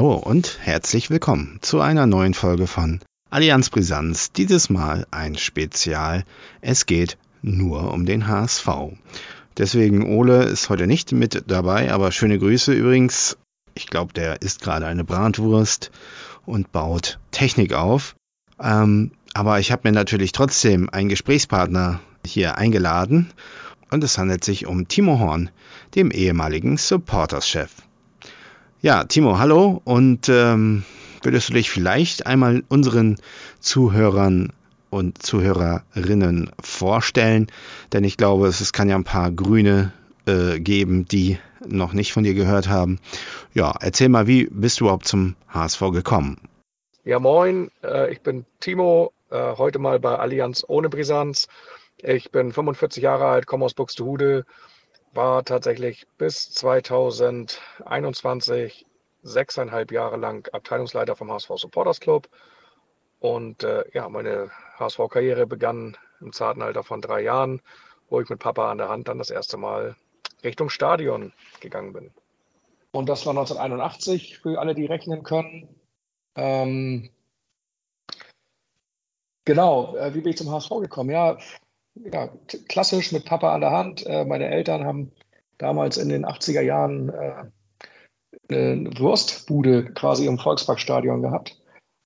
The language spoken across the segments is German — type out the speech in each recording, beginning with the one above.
Hallo und herzlich willkommen zu einer neuen Folge von Allianz Brisanz. Dieses Mal ein Spezial. Es geht nur um den HSV. Deswegen Ole ist heute nicht mit dabei, aber schöne Grüße übrigens. Ich glaube, der isst gerade eine Bratwurst und baut Technik auf. Ähm, aber ich habe mir natürlich trotzdem einen Gesprächspartner hier eingeladen und es handelt sich um Timo Horn, dem ehemaligen Supporters-Chef. Ja, Timo, hallo und ähm, würdest du dich vielleicht einmal unseren Zuhörern und Zuhörerinnen vorstellen? Denn ich glaube, es kann ja ein paar Grüne äh, geben, die noch nicht von dir gehört haben. Ja, erzähl mal, wie bist du überhaupt zum HSV gekommen? Ja, moin, äh, ich bin Timo, äh, heute mal bei Allianz ohne Brisanz. Ich bin 45 Jahre alt, komme aus Buxtehude, war tatsächlich bis 2021 sechseinhalb Jahre lang Abteilungsleiter vom HSV Supporters Club. Und äh, ja, meine HSV-Karriere begann im zarten Alter von drei Jahren, wo ich mit Papa an der Hand dann das erste Mal Richtung Stadion gegangen bin. Und das war 1981, für alle, die rechnen können. Ähm, genau, äh, wie bin ich zum HSV gekommen? Ja, ja, klassisch mit Papa an der Hand. Äh, meine Eltern haben damals in den 80er Jahren äh, eine Wurstbude quasi im Volksparkstadion gehabt.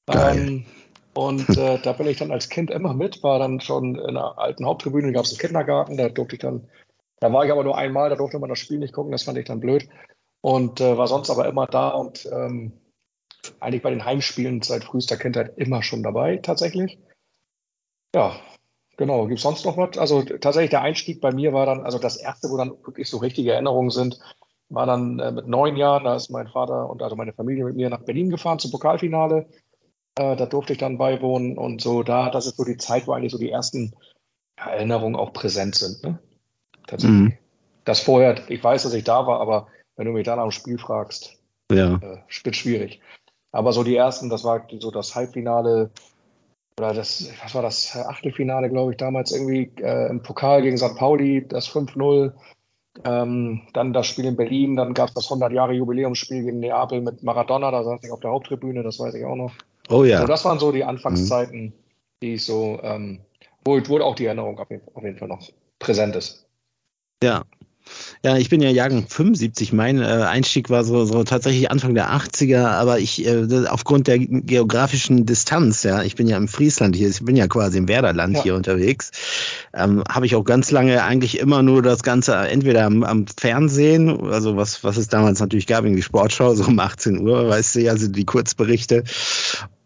Ähm, und äh, da bin ich dann als Kind immer mit, war dann schon in der alten Haupttribüne, gab es einen Kindergarten, da durfte ich dann, da war ich aber nur einmal, da durfte man das Spiel nicht gucken, das fand ich dann blöd. Und äh, war sonst aber immer da und ähm, eigentlich bei den Heimspielen seit frühester Kindheit immer schon dabei, tatsächlich. Ja, Genau, gibt es sonst noch was? Also tatsächlich der Einstieg bei mir war dann, also das erste, wo dann wirklich so richtige Erinnerungen sind, war dann äh, mit neun Jahren, da ist mein Vater und also meine Familie mit mir nach Berlin gefahren zum Pokalfinale. Äh, da durfte ich dann beiwohnen und so, da, das ist so die Zeit, wo eigentlich so die ersten Erinnerungen auch präsent sind. Ne? Tatsächlich. Mhm. Das vorher, ich weiß, dass ich da war, aber wenn du mich dann am Spiel fragst, ja. äh, wird schwierig. Aber so die ersten, das war so das Halbfinale oder das, was war das, Achtelfinale, glaube ich, damals irgendwie äh, im Pokal gegen St. Pauli, das 5-0. Ähm, dann das Spiel in Berlin, dann gab es das 100-Jahre-Jubiläumsspiel gegen Neapel mit Maradona, da saß ich auf der Haupttribüne, das weiß ich auch noch. Oh ja. Also das waren so die Anfangszeiten, mhm. die ich so, ähm, wo, wo auch die Erinnerung auf jeden, auf jeden Fall noch präsent ist. Ja, ja, ich bin ja Jahrgang 75. Mein äh, Einstieg war so, so tatsächlich Anfang der 80er, aber ich äh, aufgrund der geografischen Distanz, ja, ich bin ja im Friesland hier, ich bin ja quasi im Werderland ja. hier unterwegs, ähm, habe ich auch ganz lange eigentlich immer nur das Ganze entweder am, am Fernsehen, also was, was es damals natürlich gab, in die Sportschau, so um 18 Uhr, weißt du, also die Kurzberichte,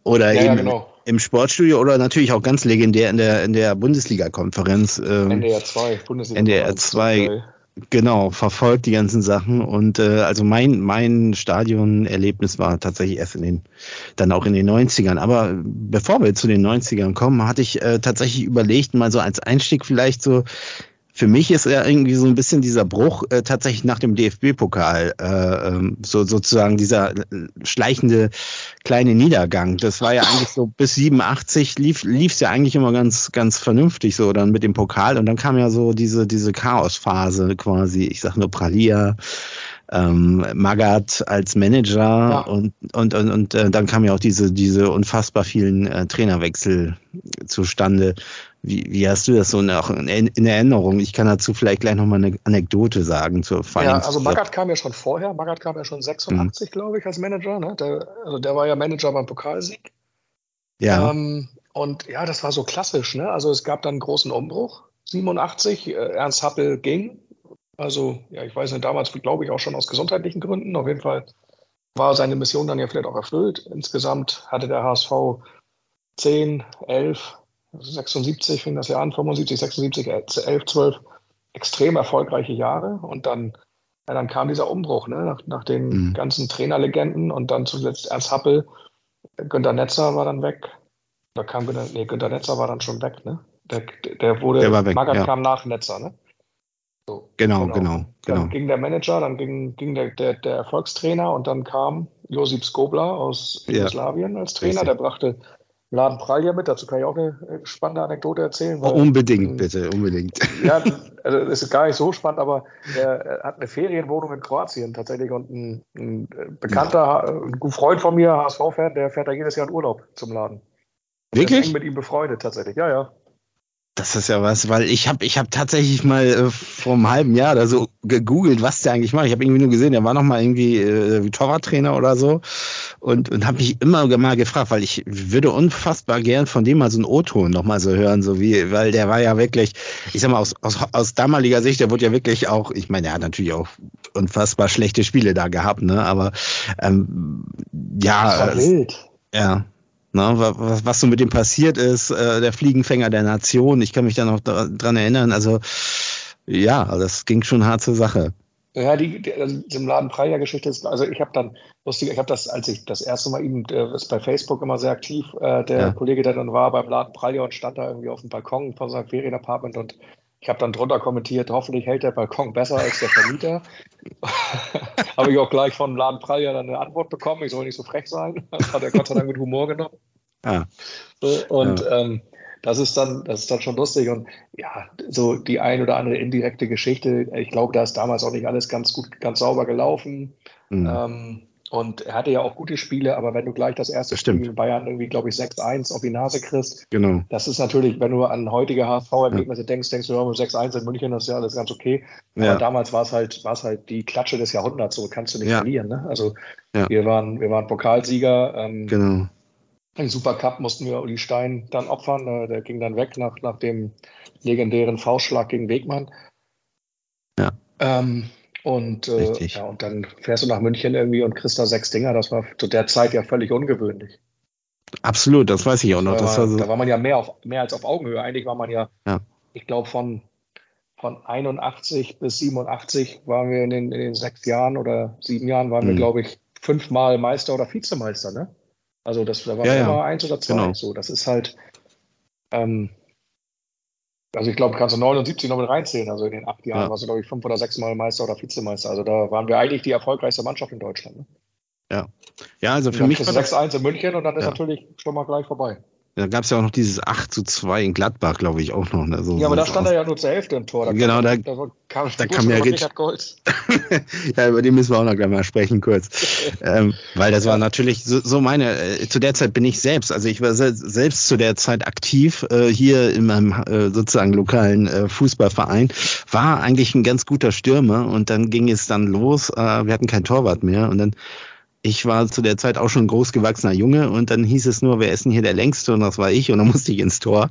oder ja, eben ja, genau. im Sportstudio oder natürlich auch ganz legendär in der, in der Bundesliga-Konferenz. Ähm, NDR 2, Bundesliga. NDR 2. Genau, verfolgt die ganzen Sachen und äh, also mein mein Stadionerlebnis war tatsächlich erst in den dann auch in den 90ern. Aber bevor wir zu den 90ern kommen, hatte ich äh, tatsächlich überlegt, mal so als Einstieg vielleicht so für mich ist ja irgendwie so ein bisschen dieser Bruch äh, tatsächlich nach dem DFB-Pokal, äh, ähm, so sozusagen dieser äh, schleichende kleine Niedergang. Das war ja eigentlich so bis 87 lief lief's ja eigentlich immer ganz ganz vernünftig so dann mit dem Pokal und dann kam ja so diese diese Chaosphase quasi. Ich sag nur Pralia, ähm, Magath als Manager ja. und und und, und äh, dann kam ja auch diese diese unfassbar vielen äh, Trainerwechsel zustande. Wie, wie hast du das so noch in, in Erinnerung? Ich kann dazu vielleicht gleich nochmal eine Anekdote sagen zur Ja, also Magath kam ja schon vorher. Magath kam ja schon 86, mhm. glaube ich, als Manager. Ne? Der, also der war ja Manager beim Pokalsieg. Ja. Ähm, und ja, das war so klassisch. Ne? Also es gab dann einen großen Umbruch. 87, äh, Ernst Happel ging. Also, ja, ich weiß nicht, damals glaube ich auch schon aus gesundheitlichen Gründen. Auf jeden Fall war seine Mission dann ja vielleicht auch erfüllt. Insgesamt hatte der HSV 10, 11, 76 fing das Jahr an, 75, 76, 11, 12 extrem erfolgreiche Jahre und dann, ja, dann kam dieser Umbruch, ne? nach, nach den mhm. ganzen Trainerlegenden und dann zuletzt Ernst Happel, Günter Netzer war dann weg. Da kam Günter, nee, Günter Netzer war dann schon weg, ne? Der, der wurde, der war weg, Magath ja. kam nach Netzer, ne? So, genau, genau, genau. Dann genau. ging der Manager, dann ging, ging der, der, der Erfolgstrainer und dann kam Josip Skobla aus Jugoslawien ja. als Trainer. Richtig. Der brachte Laden Pralia mit. Dazu kann ich auch eine äh, spannende Anekdote erzählen. Weil, unbedingt, bitte, unbedingt. Ja, also es ist gar nicht so spannend, aber er hat eine Ferienwohnung in Kroatien tatsächlich und ein, ein bekannter, ja. ein Freund von mir, HSV-Fan, der fährt da jedes Jahr in Urlaub zum Laden. Wirklich? Ich bin mit ihm befreundet tatsächlich, ja, ja. Das ist ja was, weil ich habe ich hab tatsächlich mal äh, vor einem halben Jahr oder so gegoogelt, was der eigentlich macht. Ich habe irgendwie nur gesehen, der war noch mal irgendwie äh, Torwarttrainer oder so und, und habe mich immer mal gefragt, weil ich würde unfassbar gern von dem mal so ein O-Ton noch mal so hören, so wie, weil der war ja wirklich, ich sag mal aus, aus, aus damaliger Sicht, der wurde ja wirklich auch, ich meine, er hat natürlich auch unfassbar schlechte Spiele da gehabt, ne, aber ähm, ja, das war wild. ja, Ne, was, was so mit dem passiert ist, äh, der Fliegenfänger der Nation, ich kann mich da noch dran erinnern, also ja, das ging schon hart zur Sache. Ja, die, die also im Laden Freier Geschichte ist, also ich habe dann, lustig, ich habe das, als ich das erste Mal ihm, der ist bei Facebook immer sehr aktiv, äh, der ja. Kollege, der dann war beim Laden Pralia und stand da irgendwie auf dem Balkon von seinem Ferienapartment und ich habe dann drunter kommentiert, hoffentlich hält der Balkon besser als der Vermieter. habe ich auch gleich von Laden Pralia dann eine Antwort bekommen, ich soll nicht so frech sein. Hat er Gott sei Dank mit Humor genommen. Ah. So, und ja. ähm, das ist dann, das ist dann schon lustig. Und ja, so die ein oder andere indirekte Geschichte. Ich glaube, da ist damals auch nicht alles ganz gut, ganz sauber gelaufen. Mhm. Ähm, und er hatte ja auch gute Spiele, aber wenn du gleich das erste das Spiel in Bayern irgendwie, glaube ich, 6-1 auf die Nase kriegst, genau. das ist natürlich, wenn du an heutige HSV-Ergebnisse ja. denkst, denkst du, ja, 6-1 in München, das ist ja alles ganz okay. Ja. Aber damals war es halt, war es halt die Klatsche des Jahrhunderts, so kannst du nicht ja. verlieren. Ne? Also wir waren, wir waren Pokalsieger. Ähm, genau. Im Supercup mussten wir Uli Stein dann opfern. Äh, der ging dann weg nach, nach dem legendären V-Schlag gegen Wegmann. Ja. Ähm, und, äh, ja, und dann fährst du nach München irgendwie und kriegst da sechs Dinger. Das war zu der Zeit ja völlig ungewöhnlich. Absolut, das weiß ich auch noch. Da, war, so da war man ja mehr, auf, mehr als auf Augenhöhe. Eigentlich war man ja, ja. ich glaube, von, von 81 bis 87 waren wir in den, in den sechs Jahren oder sieben Jahren, waren mhm. wir, glaube ich, fünfmal Meister oder Vizemeister. Ne? Also das da war ja, immer ja. eins oder zwei. Genau. So, das ist halt, ähm, also ich glaube, kannst du 79 noch mit reinzählen. Also in den acht Jahren ja. warst du, glaube ich, fünf oder sechs Mal Meister oder Vizemeister. Also da waren wir eigentlich die erfolgreichste Mannschaft in Deutschland. Ne? Ja. Ja, also für mich. 6-1 in München und dann ist natürlich schon mal gleich vorbei. Da gab es ja auch noch dieses 8 zu 2 in Gladbach, glaube ich, auch noch. Ne? So, ja, aber da stand er ja nur zur Hälfte im Tor. Da genau, da, da, kam, da kam ja Richard Golds. ja, über den müssen wir auch noch gleich mal sprechen, kurz. ähm, weil das war natürlich so, so meine, äh, zu der Zeit bin ich selbst, also ich war se selbst zu der Zeit aktiv äh, hier in meinem äh, sozusagen lokalen äh, Fußballverein, war eigentlich ein ganz guter Stürmer und dann ging es dann los, äh, wir hatten kein Torwart mehr und dann ich war zu der Zeit auch schon ein großgewachsener Junge und dann hieß es nur, wer ist denn hier der Längste? Und das war ich und dann musste ich ins Tor.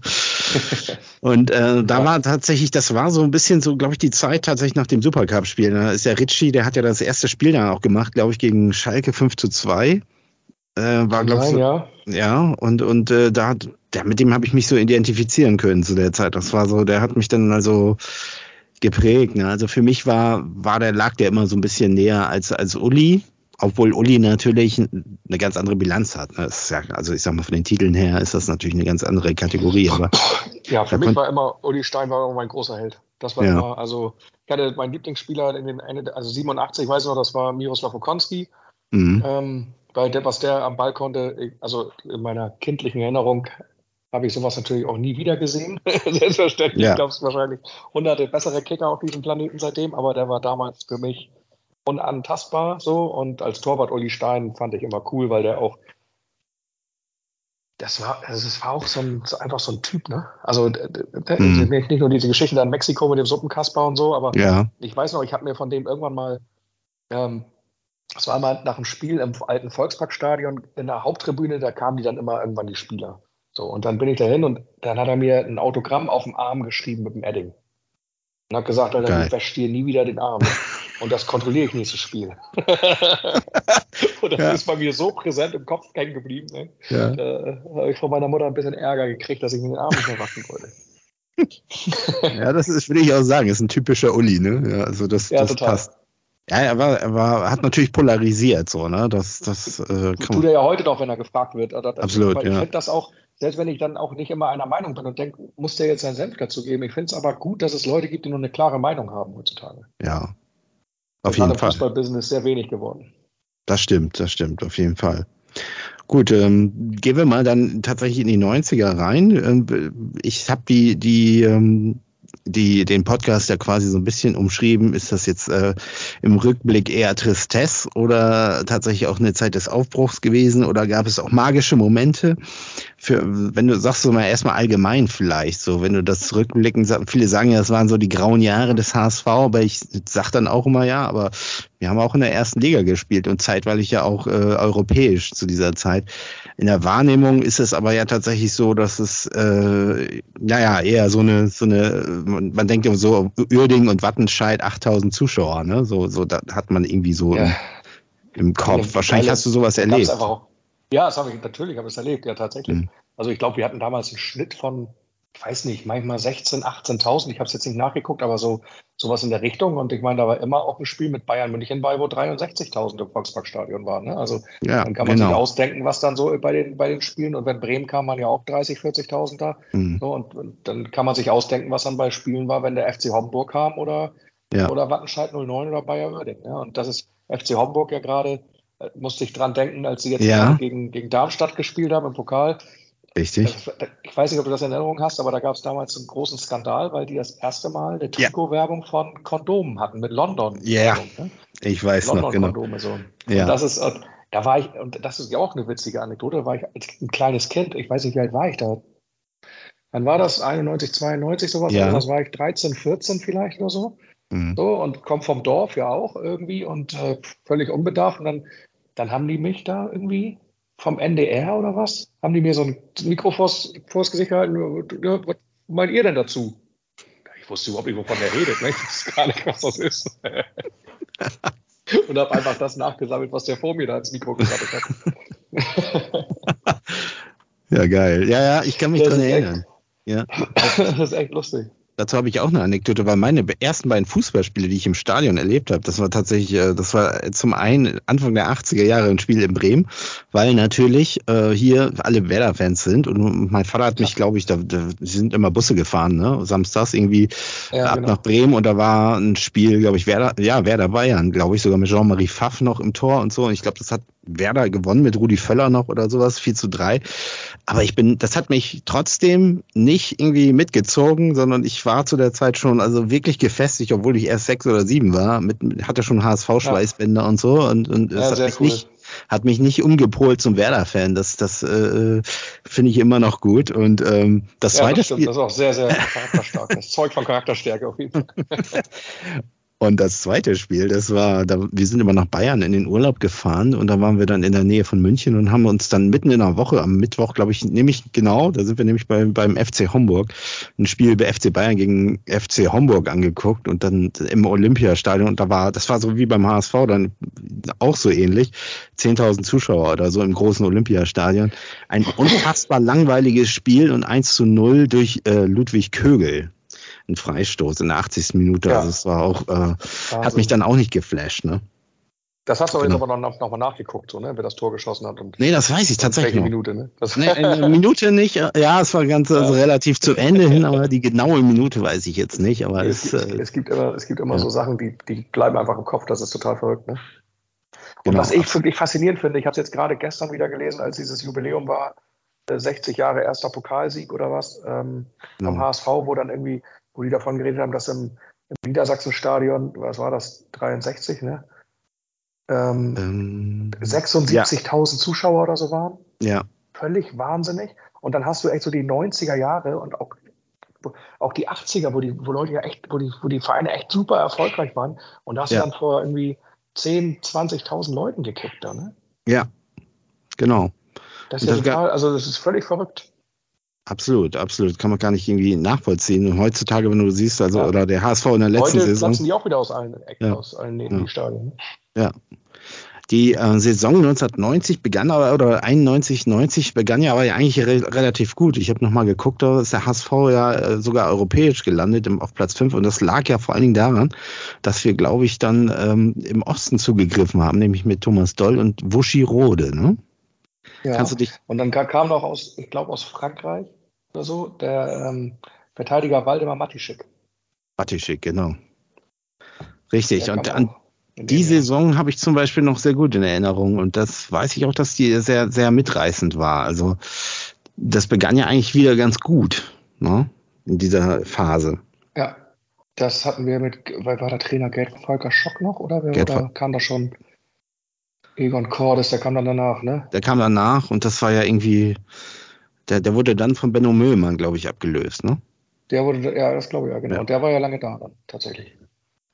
und äh, da war tatsächlich, das war so ein bisschen so, glaube ich, die Zeit tatsächlich nach dem Supercup-Spiel. Da ist der Ritchie, der hat ja das erste Spiel dann auch gemacht, glaube ich, gegen Schalke 5 zu 2. Äh, war, glaube ich, so, ja. ja, und, und äh, da der, mit dem habe ich mich so identifizieren können zu der Zeit. Das war so, der hat mich dann also geprägt. Ne? Also für mich war, war der, lag der immer so ein bisschen näher als, als Uli obwohl Uli natürlich eine ganz andere Bilanz hat. Ne? Ja, also ich sag mal, von den Titeln her ist das natürlich eine ganz andere Kategorie. Aber ja, für mich war immer, Uli Stein war immer mein großer Held. Das war ja. immer, also ich hatte meinen Lieblingsspieler in den Ende, also 87, ich weiß noch, das war Miroslav Okonski. Mhm. Ähm, weil der, was der am Ball konnte, also in meiner kindlichen Erinnerung habe ich sowas natürlich auch nie wieder gesehen. Selbstverständlich ja. gab es wahrscheinlich hunderte bessere Kicker auf diesem Planeten seitdem, aber der war damals für mich unantastbar so. Und als Torwart Uli Stein fand ich immer cool, weil der auch das war, also das war auch so ein, einfach so ein Typ, ne? Also mhm. nicht nur diese Geschichte da in Mexiko mit dem Suppenkasper und so, aber ja. ich weiß noch, ich habe mir von dem irgendwann mal, ähm, das war mal nach dem Spiel im alten Volksparkstadion in der Haupttribüne, da kamen die dann immer irgendwann die Spieler. So, und dann bin ich dahin und dann hat er mir ein Autogramm auf dem Arm geschrieben mit dem Edding. Und hat gesagt, Alter, ich wäsche dir nie wieder den Arm. Und das kontrolliere ich nächstes Spiel. und das ja. ist bei mir so präsent im Kopf hängen geblieben. Ne? Ja. Da habe ich von meiner Mutter ein bisschen Ärger gekriegt, dass ich mir den Arm nicht mehr waschen wollte. ja, das ist, will ich auch sagen, ist ein typischer Uli, ne? Ja, also das, ja, das total. passt. Ja, er war, er war, hat natürlich polarisiert, so, ne? Das, das äh, tut er ja heute noch, wenn er gefragt wird. Absolut, ich ja. finde das auch, selbst wenn ich dann auch nicht immer einer Meinung bin und denke, muss der jetzt seinen Senf dazu geben. Ich finde es aber gut, dass es Leute gibt, die nur eine klare Meinung haben heutzutage. Ja, auf jeden Fall. Fußballbusiness sehr wenig geworden. Das stimmt, das stimmt, auf jeden Fall. Gut, ähm, gehen wir mal dann tatsächlich in die 90er rein. Ähm, ich habe die, die ähm, die, den Podcast ja quasi so ein bisschen umschrieben. Ist das jetzt äh, im Rückblick eher Tristesse oder tatsächlich auch eine Zeit des Aufbruchs gewesen oder gab es auch magische Momente? Für, wenn du sagst so mal erstmal allgemein vielleicht, so wenn du das rückblicken, viele sagen ja, das waren so die grauen Jahre des HSV, aber ich sag dann auch immer ja, aber wir haben auch in der ersten Liga gespielt und zeitweilig ja auch äh, europäisch zu dieser Zeit. In der Wahrnehmung ist es aber ja tatsächlich so, dass es, äh, naja, eher so eine, so eine, man denkt immer so, Uerdingen und Wattenscheid, 8000 Zuschauer, ne? So, so da hat man irgendwie so ja. im, im, Kopf. Wahrscheinlich hast du sowas erlebt. Ja, das habe ich natürlich, habe ich es erlebt, ja, tatsächlich. Mhm. Also ich glaube, wir hatten damals einen Schnitt von ich weiß nicht, manchmal 16, 18.000. Ich habe es jetzt nicht nachgeguckt, aber so sowas in der Richtung. Und ich meine, da war immer auch ein Spiel mit Bayern München bei, wo 63.000 im Volksparkstadion waren. Ne? Also ja, dann kann man genau. sich ausdenken, was dann so bei den, bei den Spielen. Und wenn Bremen kam, waren ja auch 30, 40.000 da. Mhm. So, und, und, dann kann man sich ausdenken, was dann bei Spielen war, wenn der FC Homburg kam oder, ja. oder Wattenscheid 09 oder Bayer Oerding. Ja? Und das ist FC Homburg ja gerade, musste ich dran denken, als sie jetzt ja. gegen, gegen Darmstadt gespielt haben im Pokal Richtig. Ich weiß nicht, ob du das in Erinnerung hast, aber da gab es damals einen großen Skandal, weil die das erste Mal eine Trikotwerbung ja. von Kondomen hatten mit London. Ja, ne? ich weiß London noch genau. Kondome so. Ja. Und das ist, da war ich, und das ist ja auch eine witzige Anekdote, da war ich als ein kleines Kind, ich weiß nicht, wie alt war ich da? Dann war das 91, 92 sowas, ja. das war ich 13, 14 vielleicht oder so. Mhm. So, und komme vom Dorf ja auch irgendwie und äh, völlig unbedarft. Und dann, dann haben die mich da irgendwie vom NDR oder was? Haben die mir so ein Mikro vors, vors Gesicht gehalten? Ja, was meint ihr denn dazu? Ich wusste überhaupt nicht, wovon der redet. Ne? Ich wusste gar nicht, was das ist. Und habe einfach das nachgesammelt, was der vor mir da ins Mikro gesammelt hat. ja, geil. Ja, ja, ich kann mich daran erinnern. Echt, ja. das ist echt lustig. Dazu habe ich auch eine Anekdote, weil meine ersten beiden Fußballspiele, die ich im Stadion erlebt habe, das war tatsächlich, äh, das war zum einen Anfang der 80er Jahre ein Spiel in Bremen, weil natürlich äh, hier alle Werder-Fans sind und mein Vater hat mich, glaube ich, da, da sind immer Busse gefahren, ne? Samstags irgendwie ja, ab genau. nach Bremen und da war ein Spiel, glaube ich, Werder, ja, Werder Bayern, glaube ich, sogar mit Jean-Marie Pfaff noch im Tor und so. Und ich glaube, das hat Werder gewonnen mit Rudi Völler noch oder sowas, 4 zu 3. Aber ich bin, das hat mich trotzdem nicht irgendwie mitgezogen, sondern ich war zu der Zeit schon also wirklich gefestigt, obwohl ich erst sechs oder sieben war, mit, hatte schon HSV-Schweißbänder ja. und so und, und ja, hat mich cool. nicht hat mich nicht umgepolt zum Werder-Fan. Das, das äh, finde ich immer noch gut. Und ähm, das ja, zweite das Spiel. Das ist auch sehr, sehr charakterstark. Das Zeug von Charakterstärke auf jeden Fall. Und das zweite Spiel, das war, da, wir sind immer nach Bayern in den Urlaub gefahren und da waren wir dann in der Nähe von München und haben uns dann mitten in der Woche, am Mittwoch, glaube ich, nämlich genau, da sind wir nämlich bei, beim FC Homburg, ein Spiel bei FC Bayern gegen FC Homburg angeguckt und dann im Olympiastadion und da war, das war so wie beim HSV dann auch so ähnlich, 10.000 Zuschauer oder so im großen Olympiastadion. Ein unfassbar langweiliges Spiel und 1 zu 0 durch äh, Ludwig Kögel ein Freistoß in der 80. Minute. Ja. Also es war auch, äh, hat mich dann auch nicht geflasht, ne? Das hast du genau. jetzt aber noch, noch mal nachgeguckt, so, ne? wer das Tor geschossen hat. Und nee, das weiß ich tatsächlich. Welche Minute, ne? Das nee, eine Minute nicht. Ja, es war ganz also relativ zu Ende hin, aber die genaue Minute weiß ich jetzt nicht. Aber es, es, gibt, äh, es gibt immer, es gibt immer ja. so Sachen, die, die bleiben einfach im Kopf. Das ist total verrückt. Ne? Und genau. was ich wirklich faszinierend finde, ich habe es jetzt gerade gestern wieder gelesen, als dieses Jubiläum war, 60 äh, Jahre erster Pokalsieg oder was ähm, vom ja. HSV, wo dann irgendwie wo die davon geredet haben, dass im, im Niedersachsen-Stadion, was war das, 63, ne? Ähm, ähm, 76.000 ja. Zuschauer oder so waren. Ja. Völlig wahnsinnig. Und dann hast du echt so die 90er Jahre und auch, auch die 80er, wo die, wo Leute ja echt, wo die, wo die Vereine echt super erfolgreich waren. Und da hast ja. du dann vor irgendwie 10, 20.000 Leuten gekickt da, ne? Ja, genau. Das ist ja total, also das ist völlig verrückt. Absolut, absolut. Kann man gar nicht irgendwie nachvollziehen. Und heutzutage, wenn du siehst, also, ja. oder der HSV in der letzten Heute Saison. Heute die auch wieder aus allen Ecken, ja. aus allen Nähten, ja. die Stadien. Ne? Ja. Die äh, Saison 1990 begann aber, oder 91, 90 begann ja aber eigentlich re relativ gut. Ich habe nochmal geguckt, da ist der HSV ja äh, sogar europäisch gelandet im, auf Platz 5 und das lag ja vor allen Dingen daran, dass wir, glaube ich, dann ähm, im Osten zugegriffen haben, nämlich mit Thomas Doll und Wuschi Rode, ne? Ja. Kannst du dich und dann kam noch aus, ich glaube aus Frankreich, oder so, der ähm, Verteidiger Waldemar Matischik. Matischik, genau. Richtig. Und an, Die Saison habe ich zum Beispiel noch sehr gut in Erinnerung und das weiß ich auch, dass die sehr, sehr mitreißend war. Also das begann ja eigentlich wieder ganz gut, ne? In dieser Phase. Ja, das hatten wir mit, weil war der Trainer Gerd Volker Schock noch oder, Gerd oder kam da schon Egon Cordes, der kam dann danach, ne? Der kam danach und das war ja irgendwie, der, der wurde dann von Benno Möhlmann, glaube ich, abgelöst, ne? Der wurde, ja, das glaube ich, ja, genau. Ja. Und der war ja lange da dann, tatsächlich.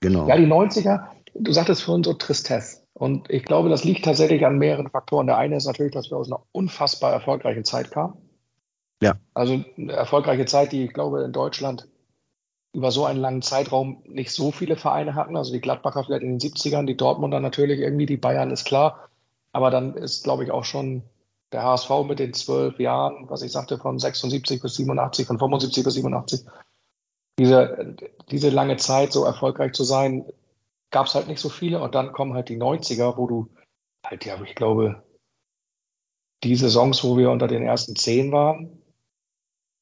Genau. Ja, die 90er, du sagtest vorhin so Tristesse. Und ich glaube, das liegt tatsächlich an mehreren Faktoren. Der eine ist natürlich, dass wir aus einer unfassbar erfolgreichen Zeit kamen. Ja. Also eine erfolgreiche Zeit, die ich glaube in Deutschland über so einen langen Zeitraum nicht so viele Vereine hatten. Also die Gladbacher vielleicht in den 70ern, die Dortmunder natürlich irgendwie, die Bayern ist klar. Aber dann ist, glaube ich, auch schon der HSV mit den zwölf Jahren, was ich sagte, von 76 bis 87, von 75 bis 87, diese, diese lange Zeit so erfolgreich zu sein, gab es halt nicht so viele. Und dann kommen halt die 90er, wo du halt, ja, ich glaube, die Saisons, wo wir unter den ersten zehn waren,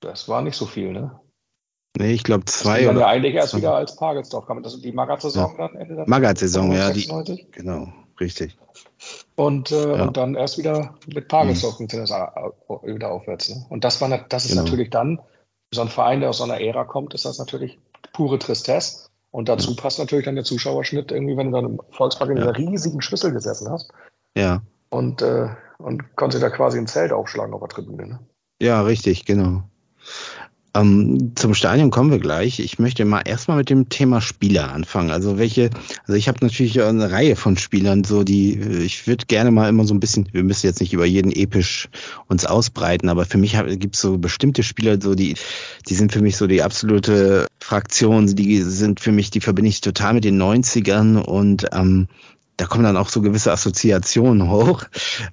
das war nicht so viel, ne? Nee, ich glaube zwei. Das oder ja eigentlich erst wieder als Pagelsdorf kam. Das die Magath-Saison ja. dann Ende der Magath-Saison, ja. Die, genau, richtig. Und, äh, ja. und dann erst wieder mit Pagelsdorf mhm. das wieder aufwärts. Ne? Und das war das ist genau. natürlich dann, so ein Verein, der aus so einer Ära kommt, ist das natürlich pure Tristesse. Und dazu passt natürlich dann der Zuschauerschnitt, irgendwie, wenn du dann im Volkspark in dieser riesigen Schüssel gesessen hast. Ja. Und, äh, und konntest da quasi ein Zelt aufschlagen auf der Tribüne. Ne? Ja, richtig, genau. Ähm, zum Stadion kommen wir gleich. Ich möchte mal erstmal mit dem Thema Spieler anfangen. Also welche, also ich habe natürlich eine Reihe von Spielern, so die, ich würde gerne mal immer so ein bisschen, wir müssen jetzt nicht über jeden episch uns ausbreiten, aber für mich gibt es so bestimmte Spieler, so die, die sind für mich so die absolute Fraktion, die sind für mich, die verbinde ich total mit den 90ern und ähm, da kommen dann auch so gewisse Assoziationen hoch,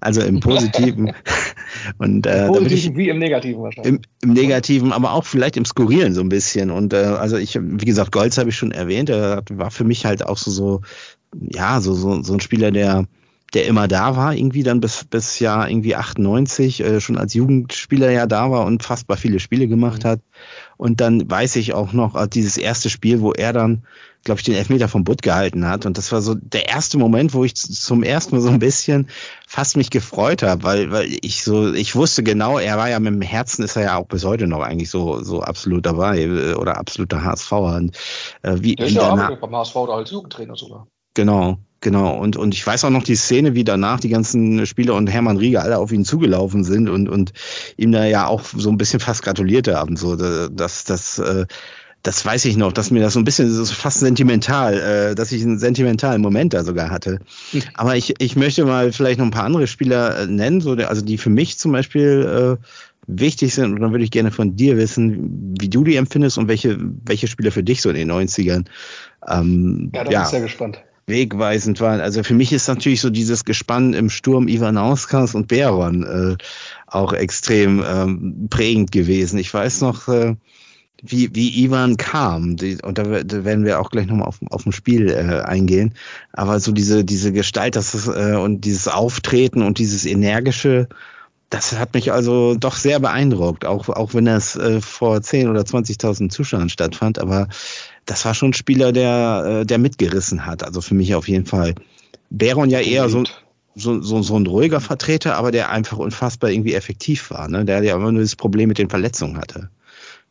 also im Positiven. und, äh, Im Positiven wie im Negativen wahrscheinlich. Im, Im, Negativen, aber auch vielleicht im Skurrilen so ein bisschen. Und äh, also ich, wie gesagt, Golz habe ich schon erwähnt, der war für mich halt auch so, so ja, so, so, so ein Spieler, der der immer da war, irgendwie dann bis, bis Jahr irgendwie 98, äh, schon als Jugendspieler ja da war und fast bei viele Spiele gemacht mhm. hat. Und dann weiß ich auch noch, äh, dieses erste Spiel, wo er dann, glaube ich, den Elfmeter vom Butt gehalten hat. Und das war so der erste Moment, wo ich zum ersten Mal so ein bisschen fast mich gefreut habe, weil, weil ich so, ich wusste genau, er war ja mit dem Herzen, ist er ja auch bis heute noch eigentlich so, so absolut dabei äh, oder absoluter HSV. Und, äh, wie, der ist ja auch beim HSV als Jugendtrainer sogar. Genau. Genau, und, und ich weiß auch noch die Szene, wie danach die ganzen Spieler und Hermann Rieger alle auf ihn zugelaufen sind und, und ihm da ja auch so ein bisschen fast gratuliert haben. So, das, das, äh, das weiß ich noch, dass mir das so ein bisschen so fast sentimental, äh, dass ich einen sentimentalen Moment da sogar hatte. Hm. Aber ich, ich möchte mal vielleicht noch ein paar andere Spieler äh, nennen, so, also die für mich zum Beispiel äh, wichtig sind. Und dann würde ich gerne von dir wissen, wie du die empfindest und welche, welche Spieler für dich so in den 90ern. Ähm, ja, da bin ich sehr gespannt wegweisend waren. Also für mich ist natürlich so dieses Gespann im Sturm Ivanauskas und Beron äh, auch extrem ähm, prägend gewesen. Ich weiß noch, äh, wie, wie Ivan kam, die, und da, da werden wir auch gleich nochmal auf, auf ein Spiel äh, eingehen, aber so diese, diese Gestalt das ist, äh, und dieses Auftreten und dieses energische, das hat mich also doch sehr beeindruckt, auch, auch wenn das äh, vor 10 oder 20.000 Zuschauern stattfand, aber das war schon ein Spieler, der, äh, der mitgerissen hat. Also für mich auf jeden Fall. Baron ja eher so, so, so, so ein ruhiger Vertreter, aber der einfach unfassbar irgendwie effektiv war, ne? Der ja immer nur das Problem mit den Verletzungen hatte.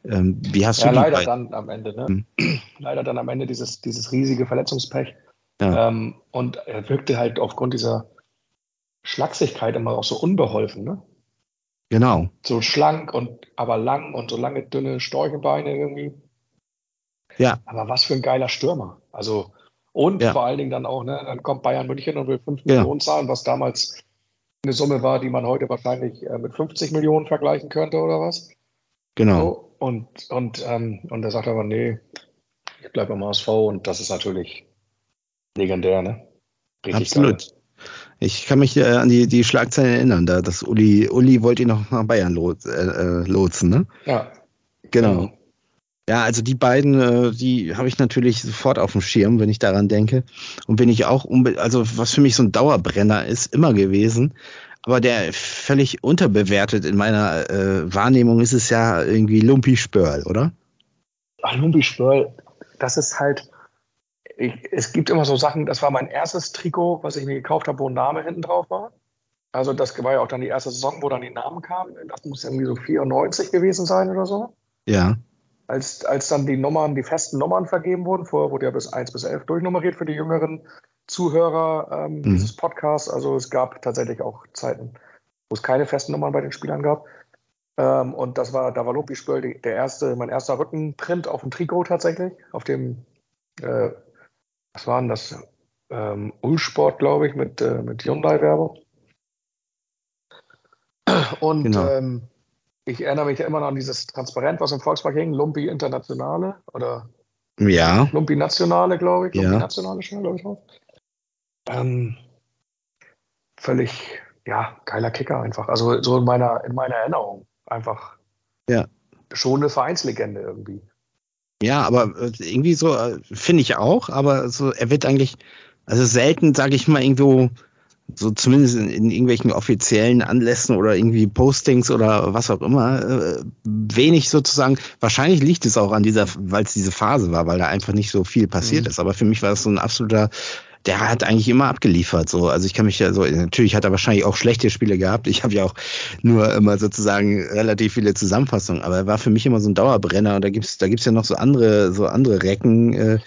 Ähm, wie hast ja, du leider dann am Ende, ne? Hm. Leider dann am Ende dieses, dieses riesige Verletzungspech. Ja. Ähm, und er wirkte halt aufgrund dieser Schlagsigkeit immer auch so unbeholfen, ne? Genau. So schlank und aber lang und so lange dünne Storchenbeine irgendwie. Ja. Aber was für ein geiler Stürmer. Also, und ja. vor allen Dingen dann auch, ne, dann kommt Bayern München und will 5 ja. Millionen zahlen, was damals eine Summe war, die man heute wahrscheinlich äh, mit 50 Millionen vergleichen könnte oder was. Genau. So, und, und, ähm, und er sagt aber, nee, ich bleibe beim HSV und das ist natürlich legendär, ne? Richtig Absolut. Geil. Ich kann mich äh, an die, die Schlagzeilen erinnern, da dass Uli, Uli wollte ihn noch nach Bayern los, äh, äh, lotsen, ne? Ja. Genau. Ja, also die beiden, äh, die habe ich natürlich sofort auf dem Schirm, wenn ich daran denke. Und wenn ich auch, also was für mich so ein Dauerbrenner ist, immer gewesen, aber der völlig unterbewertet in meiner äh, Wahrnehmung ist es ja irgendwie Lumpi Spörl, oder? Ach, Lumpi Spörl, das ist halt, ich, es gibt immer so Sachen, das war mein erstes Trikot, was ich mir gekauft habe, wo ein Name hinten drauf war. Also das war ja auch dann die erste Saison, wo dann die Namen kamen. Das muss irgendwie so 94 gewesen sein oder so. Ja. Als, als dann die Nummern, die festen Nummern vergeben wurden, vorher wurde ja bis 1 bis 11 durchnummeriert für die jüngeren Zuhörer ähm, mhm. dieses Podcasts. Also es gab tatsächlich auch Zeiten, wo es keine festen Nummern bei den Spielern gab. Ähm, und das war, da war Lopi Spöll der erste, mein erster Rückenprint auf dem Trikot tatsächlich, auf dem, äh, was war denn das? Ähm, Ulsport, glaube ich, mit, äh, mit Hyundai-Werbung. Und genau. ähm, ich erinnere mich ja immer noch an dieses Transparent, was im Volkspark hing, Lumpi Internationale oder ja. Lumpi Nationale, glaube ich. Lumpi ja. Nationale schon, glaube ich auch. Ähm, völlig, ja, geiler Kicker einfach. Also so in meiner, in meiner Erinnerung einfach. Ja. Schon eine Vereinslegende irgendwie. Ja, aber äh, irgendwie so, äh, finde ich auch, aber so, er wird eigentlich, also selten, sage ich mal, irgendwo so zumindest in, in, irgendwelchen offiziellen Anlässen oder irgendwie Postings oder was auch immer, äh, wenig sozusagen. Wahrscheinlich liegt es auch an dieser, weil es diese Phase war, weil da einfach nicht so viel passiert mhm. ist. Aber für mich war das so ein absoluter der hat eigentlich immer abgeliefert. So, also ich kann mich ja so, natürlich hat er wahrscheinlich auch schlechte Spiele gehabt. Ich habe ja auch nur immer sozusagen relativ viele Zusammenfassungen, aber er war für mich immer so ein Dauerbrenner. Und da gibt's, da gibt's ja noch so andere, so andere Recken, äh,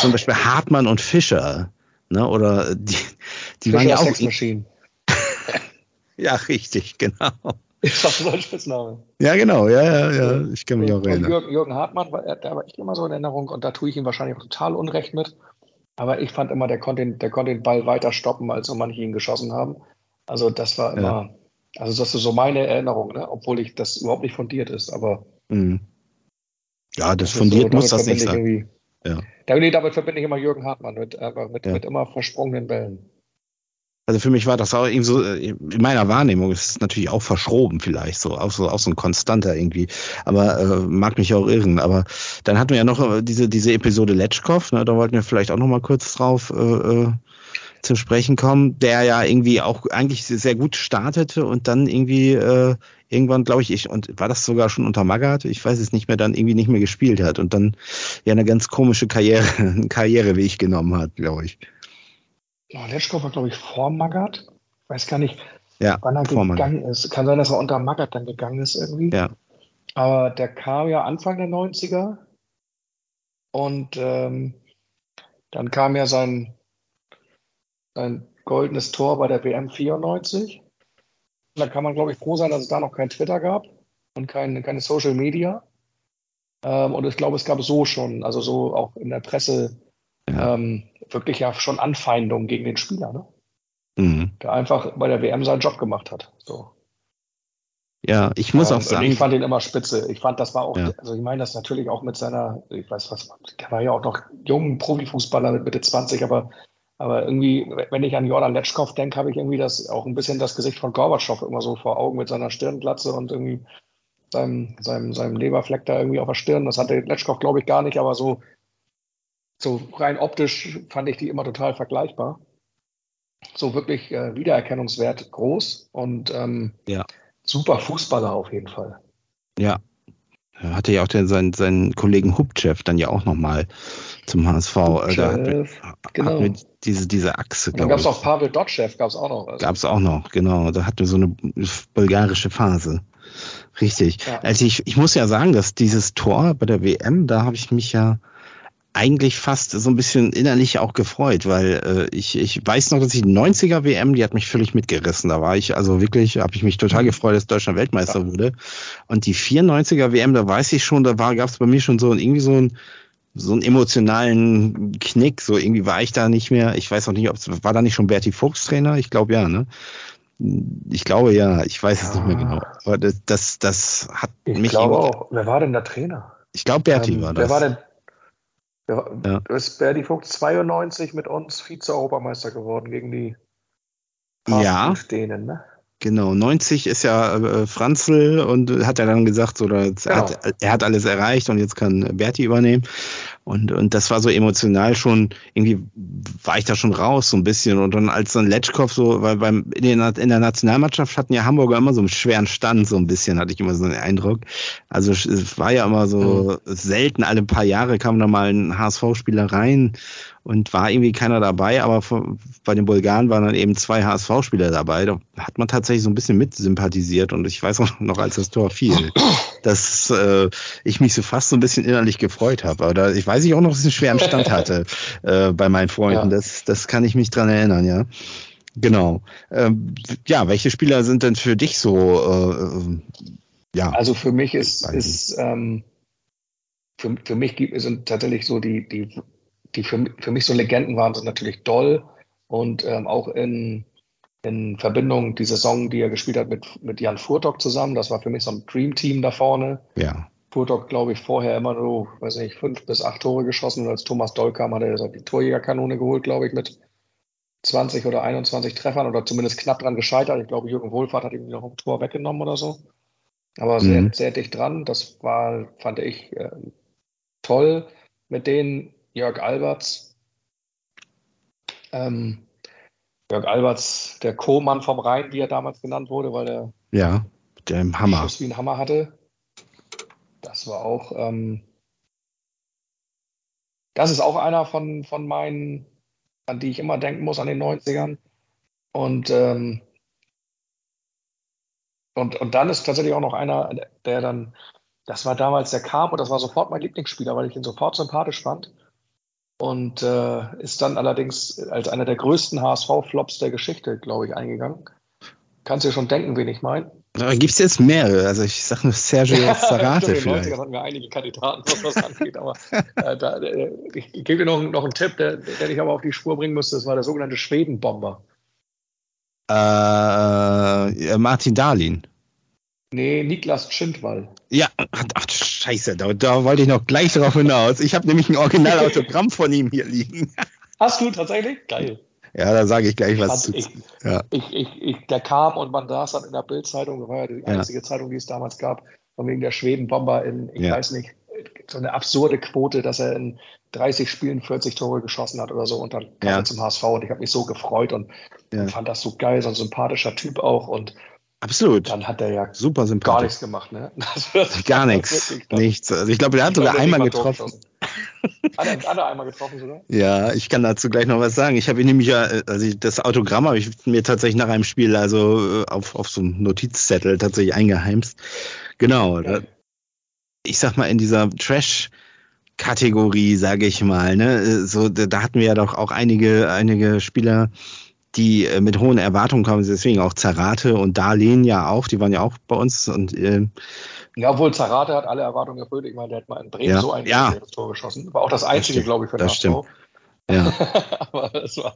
zum Beispiel Hartmann und Fischer. Ne? Oder die, die Fischer waren ja auch. ja, richtig, genau. Ist das ein Spitzname? Ja, genau, ja, ja, ja. Ich kann mich auch erinnern. Jürgen, Jürgen Hartmann, der war echt immer so in Erinnerung und da tue ich ihm wahrscheinlich auch total Unrecht mit. Aber ich fand immer, der konnte, den, der konnte den Ball weiter stoppen, als so manche ihn geschossen haben. Also das war immer, ja. also das ist so meine Erinnerung, ne? obwohl ich das überhaupt nicht fundiert ist, aber. Mhm. Ja, das, das fundiert so, muss das nicht sein. Ja. Damit, damit verbinde ich immer Jürgen Hartmann mit, äh, mit, ja. mit immer versprungenen Bällen. Also für mich war das auch irgendwie so, äh, in meiner Wahrnehmung ist es natürlich auch verschroben vielleicht, so auch so, auch so ein konstanter irgendwie, aber äh, mag mich auch irren. Aber dann hatten wir ja noch äh, diese, diese Episode Letschkow, ne, da wollten wir vielleicht auch noch mal kurz drauf äh, zum Sprechen kommen, der ja irgendwie auch eigentlich sehr gut startete und dann irgendwie äh, irgendwann, glaube ich, ich, und war das sogar schon unter Magath, ich weiß es nicht mehr, dann irgendwie nicht mehr gespielt hat und dann ja eine ganz komische Karriere, einen Karriereweg genommen hat, glaube ich. Ja, Letschkow war, glaube ich, vor Magath. Ich weiß gar nicht, ja, wann er gegangen Magath. ist. Kann sein, dass er unter Magath dann gegangen ist irgendwie. Ja. Aber der kam ja Anfang der 90er. Und ähm, dann kam ja sein, sein goldenes Tor bei der WM 94. Da kann man, glaube ich, froh sein, dass es da noch kein Twitter gab und kein, keine Social Media. Ähm, und ich glaube, es gab so schon, also so auch in der Presse ja. ähm, wirklich ja schon Anfeindungen gegen den Spieler, ne? Mhm. Der einfach bei der WM seinen Job gemacht hat. So. Ja, ich muss ähm, auch sagen. Ich fand ihn immer spitze. Ich fand, das war auch, ja. also ich meine das natürlich auch mit seiner, ich weiß was, der war ja auch noch jung Profifußballer mit Mitte 20, aber, aber irgendwie, wenn ich an Jordan Letschkow denke, habe ich irgendwie das auch ein bisschen das Gesicht von Gorbatschow immer so vor Augen mit seiner Stirnglatze und irgendwie seinem, seinem, seinem Leberfleck da irgendwie auf der Stirn. Das hatte Letschkow, glaube ich, gar nicht, aber so so rein optisch fand ich die immer total vergleichbar. So wirklich äh, Wiedererkennungswert groß und ähm, ja. super Fußballer auf jeden Fall. Ja. Er hatte ja auch den, seinen, seinen Kollegen Hubchev dann ja auch nochmal zum HSV. Hubchev, da hat, genau. hat diese, diese Achse. Dann gab es auch Pavel Dotschew, gab es auch noch. Also. Gab es auch noch, genau. Da hatten wir so eine bulgarische Phase. Richtig. Ja. Also ich, ich muss ja sagen, dass dieses Tor bei der WM, da habe ich mich ja eigentlich fast so ein bisschen innerlich auch gefreut, weil äh, ich, ich weiß noch, dass die 90er WM, die hat mich völlig mitgerissen. Da war ich also wirklich, habe ich mich total gefreut, dass Deutschland Weltmeister ja. wurde. Und die 94er WM, da weiß ich schon, da war gab es bei mir schon so irgendwie so ein so einen emotionalen Knick. So irgendwie war ich da nicht mehr. Ich weiß auch nicht, ob es war da nicht schon Berti Fuchs Trainer. Ich glaube ja, ne? Ich glaube ja. Ich weiß es nicht mehr genau. Aber das, das, das hat ich mich. Ich glaube auch. Wer war denn der Trainer? Ich glaube Berti ähm, war das. Wer war denn ja. Du bist Berdi Vogt 92 mit uns Vize-Europameister geworden gegen die ja. Dänen, ne? Genau, 90 ist ja äh, Franzl und hat er dann gesagt, so, genau. er, hat, er hat alles erreicht und jetzt kann Berti übernehmen. Und, und das war so emotional schon irgendwie war ich da schon raus so ein bisschen. Und dann als dann Letschkow so, weil beim in der, in der Nationalmannschaft hatten ja Hamburger immer so einen schweren Stand, so ein bisschen, hatte ich immer so einen Eindruck. Also es war ja immer so mhm. selten, alle paar Jahre kam da mal ein HSV-Spieler rein und war irgendwie keiner dabei, aber bei den Bulgaren waren dann eben zwei HSV-Spieler dabei. Da hat man tatsächlich so ein bisschen mit sympathisiert und ich weiß auch noch, als das Tor fiel, dass äh, ich mich so fast so ein bisschen innerlich gefreut habe. Aber da, ich weiß ich auch noch, dass ich einen schweren Stand hatte äh, bei meinen Freunden. Ja. Das, das kann ich mich dran erinnern, ja. Genau. Ähm, ja, welche Spieler sind denn für dich so? Äh, ja. Also für mich ist, ist ähm, für, für mich gibt, sind tatsächlich so die, die die für, für mich so Legenden waren, sind natürlich Doll und ähm, auch in, in Verbindung die Saison, die er gespielt hat mit, mit Jan Furtok zusammen. Das war für mich so ein Dream-Team da vorne. Ja. Furtok, glaube ich, vorher immer nur, weiß nicht, fünf bis acht Tore geschossen und als Thomas Doll kam, hat er so die Torjägerkanone geholt, glaube ich, mit 20 oder 21 Treffern oder zumindest knapp dran gescheitert. Ich glaube, Jürgen Wohlfahrt hat ihm noch ein Tor weggenommen oder so. Aber sehr, mhm. sehr dicht dran. Das war, fand ich, äh, toll. Mit denen Jörg Alberts. Ähm, Jörg Alberts, der Co-Mann vom Rhein, wie er damals genannt wurde, weil er ja, der im Hammer. Schuss wie ein Hammer hatte. Das war auch, ähm, das ist auch einer von, von meinen, an die ich immer denken muss, an den 90ern. Und, ähm, und, und dann ist tatsächlich auch noch einer, der dann, das war damals, der und das war sofort mein Lieblingsspieler, weil ich ihn sofort sympathisch fand und äh, ist dann allerdings als einer der größten HSV-Flops der Geschichte, glaube ich, eingegangen. Kannst du dir schon denken, wen ich meine? Gibt es jetzt mehrere? Also ich sage nur Sergio Zarate vielleicht. In den 90ern hatten wir einige Kandidaten, was das angeht, aber äh, da, äh, ich, ich gebe dir noch, noch einen Tipp, der, der dich aber auf die Spur bringen müsste. Das war der sogenannte Schwedenbomber. Äh, Martin Dahlin. Nee, Niklas Schindwall. Ja, ach, scheiße, da, da wollte ich noch gleich drauf hinaus. Ich habe nämlich ein Originalautogramm von ihm hier liegen. Hast du tatsächlich? Geil. Ja, da sage ich gleich was zu. Ich, ja. ich, ich, ich, der kam und man saß dann in der Bildzeitung, das war ja die einzige ja. Zeitung, die es damals gab, von wegen der Schwedenbomber in, ich ja. weiß nicht, so eine absurde Quote, dass er in 30 Spielen 40 Tore geschossen hat oder so und dann kam er zum HSV und ich habe mich so gefreut und fand das so geil, so ein sympathischer Typ auch und Absolut. Dann hat er ja super sympathisch. Gar nichts gemacht, ne? gar nichts. Nichts. Also ich glaube, er hat sogar einmal getroffen. hat, er, hat er einmal getroffen sogar? Ja, ich kann dazu gleich noch was sagen. Ich habe ihn nämlich ja, also das Autogramm habe ich mir tatsächlich nach einem Spiel also äh, auf, auf so einem Notizzettel tatsächlich eingeheimst. Genau. Da, ich sag mal, in dieser Trash- Kategorie, sage ich mal, ne, so da hatten wir ja doch auch einige einige Spieler, die äh, mit hohen Erwartungen kamen, deswegen auch Zarate und Darlehen ja auch, die waren ja auch bei uns und äh, ja, obwohl Zarate hat alle Erwartungen erfüllt. Ich meine, der hat mal in Bremen ja, so ein ja. Tor geschossen. War auch das einzige, glaube ich, für den Das stimmt. Ja. Aber das war,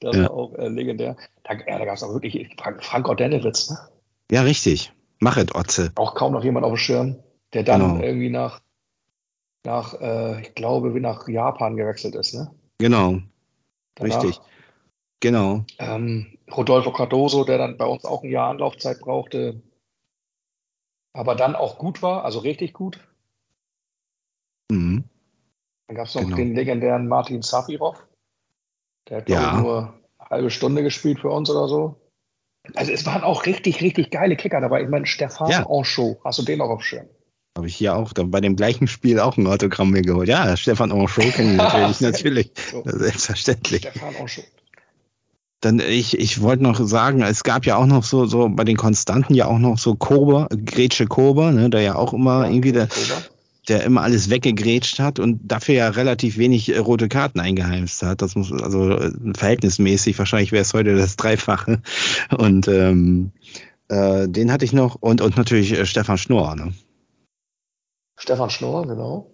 das ja. war auch äh, legendär. Da, ja, da gab es auch wirklich Frank, Frank Ordenewitz, ne? Ja, richtig. Mach es, Otze. Auch kaum noch jemand auf dem Schirm, der dann genau. irgendwie nach, nach äh, ich glaube, wie nach Japan gewechselt ist, ne? Genau. Danach, richtig. Genau. Ähm, Rodolfo Cardoso, der dann bei uns auch ein Jahr Anlaufzeit brauchte, aber dann auch gut war, also richtig gut. Mhm. Dann gab es noch genau. den legendären Martin Safirov. Der hat, ja. nur eine halbe Stunde gespielt für uns oder so. Also es waren auch richtig, richtig geile Kicker dabei. Ich meine, Stefan ja. Anchot, hast du den auch auf Schirm? Habe ich hier auch dann bei dem gleichen Spiel auch ein Autogramm mir geholt. Ja, Stefan Anchot kenne ich natürlich, natürlich. So. Selbstverständlich. Stefan Anchot. Dann ich, ich wollte noch sagen, es gab ja auch noch so, so bei den Konstanten ja auch noch so Kober, Grätsche Kober, ne, der ja auch immer ja, irgendwie der, der immer alles weggegrätscht hat und dafür ja relativ wenig äh, rote Karten eingeheimst hat. Das muss also äh, verhältnismäßig, wahrscheinlich wäre es heute das Dreifache. Und ähm, äh, den hatte ich noch und, und natürlich äh, Stefan Schnorr, ne? Stefan Schnorr, genau.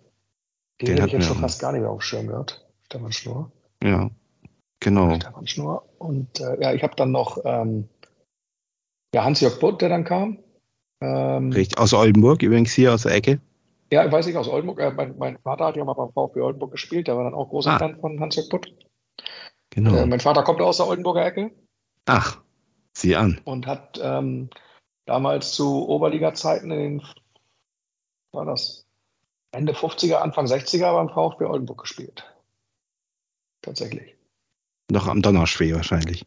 Den, den hätte ich jetzt schon fast gar nicht mehr auf dem Schirm gehabt. Stefan Schnorr. Ja. Genau. Schnur. Und äh, ja, ich habe dann noch ähm, ja, Hans-Jörg Butt, der dann kam. Ähm, Richtig, aus Oldenburg übrigens hier aus der Ecke. Ja, weiß ich, aus Oldenburg. Äh, mein, mein, Vater hat ja mal beim VfB Oldenburg gespielt, der war dann auch großer ah. Fan von Hans-Jörg Butt. Genau. Äh, mein Vater kommt aus der Oldenburger Ecke. Ach, sieh an. Und hat ähm, damals zu Oberliga-Zeiten in den, war das, Ende 50er, Anfang 60er beim VfB Oldenburg gespielt. Tatsächlich. Noch am Donnerschwee wahrscheinlich.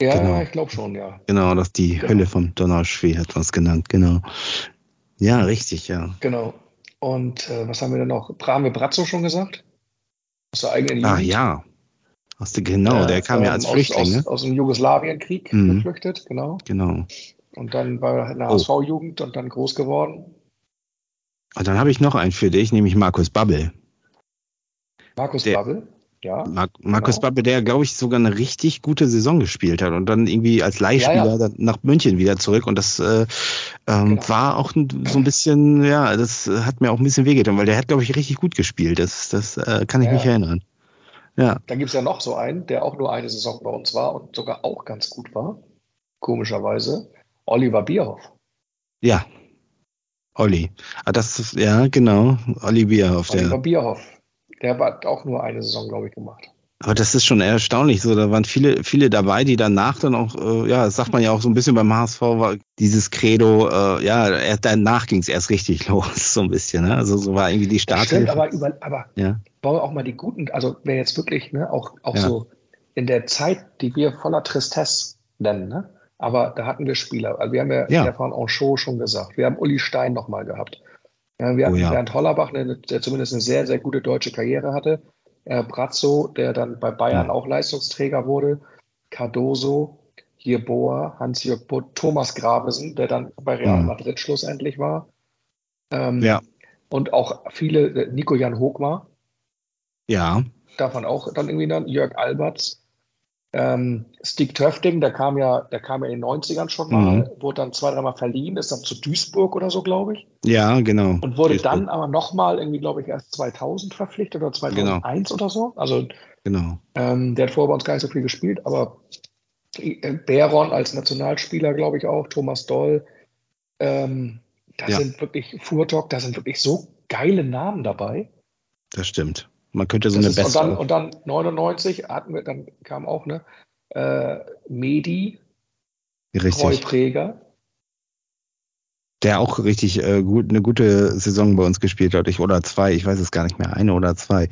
Ja, genau. ich glaube schon, ja. Genau, das die genau. Hölle vom Donnerschwee hat was genannt, genau. Ja, richtig, ja. Genau. Und äh, was haben wir denn noch? Brahme Brazzo schon gesagt? Aus der eigenen Jugend. Ah ja. Aus der, genau, der kam ja als Flüchtling. Aus, ne? aus, aus dem Jugoslawienkrieg mhm. geflüchtet, genau. Genau. Und dann war in der HSV-Jugend oh. und dann groß geworden. Und dann habe ich noch einen für dich, nämlich Markus Babbel. Markus der, Babbel? Ja. Mar Markus genau. Babbel, der, glaube ich, sogar eine richtig gute Saison gespielt hat und dann irgendwie als Leihspieler ja, ja. nach München wieder zurück. Und das äh, ähm, genau. war auch so ein bisschen, ja, das hat mir auch ein bisschen wehgetan, weil der hat, glaube ich, richtig gut gespielt. Das, das äh, kann ich ja, mich erinnern. Ja. Dann gibt es ja noch so einen, der auch nur eine Saison bei uns war und sogar auch ganz gut war. Komischerweise. Oliver Bierhoff. Ja. Olli. Ah, das ist, ja, genau. Olli Bierhoff. Oliver der. Bierhoff. Der hat auch nur eine Saison, glaube ich, gemacht. Aber das ist schon erstaunlich. So, da waren viele, viele dabei, die danach dann auch, äh, ja, das sagt man ja auch so ein bisschen beim HSV, war dieses Credo, äh, ja, danach ging es erst richtig los, so ein bisschen. Ne? Also so war irgendwie die Start. Stimmt, aber, über, aber ja. baue auch mal die guten, also wer jetzt wirklich, ne, auch, auch ja. so in der Zeit, die wir voller Tristesse nennen, ne? Aber da hatten wir Spieler. Also wir haben ja, ja. Stefan Anchot schon gesagt. Wir haben Uli Stein nochmal gehabt. Ja, wir hatten oh ja. Bernd Hollerbach, der zumindest eine sehr, sehr gute deutsche Karriere hatte. Äh, Brazzo, der dann bei Bayern ja. auch Leistungsträger wurde. Cardoso, hier Boa, Hans-Jörg Butt, Thomas Gravesen, der dann bei Real mhm. Madrid schlussendlich war. Ähm, ja. Und auch viele, äh, Nico Jan Hochmar. Ja. Davon auch dann irgendwie dann, Jörg Alberts. Ähm, Stig Töfting, der kam ja, der kam ja in den 90ern schon mal, mhm. wurde dann zwei, dreimal verliehen, ist dann zu Duisburg oder so, glaube ich. Ja, genau. Und wurde Duisburg. dann aber nochmal irgendwie, glaube ich, erst 2000 verpflichtet oder 2001 genau. oder so. Also, genau. Ähm, der hat vorher bei uns gar nicht so viel gespielt, aber äh, Beron als Nationalspieler, glaube ich auch, Thomas Doll. Ähm, da ja. sind wirklich, Furtok, da sind wirklich so geile Namen dabei. Das stimmt. Man könnte so das eine beste. Und dann, und dann 99 hatten wir, dann kam auch ne äh, Medi, Richtig. Präger. Der auch richtig äh, gut, eine gute Saison bei uns gespielt hat, ich oder zwei, ich weiß es gar nicht mehr, eine oder zwei.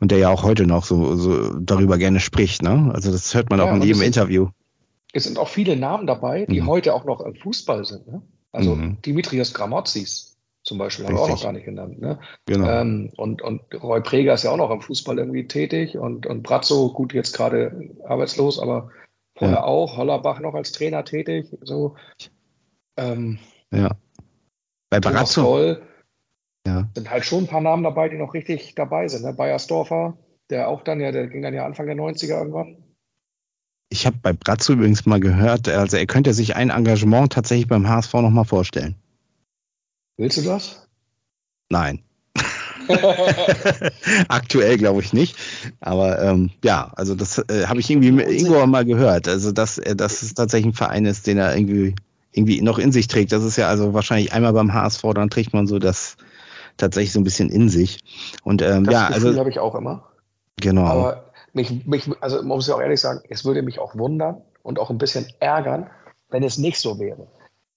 Und der ja auch heute noch so, so darüber gerne spricht, ne? Also das hört man ja, auch in jedem Interview. Es sind auch viele Namen dabei, die mhm. heute auch noch im Fußball sind, ne? Also mhm. Dimitrios Gramotzis, zum Beispiel, haben wir auch noch gar nicht genannt. Ne? Genau. Ähm, und, und Roy Preger ist ja auch noch im Fußball irgendwie tätig und, und Brazzo, gut, jetzt gerade arbeitslos, aber vorher ja. auch. Hollerbach noch als Trainer tätig. So. Ähm, ja. Bei Brazzo. Toll, ja. sind halt schon ein paar Namen dabei, die noch richtig dabei sind. Ne? Bayersdorfer, der auch dann ja, der ging dann ja Anfang der 90er irgendwann. Ich habe bei Brazzo übrigens mal gehört, also er könnte sich ein Engagement tatsächlich beim HSV nochmal vorstellen. Willst du das? Nein. Aktuell glaube ich nicht. Aber ähm, ja, also das äh, habe ich irgendwie irgendwo mal gehört. Also dass, äh, dass es tatsächlich ein Verein ist, den er irgendwie, irgendwie noch in sich trägt. Das ist ja also wahrscheinlich einmal beim HSV, dann trägt man so das tatsächlich so ein bisschen in sich. Und ähm, das ja, Gefühl also habe ich auch immer. Genau. Aber mich, mich, also man muss ja auch ehrlich sagen, es würde mich auch wundern und auch ein bisschen ärgern, wenn es nicht so wäre.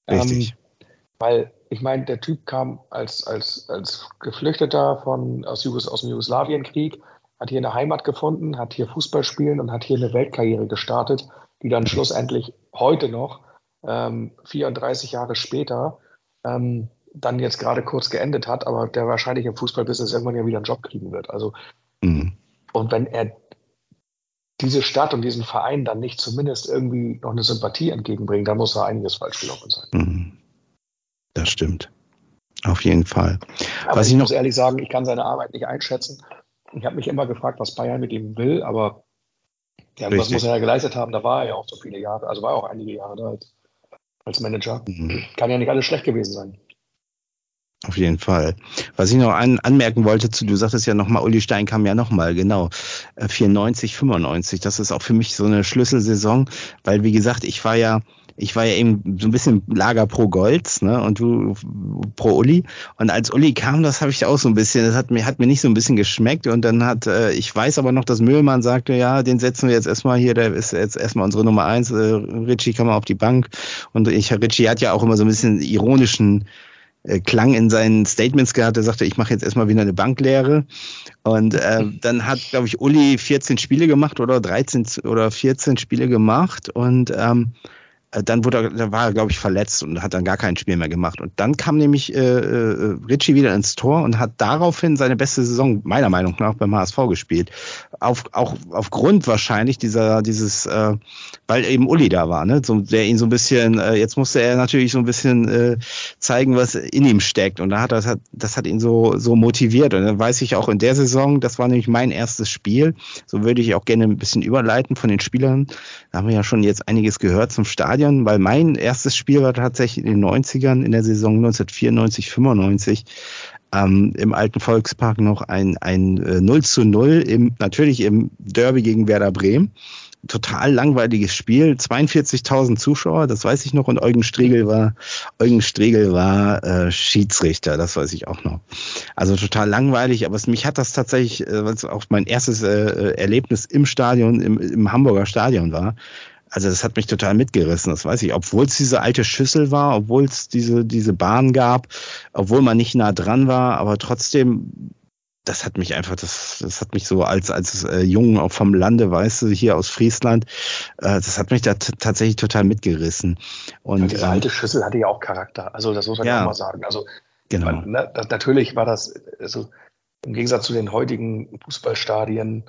Richtig. Ähm, weil ich meine, der Typ kam als, als, als Geflüchteter von, aus, Jugos, aus dem Jugoslawienkrieg, hat hier eine Heimat gefunden, hat hier Fußball spielen und hat hier eine Weltkarriere gestartet, die dann schlussendlich heute noch, ähm, 34 Jahre später, ähm, dann jetzt gerade kurz geendet hat, aber der wahrscheinlich im Fußballbusiness irgendwann ja wieder einen Job kriegen wird. Also, mhm. und wenn er diese Stadt und diesen Verein dann nicht zumindest irgendwie noch eine Sympathie entgegenbringt, dann muss da einiges falsch gelaufen sein. Mhm. Das stimmt. Auf jeden Fall. Aber was ich, ich muss ehrlich sagen, ich kann seine Arbeit nicht einschätzen. Ich habe mich immer gefragt, was Bayern mit ihm will, aber ja, was muss er ja geleistet haben? Da war er ja auch so viele Jahre, also war er auch einige Jahre da als, als Manager. Mhm. Kann ja nicht alles schlecht gewesen sein. Auf jeden Fall. Was ich noch an, anmerken wollte zu, du sagtest ja nochmal, Uli Stein kam ja nochmal, genau, 94, äh, 95. Das ist auch für mich so eine Schlüsselsaison, weil wie gesagt, ich war ja, ich war ja eben so ein bisschen Lager pro Golds, ne? Und du pro Uli. Und als Uli kam, das habe ich auch so ein bisschen, das hat mir, hat mir nicht so ein bisschen geschmeckt. Und dann hat, äh, ich weiß aber noch, dass Müllmann sagte, ja, den setzen wir jetzt erstmal hier, der ist jetzt erstmal unsere Nummer eins, äh, Richie kann mal auf die Bank. Und ich, Richie hat ja auch immer so ein bisschen ironischen äh, Klang in seinen Statements gehabt. Er sagte, ich mache jetzt erstmal wieder eine Banklehre. Und äh, dann hat, glaube ich, Uli 14 Spiele gemacht oder 13 oder 14 Spiele gemacht. Und ähm, äh, dann wurde er, da war er, glaube ich, verletzt und hat dann gar kein Spiel mehr gemacht. Und dann kam nämlich äh, äh, Richie wieder ins Tor und hat daraufhin seine beste Saison, meiner Meinung nach, beim HSV gespielt. Auf, auch aufgrund wahrscheinlich dieser, dieses, äh, weil eben Uli da war, ne? So, der ihn so ein bisschen, äh, jetzt musste er natürlich so ein bisschen äh, zeigen, was in ihm steckt. Und da hat das hat, das hat ihn so, so motiviert. Und dann weiß ich auch in der Saison, das war nämlich mein erstes Spiel. So würde ich auch gerne ein bisschen überleiten von den Spielern. Da haben wir ja schon jetzt einiges gehört zum Stadion. Stadion, weil mein erstes Spiel war tatsächlich in den 90ern, in der Saison 1994, 95. Ähm, im alten Volkspark noch ein, ein äh, 0 zu 0, im, natürlich im Derby gegen Werder Bremen total langweiliges Spiel, 42.000 Zuschauer, das weiß ich noch, und Eugen Striegel war, Eugen Striegel war äh, Schiedsrichter, das weiß ich auch noch. Also total langweilig, aber es, mich hat das tatsächlich, äh, weil es auch mein erstes äh, Erlebnis im Stadion, im, im Hamburger Stadion war, also das hat mich total mitgerissen, das weiß ich. Obwohl es diese alte Schüssel war, obwohl es diese, diese Bahn gab, obwohl man nicht nah dran war, aber trotzdem, das hat mich einfach, das, das hat mich so als, als äh, Jungen auch vom Lande, weißt du, hier aus Friesland, äh, das hat mich da tatsächlich total mitgerissen. Und ja, diese ähm, alte Schüssel hatte ja auch Charakter, also das muss man ja auch mal sagen. Also genau. Man, ne, das, natürlich war das, also im Gegensatz zu den heutigen Fußballstadien,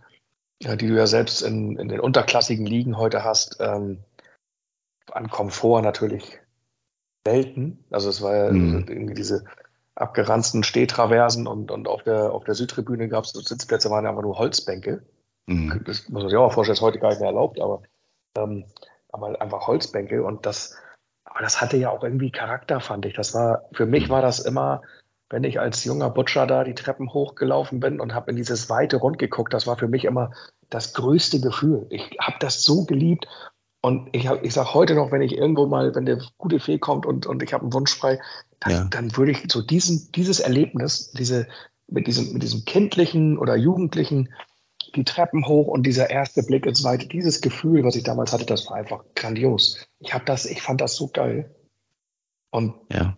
die du ja selbst in, in den unterklassigen Ligen heute hast, ähm, an Komfort natürlich selten. Also es war ja mhm. irgendwie diese abgeranzten Stehtraversen und, und auf der, auf der Südtribüne gab es Sitzplätze, waren einfach nur Holzbänke. Mhm. Das muss man sich auch vorstellen, ist heute gar nicht mehr erlaubt, aber, ähm, aber einfach Holzbänke und das, aber das hatte ja auch irgendwie Charakter, fand ich. Das war, für mich war das immer wenn ich als junger Butcher da die Treppen hochgelaufen bin und habe in dieses weite Rund geguckt, das war für mich immer das größte Gefühl. Ich habe das so geliebt. Und ich, ich sage heute noch, wenn ich irgendwo mal, wenn der gute Fee kommt und, und ich habe einen Wunsch frei, dann, ja. dann würde ich so diesen, dieses Erlebnis, diese, mit diesem, mit diesem kindlichen oder jugendlichen, die Treppen hoch und dieser erste Blick ins Weite, dieses Gefühl, was ich damals hatte, das war einfach grandios. Ich habe das, ich fand das so geil. Und ja,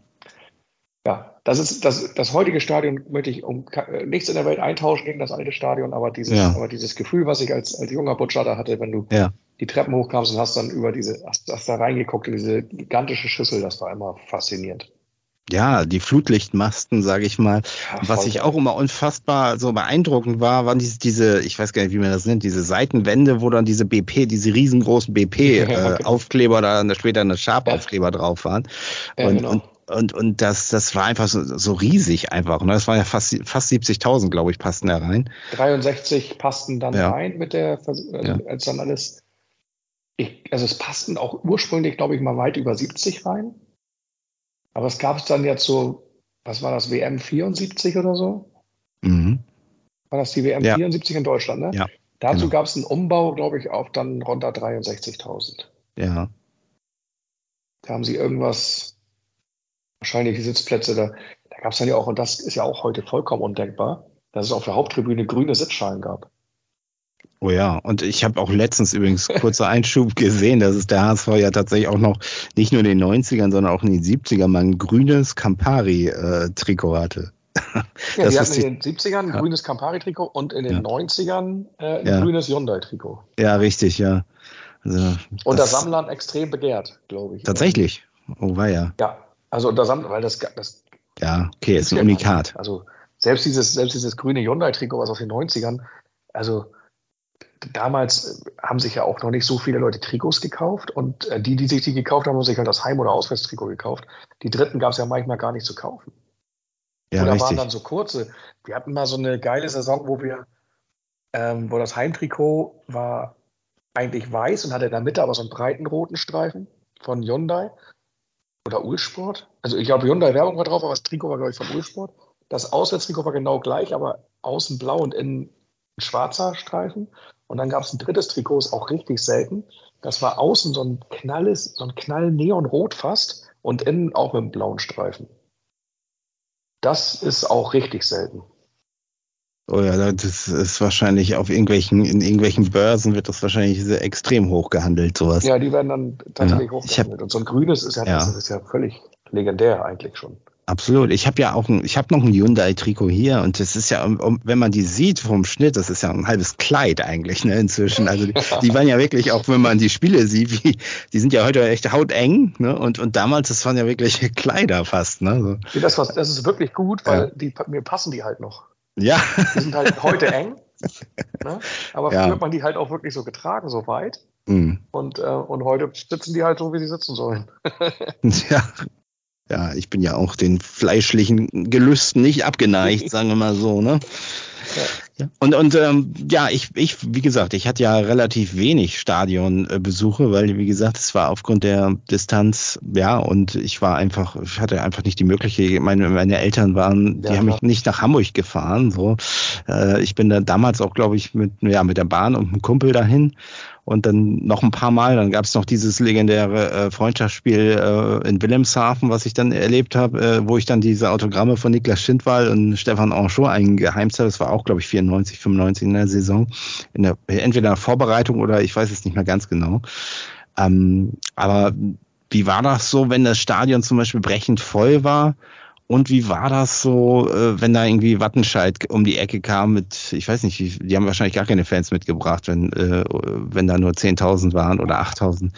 ja das ist das, das heutige Stadion möchte ich um nichts in der Welt eintauschen gegen das alte Stadion, aber dieses, ja. aber dieses Gefühl, was ich als, als junger Butcher hatte, wenn du ja. die Treppen hochkamst und hast dann über diese, hast, hast da reingeguckt in diese gigantische Schüssel, das war immer faszinierend. Ja, die Flutlichtmasten, sage ich mal. Ja, was ich auch immer unfassbar so beeindruckend war, waren diese, diese, ich weiß gar nicht, wie man das nennt, diese Seitenwände, wo dann diese BP, diese riesengroßen BP-Aufkleber äh, da später eine Sharp-Aufkleber drauf waren. Und, genau. und und, und das, das war einfach so, so riesig einfach. Und ne? das war ja fast, fast 70.000, glaube ich, passten da rein. 63 passten dann ja. rein mit der, also ja. als dann alles, ich, also es passten auch ursprünglich, glaube ich, mal weit über 70 rein. Aber es gab es dann jetzt so, was war das, WM 74 oder so? Mhm. War das die WM ja. 74 in Deutschland, ne? Ja. Dazu genau. gab es einen Umbau, glaube ich, auf dann runter 63.000. Ja. Da haben sie irgendwas wahrscheinlich Sitzplätze, da, da gab es dann ja auch, und das ist ja auch heute vollkommen undenkbar, dass es auf der Haupttribüne grüne Sitzschalen gab. Oh ja, und ich habe auch letztens übrigens kurzer Einschub gesehen, dass es der HSV ja tatsächlich auch noch nicht nur in den 90ern, sondern auch in den 70ern mal ein grünes Campari-Trikot hatte. Ja, die hatten in den 70ern ein ja. grünes Campari-Trikot und in den ja. 90ern äh, ein ja. grünes Hyundai-Trikot. Ja, richtig, ja. Also, und das Sammlern extrem begehrt, glaube ich. Tatsächlich. Oh, war ja. Ja, also unter Samt, weil das, das ja, okay, ist ein Unikat. Also selbst dieses, selbst dieses grüne Hyundai-Trikot, was aus den 90ern, also damals haben sich ja auch noch nicht so viele Leute Trikots gekauft und äh, die, die sich die gekauft haben, haben sich halt das Heim- oder Auswärtstrikot gekauft. Die dritten gab es ja manchmal gar nicht zu kaufen. Ja, Oder richtig. waren dann so kurze. Wir hatten mal so eine geile Saison, wo wir, ähm, wo das Heimtrikot war eigentlich weiß und hatte in der Mitte aber so einen breiten roten Streifen von Hyundai oder Ulsport. Also ich glaube, Hyundai Werbung war drauf, aber das Trikot war, glaube ich, von Ulsport. Das Auswärtstrikot war genau gleich, aber außen blau und innen schwarzer Streifen. Und dann gab es ein drittes Trikot, ist auch richtig selten. Das war außen so ein knalles, so ein knall neonrot fast und innen auch mit einem blauen Streifen. Das ist auch richtig selten. Oh ja, das ist wahrscheinlich auf irgendwelchen, in irgendwelchen Börsen wird das wahrscheinlich extrem hoch gehandelt, sowas. Ja, die werden dann tatsächlich ja. hochgehandelt. Und so ein grünes ist ja, ja. Das ist ja völlig legendär eigentlich schon. Absolut. Ich habe ja auch ein, ich habe noch ein Hyundai-Trikot hier und das ist ja, wenn man die sieht vom Schnitt, das ist ja ein halbes Kleid eigentlich, ne, inzwischen. Also die, die waren ja wirklich, auch wenn man die Spiele sieht, wie, die sind ja heute echt hauteng, ne? Und, und damals, das waren ja wirklich Kleider fast, ne? So. Das, was, das ist wirklich gut, weil ja. die, mir passen die halt noch. Ja. Die sind halt heute eng. Ne? Aber früher hat man die halt auch wirklich so getragen, so weit. Mhm. Und, äh, und heute sitzen die halt so, wie sie sitzen sollen. ja, ja, ich bin ja auch den fleischlichen Gelüsten nicht abgeneigt, sagen wir mal so, ne? Ja. Und, und ähm, ja, ich, ich, wie gesagt, ich hatte ja relativ wenig Stadionbesuche, weil, wie gesagt, es war aufgrund der Distanz, ja, und ich war einfach, ich hatte einfach nicht die Möglichkeit, meine, meine Eltern waren, die ja, haben mich nicht nach Hamburg gefahren, so. Äh, ich bin da damals auch, glaube ich, mit, ja, mit der Bahn und einem Kumpel dahin und dann noch ein paar Mal. Dann gab es noch dieses legendäre äh, Freundschaftsspiel äh, in Wilhelmshaven, was ich dann erlebt habe, äh, wo ich dann diese Autogramme von Niklas Schindwall und Stefan Anchot eingeheimst habe. Das war auch, glaube ich, 94, 95 in der Saison. In der, entweder in der Vorbereitung oder ich weiß es nicht mehr ganz genau. Ähm, aber wie war das so, wenn das Stadion zum Beispiel brechend voll war? Und wie war das so, äh, wenn da irgendwie Wattenscheid um die Ecke kam mit, ich weiß nicht, die haben wahrscheinlich gar keine Fans mitgebracht, wenn, äh, wenn da nur 10.000 waren oder 8.000.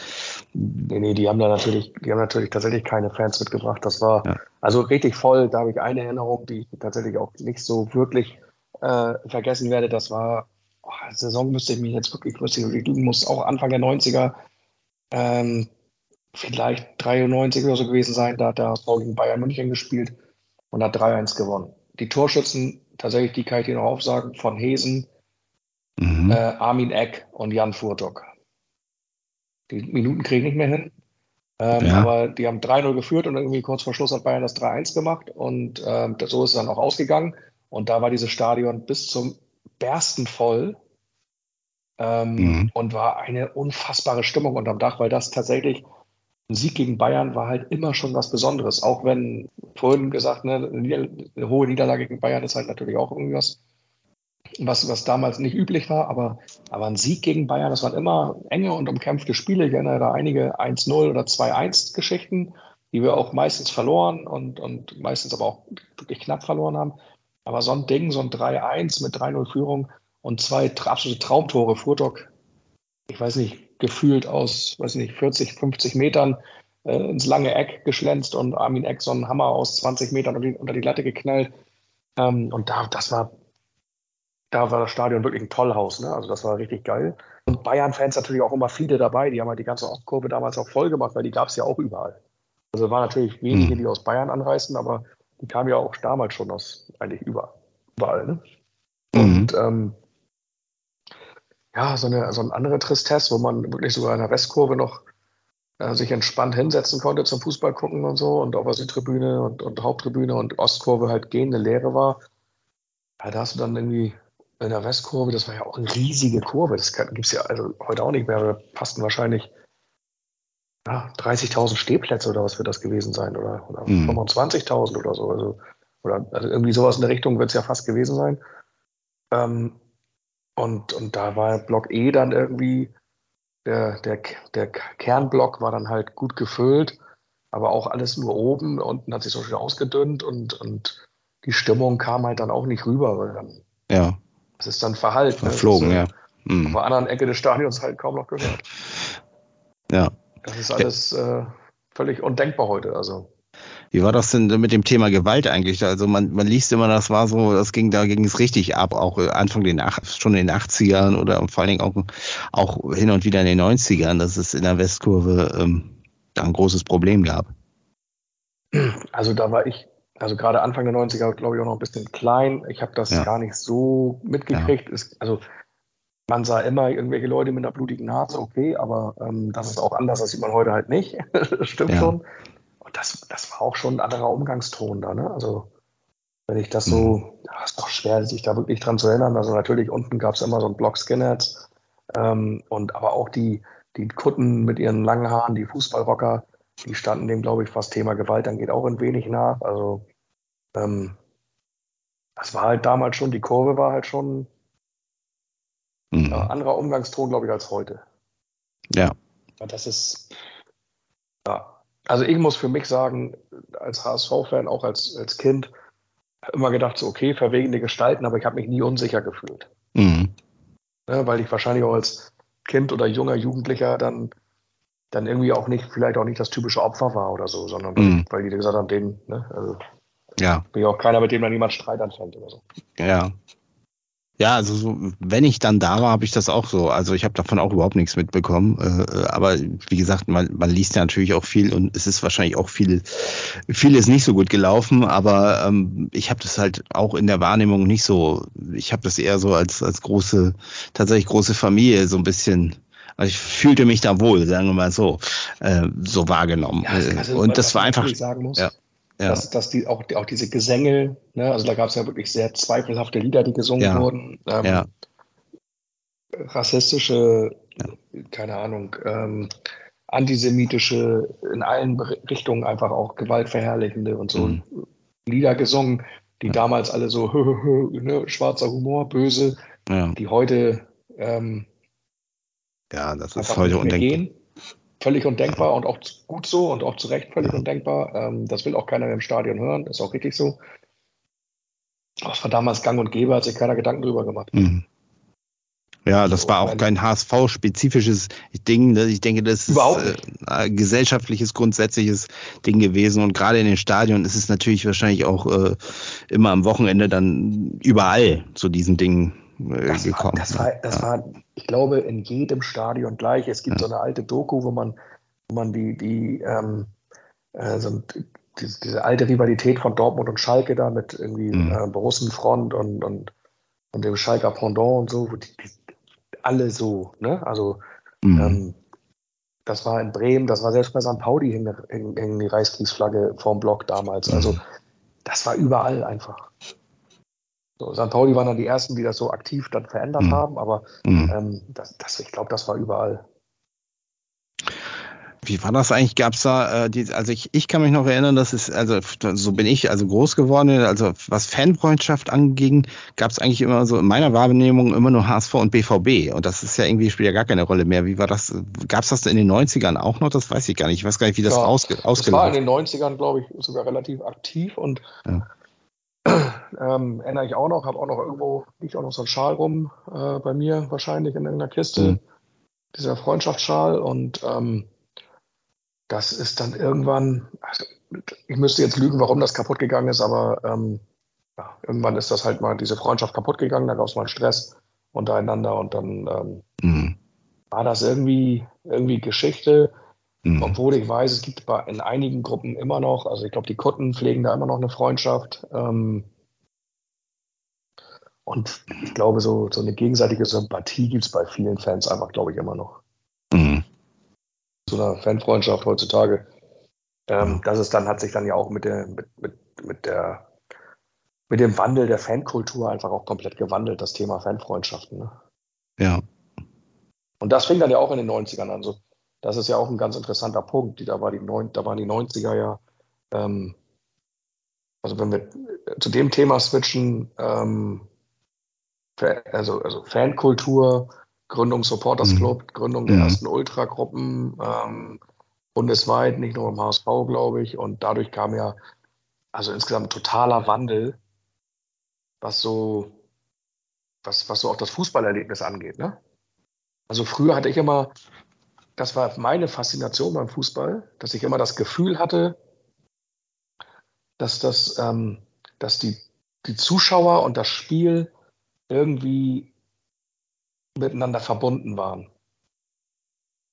Nee, nee, die haben da natürlich, die haben natürlich tatsächlich keine Fans mitgebracht. Das war ja. also richtig voll. Da habe ich eine Erinnerung, die ich tatsächlich auch nicht so wirklich äh, vergessen werde. Das war, oh, Saison müsste ich mich jetzt wirklich, müsste ich wirklich muss auch Anfang der 90er. Ähm, vielleicht 93 oder so gewesen sein. Da hat der HSV gegen Bayern München gespielt und hat 3-1 gewonnen. Die Torschützen, tatsächlich, die kann ich dir noch aufsagen, von Hesen, mhm. äh, Armin Eck und Jan Furtok. Die Minuten kriege ich nicht mehr hin. Ähm, ja. Aber die haben 3-0 geführt und irgendwie kurz vor Schluss hat Bayern das 3-1 gemacht und ähm, so ist es dann auch ausgegangen. Und da war dieses Stadion bis zum Bersten voll ähm, mhm. und war eine unfassbare Stimmung unterm Dach, weil das tatsächlich ein Sieg gegen Bayern war halt immer schon was Besonderes. Auch wenn vorhin gesagt, ne, eine hohe Niederlage gegen Bayern ist halt natürlich auch irgendwas, was, was damals nicht üblich war. Aber, aber ein Sieg gegen Bayern, das waren immer enge und umkämpfte Spiele. Ich erinnere da einige 1-0 oder 2-1 Geschichten, die wir auch meistens verloren und, und meistens aber auch wirklich knapp verloren haben. Aber so ein Ding, so ein 3-1 mit 3-0 Führung und zwei absolute Traumtore, Furtok, ich weiß nicht, gefühlt aus, weiß nicht, 40, 50 Metern äh, ins lange Eck geschlänzt und Armin Eck so einen Hammer aus 20 Metern unter die, unter die Latte geknallt. Ähm, und da, das war, da war das Stadion wirklich ein Tollhaus, ne? Also das war richtig geil. Und Bayern-Fans natürlich auch immer viele dabei, die haben halt die ganze Ostkurve damals auch voll gemacht, weil die gab es ja auch überall. Also waren natürlich wenige, mhm. die aus Bayern anreisten, aber die kamen ja auch damals schon aus eigentlich überall. Ne? Mhm. Und ähm, ja, so eine, so eine andere Tristesse, wo man wirklich sogar in der Westkurve noch äh, sich entspannt hinsetzen konnte zum Fußball gucken und so und auf der Südtribüne und, und Haupttribüne und Ostkurve halt gehende Leere war. Ja, da hast du dann irgendwie in der Westkurve, das war ja auch eine riesige Kurve, das gibt es ja also heute auch nicht mehr, da passten wahrscheinlich ja, 30.000 Stehplätze oder was wird das gewesen sein oder, oder mhm. 25.000 oder so. Also, oder also irgendwie sowas in der Richtung wird es ja fast gewesen sein. Ähm, und, und da war Block E dann irgendwie, der, der, der Kernblock war dann halt gut gefüllt, aber auch alles nur oben. Unten hat sich so schön ausgedünnt und, und die Stimmung kam halt dann auch nicht rüber, weil dann. Ja. Es ist dann verhalten. Verflogen, ne? ja. Mhm. Auf der anderen Ecke des Stadions halt kaum noch gehört. Ja. Das ist alles äh, völlig undenkbar heute. Also. Wie war das denn mit dem Thema Gewalt eigentlich? Also man, man liest immer, das war so, das ging, da ging es richtig ab, auch Anfang den, schon in den 80ern oder vor allen Dingen auch, auch hin und wieder in den 90ern, dass es in der Westkurve ähm, da ein großes Problem gab. Also da war ich, also gerade Anfang der 90er, glaube ich, auch noch ein bisschen klein. Ich habe das ja. gar nicht so mitgekriegt. Ja. Es, also man sah immer irgendwelche Leute mit einer blutigen Nase, okay, aber ähm, das ist auch anders, das sieht man heute halt nicht. das stimmt ja. schon das, das war auch schon ein anderer Umgangston da, ne? Also wenn ich das so, mhm. ja, ist doch schwer, sich da wirklich dran zu erinnern. Also natürlich unten gab es immer so einen Block Skinheads ähm, und aber auch die, die Kutten mit ihren langen Haaren, die Fußballrocker, die standen dem, glaube ich, fast Thema Gewalt dann geht auch ein wenig nach. Also ähm, das war halt damals schon, die Kurve war halt schon mhm. ja, anderer Umgangston, glaube ich, als heute. Ja. Das ist, ja, also ich muss für mich sagen, als HSV-Fan, auch als, als Kind, immer gedacht, so okay, verwegende Gestalten, aber ich habe mich nie unsicher gefühlt. Mhm. Ja, weil ich wahrscheinlich auch als Kind oder junger Jugendlicher dann, dann irgendwie auch nicht, vielleicht auch nicht das typische Opfer war oder so, sondern mhm. weil, die gesagt haben, den, ne, also ja. bin ich auch keiner, mit dem dann niemand Streit anfängt oder so. Ja, ja, also so, wenn ich dann da war, habe ich das auch so. Also ich habe davon auch überhaupt nichts mitbekommen. Äh, aber wie gesagt, man, man liest ja natürlich auch viel und es ist wahrscheinlich auch viel, vieles nicht so gut gelaufen. Aber ähm, ich habe das halt auch in der Wahrnehmung nicht so. Ich habe das eher so als als große, tatsächlich große Familie so ein bisschen. Also ich fühlte mich da wohl, sagen wir mal so, äh, so wahrgenommen. Ja, also, und das war einfach. Ja ja. dass, dass die auch, auch diese Gesänge, ne, also da gab es ja wirklich sehr zweifelhafte Lieder, die gesungen ja. wurden. Ähm, ja. Rassistische, keine Ahnung, ähm, antisemitische, in allen Richtungen einfach auch gewaltverherrlichende und so mhm. Lieder gesungen, die damals alle so ne, schwarzer Humor, böse, die heute ähm, ja, das ist heute undenkbar. Völlig undenkbar und auch gut so und auch zu Recht völlig undenkbar. Ähm, das will auch keiner im Stadion hören, ist auch richtig so. Aber es war damals gang und gäbe, hat sich keiner Gedanken drüber gemacht. Mhm. Ja, das so, war auch kein HSV-spezifisches Ding. Ne? Ich denke, das ist äh, ein gesellschaftliches, grundsätzliches Ding gewesen. Und gerade in den Stadien ist es natürlich wahrscheinlich auch äh, immer am Wochenende dann überall zu diesen Dingen das gekommen. War, das, war, das ja. war, ich glaube, in jedem Stadion gleich. Es gibt ja. so eine alte Doku, wo man, wo man die, die, ähm, äh, so, die, diese alte Rivalität von Dortmund und Schalke da mit irgendwie mhm. äh, Borussenfront und, und, und dem Schalker Pendant und so, wo die, die alle so, ne? Also mhm. ähm, das war in Bremen, das war selbst bei St. Pauli hing, hing, hing die Reichskriegsflagge vorm Block damals. Also mhm. das war überall einfach. So, St. Pauli waren dann die ersten, die das so aktiv dann verändert mhm. haben, aber mhm. ähm, das, das, ich glaube, das war überall. Wie war das eigentlich? Gab es da, äh, die, also ich, ich kann mich noch erinnern, dass es, also so bin ich also groß geworden, also was Fanfreundschaft anging, gab es eigentlich immer so in meiner Wahrnehmung immer nur HSV und BVB. Und das ist ja irgendwie, spielt ja gar keine Rolle mehr. Wie war das? Gab es das in den 90ern auch noch? Das weiß ich gar nicht. Ich weiß gar nicht, wie das ja, ausge, ausgelaufen Das war in den 90ern, glaube ich, sogar relativ aktiv und ja. Ähm, erinnere ich auch noch, habe auch noch irgendwo, liegt auch noch so ein Schal rum äh, bei mir wahrscheinlich in irgendeiner Kiste, mhm. dieser Freundschaftsschal und ähm, das ist dann irgendwann, also, ich müsste jetzt lügen, warum das kaputt gegangen ist, aber ähm, ja, irgendwann ist das halt mal diese Freundschaft kaputt gegangen, da gab es mal Stress untereinander und dann ähm, mhm. war das irgendwie, irgendwie Geschichte. Mhm. Obwohl ich weiß, es gibt in einigen Gruppen immer noch, also ich glaube, die Kutten pflegen da immer noch eine Freundschaft. Ähm, und ich glaube, so, so eine gegenseitige Sympathie gibt es bei vielen Fans einfach, glaube ich, immer noch. Mhm. So eine Fanfreundschaft heutzutage. Ähm, das ist dann, hat sich dann ja auch mit der, mit, mit, mit der, mit dem Wandel der Fankultur einfach auch komplett gewandelt, das Thema Fanfreundschaften. Ne? Ja. Und das fing dann ja auch in den 90ern an. So, das ist ja auch ein ganz interessanter Punkt. Da, war die neun, da waren die 90er ja, ähm, also wenn wir zu dem Thema switchen, ähm, also, also Fankultur, Gründung Supporters mhm. Club, Gründung der mhm. ersten Ultragruppen ähm, bundesweit, nicht nur im HSV, glaube ich. Und dadurch kam ja also insgesamt totaler Wandel, was so, was, was so auch das Fußballerlebnis angeht. Ne? Also früher hatte ich immer, das war meine Faszination beim Fußball, dass ich immer das Gefühl hatte, dass das, ähm, dass die, die Zuschauer und das Spiel irgendwie miteinander verbunden waren.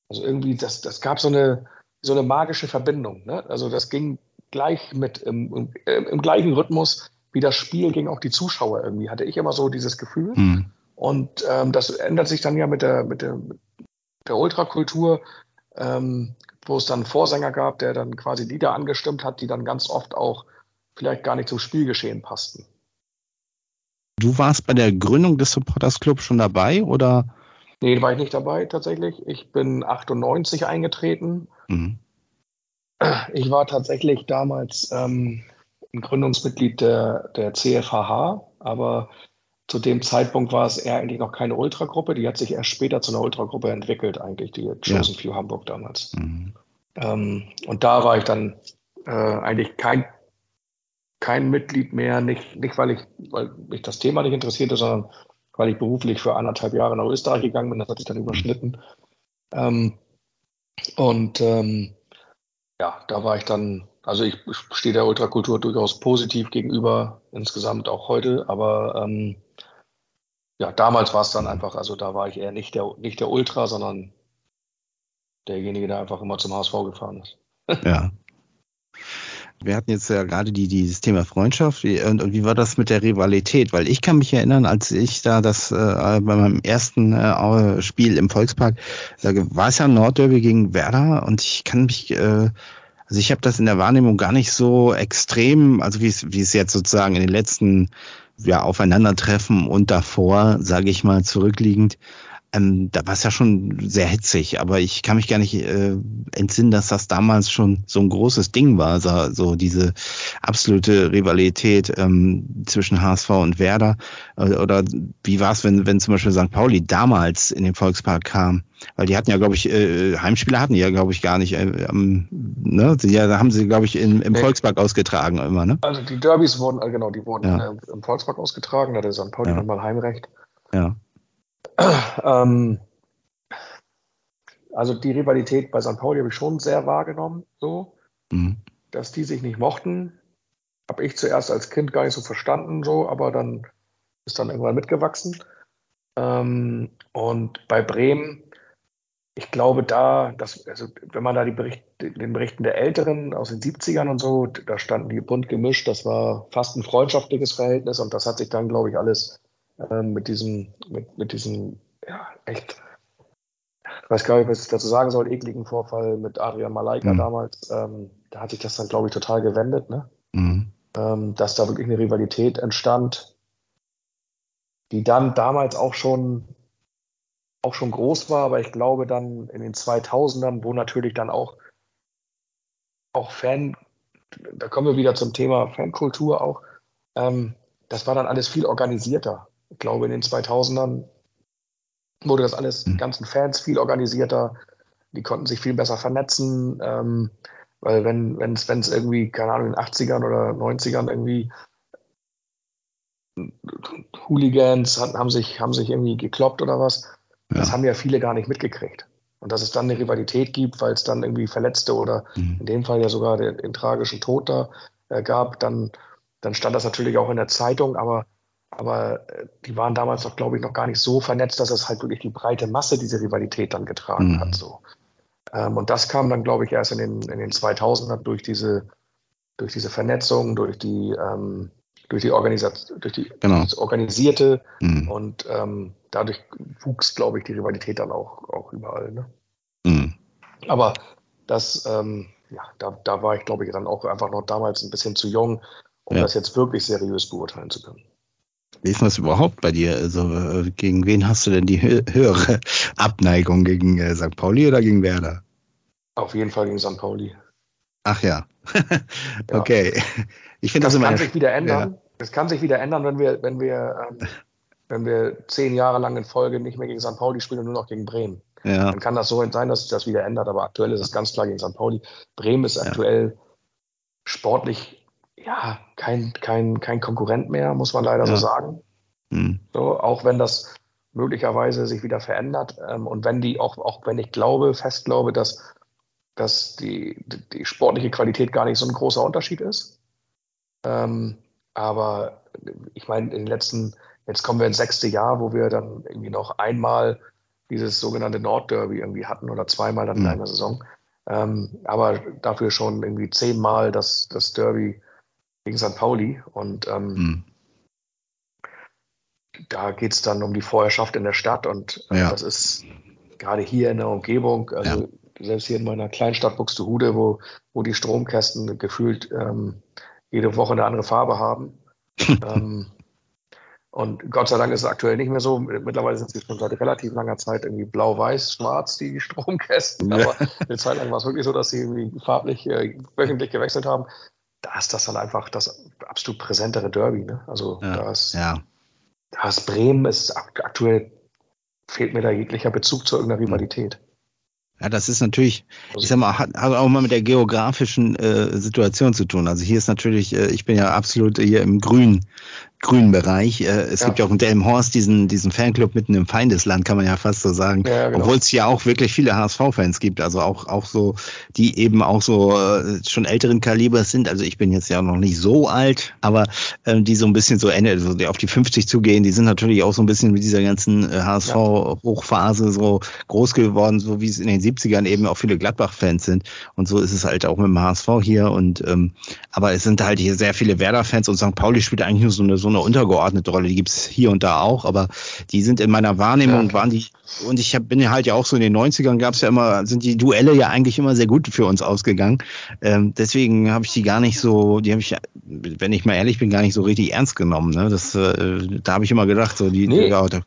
Also irgendwie, das, das gab so eine, so eine magische Verbindung. Ne? Also das ging gleich mit im, im, im, gleichen Rhythmus wie das Spiel ging auch die Zuschauer irgendwie, hatte ich immer so dieses Gefühl. Mhm. Und ähm, das ändert sich dann ja mit der, mit der, der Ultrakultur, ähm, wo es dann einen Vorsänger gab, der dann quasi Lieder angestimmt hat, die dann ganz oft auch vielleicht gar nicht zum Spielgeschehen passten. Du warst bei der Gründung des Supporters Club schon dabei oder? Nee, war ich nicht dabei tatsächlich. Ich bin 98 eingetreten. Mhm. Ich war tatsächlich damals ähm, ein Gründungsmitglied der, der CFHH, aber zu dem Zeitpunkt war es eher eigentlich noch keine Ultragruppe. Die hat sich erst später zu einer Ultragruppe entwickelt, eigentlich, die Chosen ja. Few Hamburg damals. Mhm. Ähm, und da war ich dann äh, eigentlich kein, kein Mitglied mehr, nicht, nicht weil, ich, weil mich das Thema nicht interessierte, sondern weil ich beruflich für anderthalb Jahre nach Österreich gegangen bin. Das hat sich dann überschnitten. Ähm, und ähm, ja, da war ich dann, also ich stehe der Ultrakultur durchaus positiv gegenüber, insgesamt auch heute, aber ähm, ja, damals war es dann einfach, also da war ich eher nicht der, nicht der Ultra, sondern derjenige, der einfach immer zum HSV gefahren ist. Ja. Wir hatten jetzt ja gerade die, dieses Thema Freundschaft und, und, wie war das mit der Rivalität? Weil ich kann mich erinnern, als ich da das äh, bei meinem ersten äh, Spiel im Volkspark, da war es ja Nordderby gegen Werder und ich kann mich, äh, also ich habe das in der Wahrnehmung gar nicht so extrem, also wie es jetzt sozusagen in den letzten ja, Aufeinandertreffen und davor, sage ich mal, zurückliegend, ähm, da war es ja schon sehr hitzig, aber ich kann mich gar nicht äh, entsinnen, dass das damals schon so ein großes Ding war, so, so diese absolute Rivalität ähm, zwischen HSV und Werder. Äh, oder wie war es, wenn, wenn zum Beispiel St. Pauli damals in den Volkspark kam? Weil die hatten ja, glaube ich, äh, Heimspiele hatten die ja, glaube ich, gar nicht. Äh, ähm, ne? Ja, da haben sie, glaube ich, in, im nee. Volkspark ausgetragen immer, ne? Also die Derbys wurden, äh, genau, die wurden ja. äh, im Volkspark ausgetragen, da hatte St. Pauli ja. nochmal Heimrecht. Ja. Ähm, also die Rivalität bei St. Pauli habe ich schon sehr wahrgenommen, so, mhm. dass die sich nicht mochten. Habe ich zuerst als Kind gar nicht so verstanden, so, aber dann ist dann irgendwann mitgewachsen. Ähm, und bei Bremen, ich glaube da, dass, also wenn man da die Bericht, den Berichten der Älteren aus den 70ern und so, da standen die bunt gemischt, das war fast ein freundschaftliches Verhältnis und das hat sich dann, glaube ich, alles ähm, mit diesem, mit, mit diesem, ja, echt, ich weiß gar nicht, was ich dazu sagen soll, ekligen Vorfall mit Adrian Malaika mhm. damals. Ähm, da hatte ich das dann, glaube ich, total gewendet, ne? Mhm. Ähm, dass da wirklich eine Rivalität entstand, die dann damals auch schon auch schon groß war, aber ich glaube dann in den 2000ern, wo natürlich dann auch auch Fan, da kommen wir wieder zum Thema Fankultur auch, ähm, das war dann alles viel organisierter ich glaube, in den 2000ern wurde das alles, die ganzen Fans viel organisierter, die konnten sich viel besser vernetzen, ähm, weil wenn es irgendwie, keine Ahnung, in den 80ern oder 90ern irgendwie Hooligans hatten, haben, sich, haben sich irgendwie gekloppt oder was, ja. das haben ja viele gar nicht mitgekriegt. Und dass es dann eine Rivalität gibt, weil es dann irgendwie Verletzte oder mhm. in dem Fall ja sogar den, den tragischen Tod da äh, gab, dann, dann stand das natürlich auch in der Zeitung, aber aber äh, die waren damals doch, glaube ich, noch gar nicht so vernetzt, dass es halt wirklich die breite Masse diese Rivalität dann getragen mhm. hat. So. Ähm, und das kam dann, glaube ich, erst in den, in den 2000ern durch diese, durch diese Vernetzung, durch die, ähm, durch die durch die genau. organisierte mhm. und ähm, dadurch wuchs, glaube ich, die Rivalität dann auch, auch überall. Ne? Mhm. Aber das, ähm, ja, da, da war ich, glaube ich, dann auch einfach noch damals ein bisschen zu jung, um ja. das jetzt wirklich seriös beurteilen zu können. Wie ist das überhaupt bei dir? Also äh, gegen wen hast du denn die höhere Abneigung? Gegen äh, St. Pauli oder gegen Werder? Auf jeden Fall gegen St. Pauli. Ach ja. okay. Ja. Ich finde das, das kann sich wieder ändern. Ja. Das kann sich wieder ändern, wenn wir, wenn wir, ähm, wenn wir zehn Jahre lang in Folge nicht mehr gegen St. Pauli spielen und nur noch gegen Bremen. Ja. Dann kann das so sein, dass sich das wieder ändert. Aber aktuell ist es ganz klar gegen St. Pauli. Bremen ist aktuell sportlich ja, kein, kein, kein Konkurrent mehr, muss man leider ja. so sagen. Mhm. So, auch wenn das möglicherweise sich wieder verändert ähm, und wenn die auch, auch wenn ich glaube, fest glaube, dass, dass die, die sportliche Qualität gar nicht so ein großer Unterschied ist. Ähm, aber ich meine, in den letzten, jetzt kommen wir ins sechste Jahr, wo wir dann irgendwie noch einmal dieses sogenannte Nordderby irgendwie hatten oder zweimal dann mhm. in einer Saison. Ähm, aber dafür schon irgendwie zehnmal das, das Derby gegen St. Pauli. Und ähm, mhm. da geht es dann um die Vorherrschaft in der Stadt. Und äh, ja. das ist gerade hier in der Umgebung, also ja. selbst hier in meiner Kleinstadt Buxtehude, wo, wo die Stromkästen gefühlt ähm, jede Woche eine andere Farbe haben. ähm, und Gott sei Dank ist es aktuell nicht mehr so. Mittlerweile sind sie schon seit relativ langer Zeit irgendwie blau-weiß, schwarz, die Stromkästen. Aber eine Zeit lang war es wirklich so, dass sie irgendwie farblich äh, wöchentlich gewechselt haben da ist das dann einfach das absolut präsentere Derby. Ne? Also ja, da, ist, ja. da ist Bremen, ist aktuell fehlt mir da jeglicher Bezug zu irgendeiner Rivalität. Ja, das ist natürlich, ich sag mal, hat, hat auch mal mit der geografischen äh, Situation zu tun. Also hier ist natürlich, äh, ich bin ja absolut hier im Grün, grünen Bereich. Äh, es ja. gibt ja auch in Delmenhorst diesen, diesen Fanclub mitten im Feindesland, kann man ja fast so sagen. Ja, genau. Obwohl es ja auch wirklich viele HSV-Fans gibt, also auch, auch so, die eben auch so äh, schon älteren Kalibers sind. Also ich bin jetzt ja noch nicht so alt, aber äh, die so ein bisschen so Ende, also die auf die 50 zugehen, die sind natürlich auch so ein bisschen mit dieser ganzen äh, HSV-Hochphase so groß geworden, so wie es in den 70ern eben auch viele Gladbach-Fans sind. Und so ist es halt auch mit dem HSV hier. Und ähm, aber es sind halt hier sehr viele Werder-Fans und St. Pauli spielt eigentlich nur so eine so eine untergeordnete Rolle. Die gibt's hier und da auch, aber die sind in meiner Wahrnehmung, ja. waren die, und ich hab, bin ja halt ja auch so in den 90ern gab's ja immer, sind die Duelle ja eigentlich immer sehr gut für uns ausgegangen. Ähm, deswegen habe ich die gar nicht so, die habe ich, wenn ich mal ehrlich bin, gar nicht so richtig ernst genommen. Ne? Das, äh, da habe ich immer gedacht, so die, nee. ja, da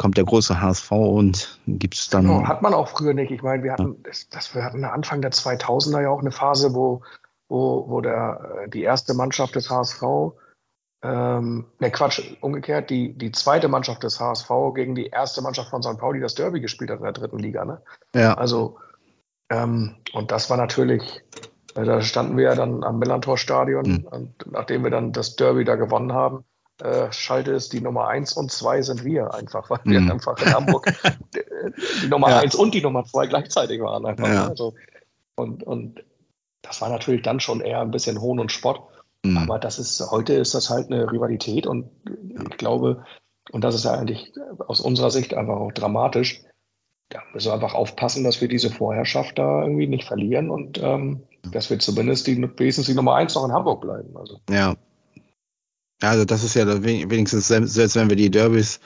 kommt der große HSV und gibt's dann. Genau, hat man auch früher nicht. Ich meine, wir hatten, das, das, wir hatten Anfang der 2000er ja auch eine Phase, wo, wo, wo der, die erste Mannschaft des HSV ähm, ne Quatsch, umgekehrt, die, die zweite Mannschaft des HSV gegen die erste Mannschaft von St. Pauli das Derby gespielt hat in der dritten Liga. Ne? Ja. Also, ähm, und das war natürlich, äh, da standen wir ja dann am Millantor-Stadion mhm. und nachdem wir dann das Derby da gewonnen haben, äh, Schalte ist die Nummer eins und zwei sind wir einfach, weil wir mhm. einfach in Hamburg die, die Nummer ja. eins und die Nummer zwei gleichzeitig waren. Einfach, ja. Ne? also, und, und das war natürlich dann schon eher ein bisschen Hohn und Spott. Mhm. Aber das ist, heute ist das halt eine Rivalität und ich glaube, und das ist ja eigentlich aus unserer Sicht einfach auch dramatisch, da müssen wir einfach aufpassen, dass wir diese Vorherrschaft da irgendwie nicht verlieren und ähm, dass wir zumindest die, wenigstens die Nummer eins noch in Hamburg bleiben. Also. Ja. Also das ist ja wenigstens, selbst wenn wir die Derbys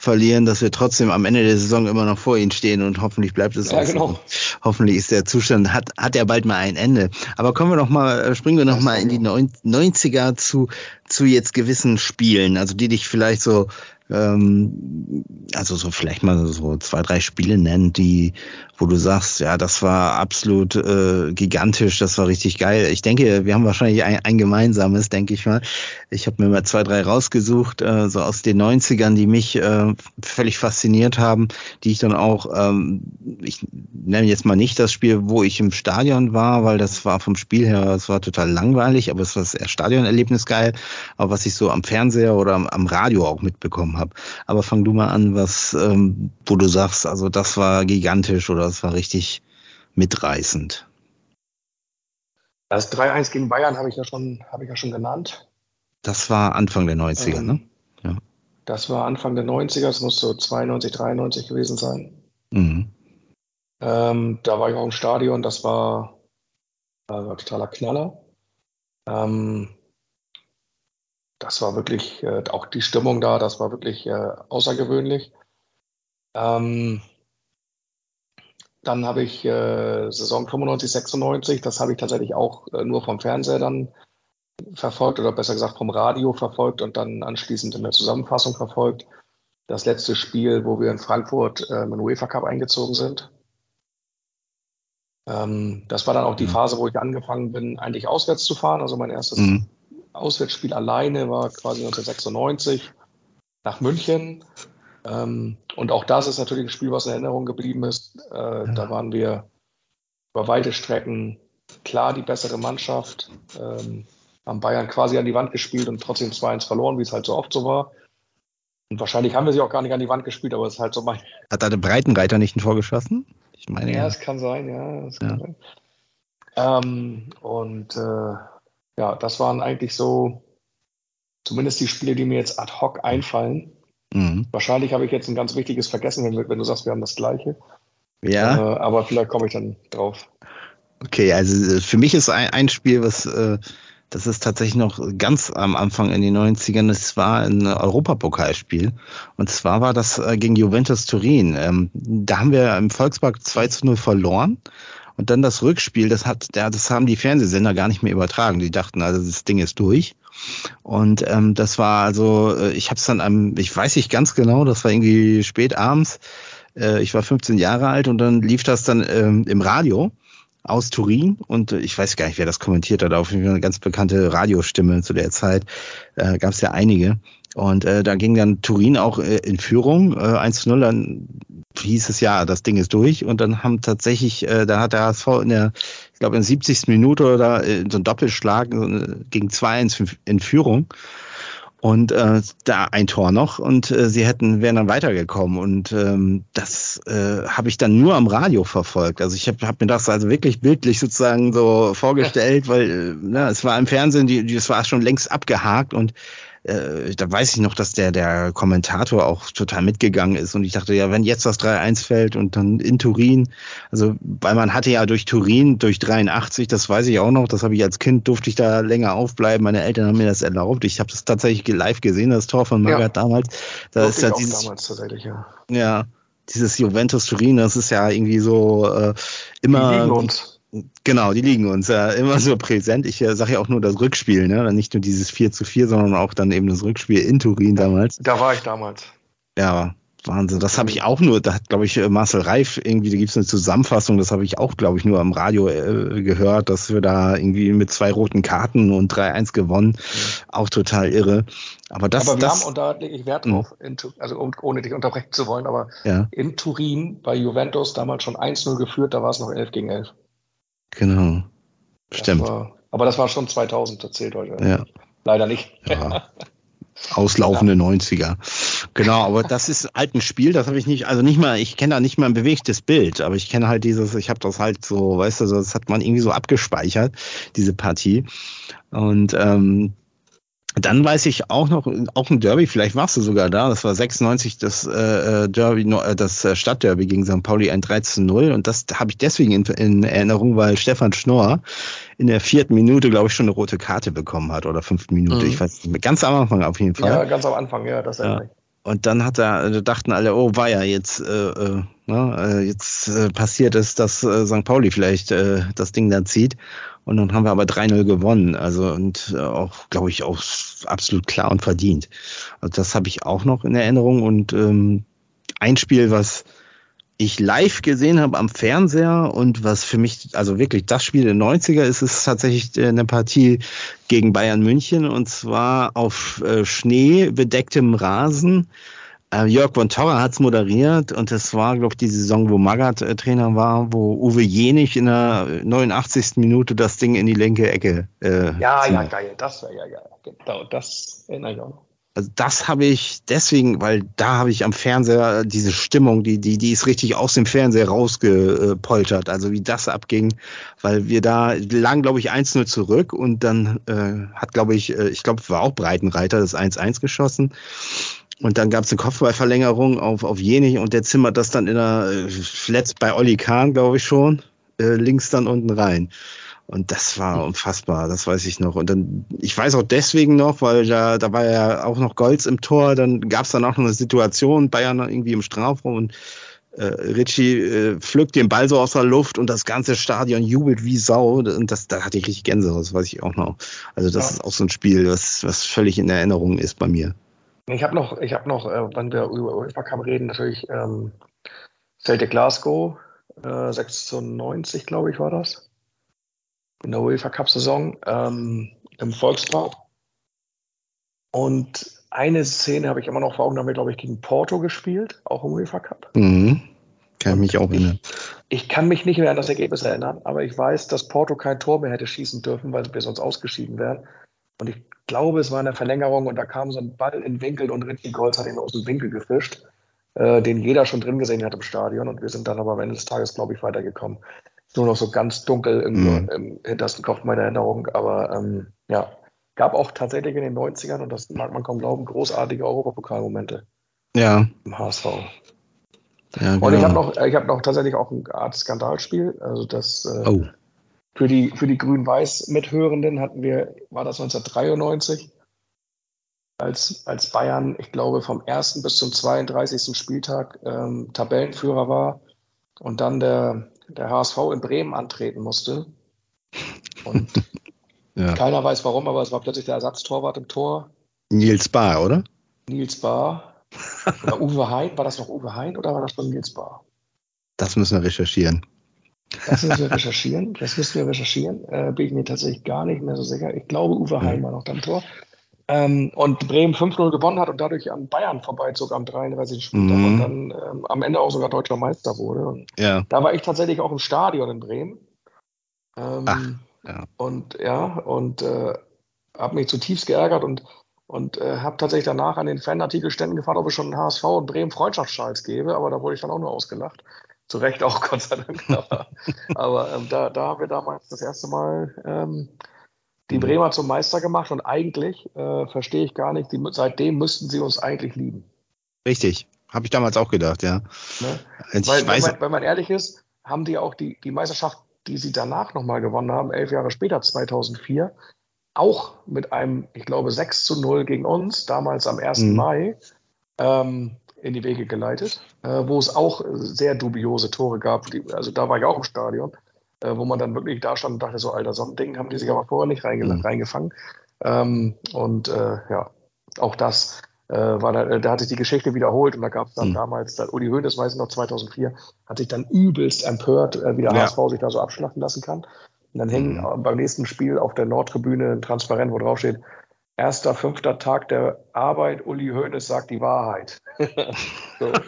verlieren, dass wir trotzdem am Ende der Saison immer noch vor ihnen stehen und hoffentlich bleibt es ja, auch genau. so. Hoffentlich ist der Zustand, hat, hat er bald mal ein Ende. Aber kommen wir noch mal, äh, springen wir noch mal in die 90er zu, zu jetzt gewissen Spielen, also die dich vielleicht so ähm, also so vielleicht mal so zwei, drei Spiele nennen, die, wo du sagst, ja, das war absolut äh, gigantisch, das war richtig geil. Ich denke, wir haben wahrscheinlich ein, ein gemeinsames, denke ich mal. Ich habe mir mal zwei, drei rausgesucht, äh, so aus den 90ern, die mich äh, völlig fasziniert haben, die ich dann auch, ähm, ich nenne jetzt mal nicht das Spiel, wo ich im Stadion war, weil das war vom Spiel her, es war total langweilig, aber es war das Stadionerlebnis geil, aber was ich so am Fernseher oder am, am Radio auch mitbekommen habe. Aber fang du mal an, was, ähm, wo du sagst, also das war gigantisch oder das war richtig mitreißend. Das 3-1 gegen Bayern habe ich ja schon, habe ich ja schon genannt. Das war Anfang der 90er, ähm, ne? Ja. Das war Anfang der 90er, es muss so 92, 93 gewesen sein. Mhm. Ähm, da war ich auch im Stadion, das war, war totaler Knaller. Ähm, das war wirklich, äh, auch die Stimmung da, das war wirklich äh, außergewöhnlich. Ähm, dann habe ich äh, Saison 95, 96, das habe ich tatsächlich auch äh, nur vom Fernseher dann verfolgt oder besser gesagt vom Radio verfolgt und dann anschließend in der Zusammenfassung verfolgt. Das letzte Spiel, wo wir in Frankfurt äh, mit dem UEFA Cup eingezogen sind. Ähm, das war dann auch die mhm. Phase, wo ich angefangen bin, eigentlich auswärts zu fahren. Also mein erstes mhm. Auswärtsspiel alleine war quasi 1996 nach München. Ähm, und auch das ist natürlich ein Spiel, was in Erinnerung geblieben ist. Äh, ja. Da waren wir über weite Strecken klar die bessere Mannschaft, ähm, haben Bayern quasi an die Wand gespielt und trotzdem 2-1 verloren, wie es halt so oft so war. Und wahrscheinlich haben wir sie auch gar nicht an die Wand gespielt, aber es ist halt so mein. Hat da der Breitenreiter nicht ein Tor geschossen? Ich meine. Ja, es kann sein, ja. Es kann ja. sein. Ähm, und äh, ja, das waren eigentlich so zumindest die Spiele, die mir jetzt ad hoc einfallen. Mhm. Wahrscheinlich habe ich jetzt ein ganz wichtiges vergessen, wenn, wenn, du sagst, wir haben das gleiche. Ja. Äh, aber vielleicht komme ich dann drauf. Okay, also äh, für mich ist ein, ein Spiel, was äh, das ist tatsächlich noch ganz am Anfang in den 90ern. Es war ein Europapokalspiel. Und zwar war das äh, gegen Juventus Turin. Ähm, da haben wir im Volkspark 2 zu 0 verloren. Und dann das Rückspiel, das hat, ja, das haben die Fernsehsender gar nicht mehr übertragen. Die dachten, also das Ding ist durch. Und ähm, das war also, äh, ich habe es dann am, ich weiß nicht ganz genau, das war irgendwie spät abends. Äh, ich war 15 Jahre alt und dann lief das dann ähm, im Radio aus Turin und äh, ich weiß gar nicht, wer das kommentiert hat, auf jeden Fall eine ganz bekannte Radiostimme zu der Zeit, äh, gab es ja einige. Und äh, da ging dann Turin auch äh, in Führung, äh, 1-0, dann hieß es ja, das Ding ist durch und dann haben tatsächlich, äh, da hat der HSV in der, ich glaube in der 70. Minute oder äh, so ein Doppelschlag äh, gegen 2-1 in Führung und äh, da ein Tor noch. Und äh, sie hätten wären dann weitergekommen. Und ähm, das äh, habe ich dann nur am Radio verfolgt. Also ich habe hab mir das also wirklich bildlich sozusagen so vorgestellt, weil äh, na, es war im Fernsehen, die, die, es war schon längst abgehakt. Und äh, da weiß ich noch, dass der, der Kommentator auch total mitgegangen ist. Und ich dachte, ja, wenn jetzt das 3-1 fällt und dann in Turin, also weil man hatte ja durch Turin, durch 83, das weiß ich auch noch, das habe ich als Kind, durfte ich da länger aufbleiben. Meine Eltern haben mir das erlaubt. Ich habe das tatsächlich live gesehen, das Tor von Magath ja. damals. Da ist ja dieses, damals tatsächlich, ja. Ja, dieses Juventus Turin, das ist ja irgendwie so äh, immer. Die uns. Genau, die liegen uns ja immer so präsent. Ich äh, sage ja auch nur das Rückspiel, ne? Nicht nur dieses 4 zu 4, sondern auch dann eben das Rückspiel in Turin damals. Da war ich damals. Ja, Wahnsinn. Das habe ich auch nur, da hat, glaube ich, Marcel Reif irgendwie, da gibt es eine Zusammenfassung, das habe ich auch, glaube ich, nur am Radio äh, gehört, dass wir da irgendwie mit zwei roten Karten und 3-1 gewonnen. Mhm. Auch total irre. Aber das, aber wir das, haben, und da lege ich Wert hm. drauf, in, also ohne dich unterbrechen zu wollen, aber ja. in Turin bei Juventus damals schon 1-0 geführt, da war es noch 11 gegen 11. Genau. Stimmt. Das war, aber das war schon 2000, erzählt heute. Ja. Leider nicht. Ja. Auslaufende ja. 90er. Genau, aber das ist halt ein Spiel, das habe ich nicht, also nicht mal, ich kenne da nicht mal ein bewegtes Bild, aber ich kenne halt dieses, ich habe das halt so, weißt du, das hat man irgendwie so abgespeichert, diese Partie. Und ähm, dann weiß ich auch noch, auch ein Derby, vielleicht warst du sogar da, das war 96 das äh, äh Derby, äh, das äh, Stadtderby gegen St. Pauli ein 13-0 und das habe ich deswegen in, in, Erinnerung, weil Stefan Schnorr in der vierten Minute, glaube ich, schon eine rote Karte bekommen hat oder fünften Minute, mhm. ich weiß nicht ganz am Anfang auf jeden Fall. Ja, ganz am Anfang, ja, das ja. Und dann hat er, also dachten alle, oh, war ja jetzt, äh, äh, ne, jetzt äh, passiert es, dass äh, St. Pauli vielleicht äh, das Ding dann zieht. Und dann haben wir aber 3-0 gewonnen. Also und äh, auch, glaube ich, auch absolut klar und verdient. Also das habe ich auch noch in Erinnerung. Und ähm, ein Spiel, was ich live gesehen habe am Fernseher und was für mich, also wirklich das Spiel der 90er ist, ist tatsächlich äh, eine Partie gegen Bayern München und zwar auf äh, Schnee bedecktem Rasen. Äh, Jörg von Torra hat es moderiert und das war, glaube ich, die Saison, wo Magath äh, Trainer war, wo Uwe Jenig in der 89. Minute das Ding in die linke Ecke. Äh, ja, zieht. ja, geil. Das wäre ja geil. Genau, das erinnere ich auch noch. Also das habe ich deswegen, weil da habe ich am Fernseher diese Stimmung, die, die, die ist richtig aus dem Fernseher rausgepoltert. Also wie das abging, weil wir da lagen, glaube ich, 1-0 zurück und dann äh, hat, glaube ich, äh, ich glaube, war auch Breitenreiter das 1-1 geschossen. Und dann gab es eine Kopfballverlängerung auf, auf Jenig und der zimmert das dann in der äh, letzt bei Olli Kahn, glaube ich schon, äh, links dann unten rein. Und das war unfassbar, das weiß ich noch. Und dann, ich weiß auch deswegen noch, weil da, da war ja auch noch Golds im Tor, dann gab es dann auch noch eine Situation, Bayern irgendwie im Strafraum und äh, Richie äh, pflückt den Ball so aus der Luft und das ganze Stadion jubelt wie Sau. Und das, da hatte ich richtig Gänsehaut, das weiß ich auch noch. Also das ja. ist auch so ein Spiel, was, was völlig in Erinnerung ist bei mir. Ich habe noch, ich habe noch, äh, wenn wir über UEFA Cup reden, natürlich ähm, Celtic Glasgow, äh, 96, glaube ich, war das. In der UEFA Cup-Saison ähm, im Volkspark. Und eine Szene habe ich immer noch vor Augen, da haben wir, glaube ich, gegen Porto gespielt, auch im UEFA Cup. Mhm. Kann mich auch erinnern. Ich, ich, kann mich nicht mehr an das Ergebnis erinnern, aber ich weiß, dass Porto kein Tor mehr hätte schießen dürfen, weil wir sonst ausgeschieden wären. Und ich glaube, es war eine Verlängerung und da kam so ein Ball in den Winkel und Richie Golds hat ihn aus dem Winkel gefischt, äh, den jeder schon drin gesehen hat im Stadion. Und wir sind dann aber am Ende des Tages, glaube ich, weitergekommen. Nur noch so ganz dunkel im, mhm. im hintersten Kopf meiner Erinnerung. Aber ähm, ja, gab auch tatsächlich in den 90ern, und das mag man kaum glauben, großartige Europapokalmomente. Ja. Im HSV. Ja, genau. Und ich habe noch, ich habe noch tatsächlich auch ein Art Skandalspiel. Also das äh, oh. Für die, für die Grün-Weiß-Mithörenden hatten wir, war das 1993, als, als Bayern, ich glaube, vom 1. bis zum 32. Spieltag ähm, Tabellenführer war und dann der, der HSV in Bremen antreten musste. Und ja. keiner weiß warum, aber es war plötzlich der Ersatztorwart im Tor. Nils Bahr, oder? Nils Bahr. Oder Uwe Hein, war das noch Uwe Hein oder war das schon Nils Bahr? Das müssen wir recherchieren. Das müssen wir recherchieren. Das müssen wir recherchieren. Äh, bin ich mir tatsächlich gar nicht mehr so sicher. Ich glaube, Uwe Heim war noch am Tor. Ähm, und Bremen 5-0 gewonnen hat und dadurch an Bayern vorbeizog am 33. Spieltag mhm. und dann ähm, am Ende auch sogar deutscher Meister wurde. Und ja. Da war ich tatsächlich auch im Stadion in Bremen. Ähm, Ach, ja. Und ja, und äh, habe mich zutiefst geärgert und, und äh, habe tatsächlich danach an den Fanartikelständen gefragt, ob es schon einen HSV und Bremen Freundschaftsschals gebe, aber da wurde ich dann auch nur ausgelacht. Zu Recht auch, Gott sei Dank. aber, aber ähm, da, da haben wir damals das erste Mal ähm, die mhm. Bremer zum Meister gemacht und eigentlich äh, verstehe ich gar nicht, die, seitdem müssten sie uns eigentlich lieben. Richtig, habe ich damals auch gedacht, ja. Ne? Weil, wenn, man, wenn man ehrlich ist, haben die auch die, die Meisterschaft, die sie danach nochmal gewonnen haben, elf Jahre später, 2004, auch mit einem, ich glaube, 6 zu 0 gegen uns, damals am 1. Mhm. Mai, ähm, in die Wege geleitet, äh, wo es auch sehr dubiose Tore gab. Also da war ich auch im Stadion äh, wo man dann wirklich da stand und dachte, so, alter, so ein Ding haben die sich aber vorher nicht mhm. reingefangen. Ähm, und äh, ja, auch das war da, da hat sich die Geschichte wiederholt und da gab es dann mhm. damals, da, Uli Hoeneß, weiß ich noch, 2004, hat sich dann übelst empört, wie der ja. HSV sich da so abschlachten lassen kann. Und dann hängen mhm. beim nächsten Spiel auf der Nordtribüne ein Transparent, wo drauf steht, erster, fünfter Tag der Arbeit, Uli Hoeneß sagt die Wahrheit. so, ne?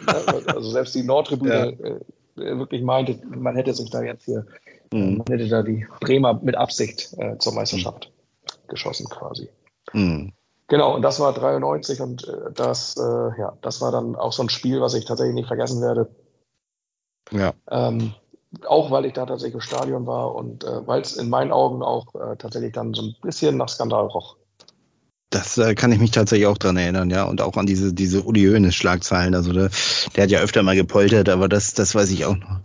Also selbst die Nordtribüne ja. äh, wirklich meinte, man hätte sich da jetzt hier Mhm. Man hätte da die Bremer mit Absicht äh, zur Meisterschaft mhm. geschossen quasi. Mhm. Genau, und das war 93 und äh, das, äh, ja, das war dann auch so ein Spiel, was ich tatsächlich nicht vergessen werde. Ja. Ähm, auch weil ich da tatsächlich im Stadion war und äh, weil es in meinen Augen auch äh, tatsächlich dann so ein bisschen nach Skandal roch. Das äh, kann ich mich tatsächlich auch dran erinnern, ja. Und auch an diese, diese Uli Hoeneß-Schlagzeilen. Also der, der hat ja öfter mal gepoltert, aber das, das weiß ich auch noch.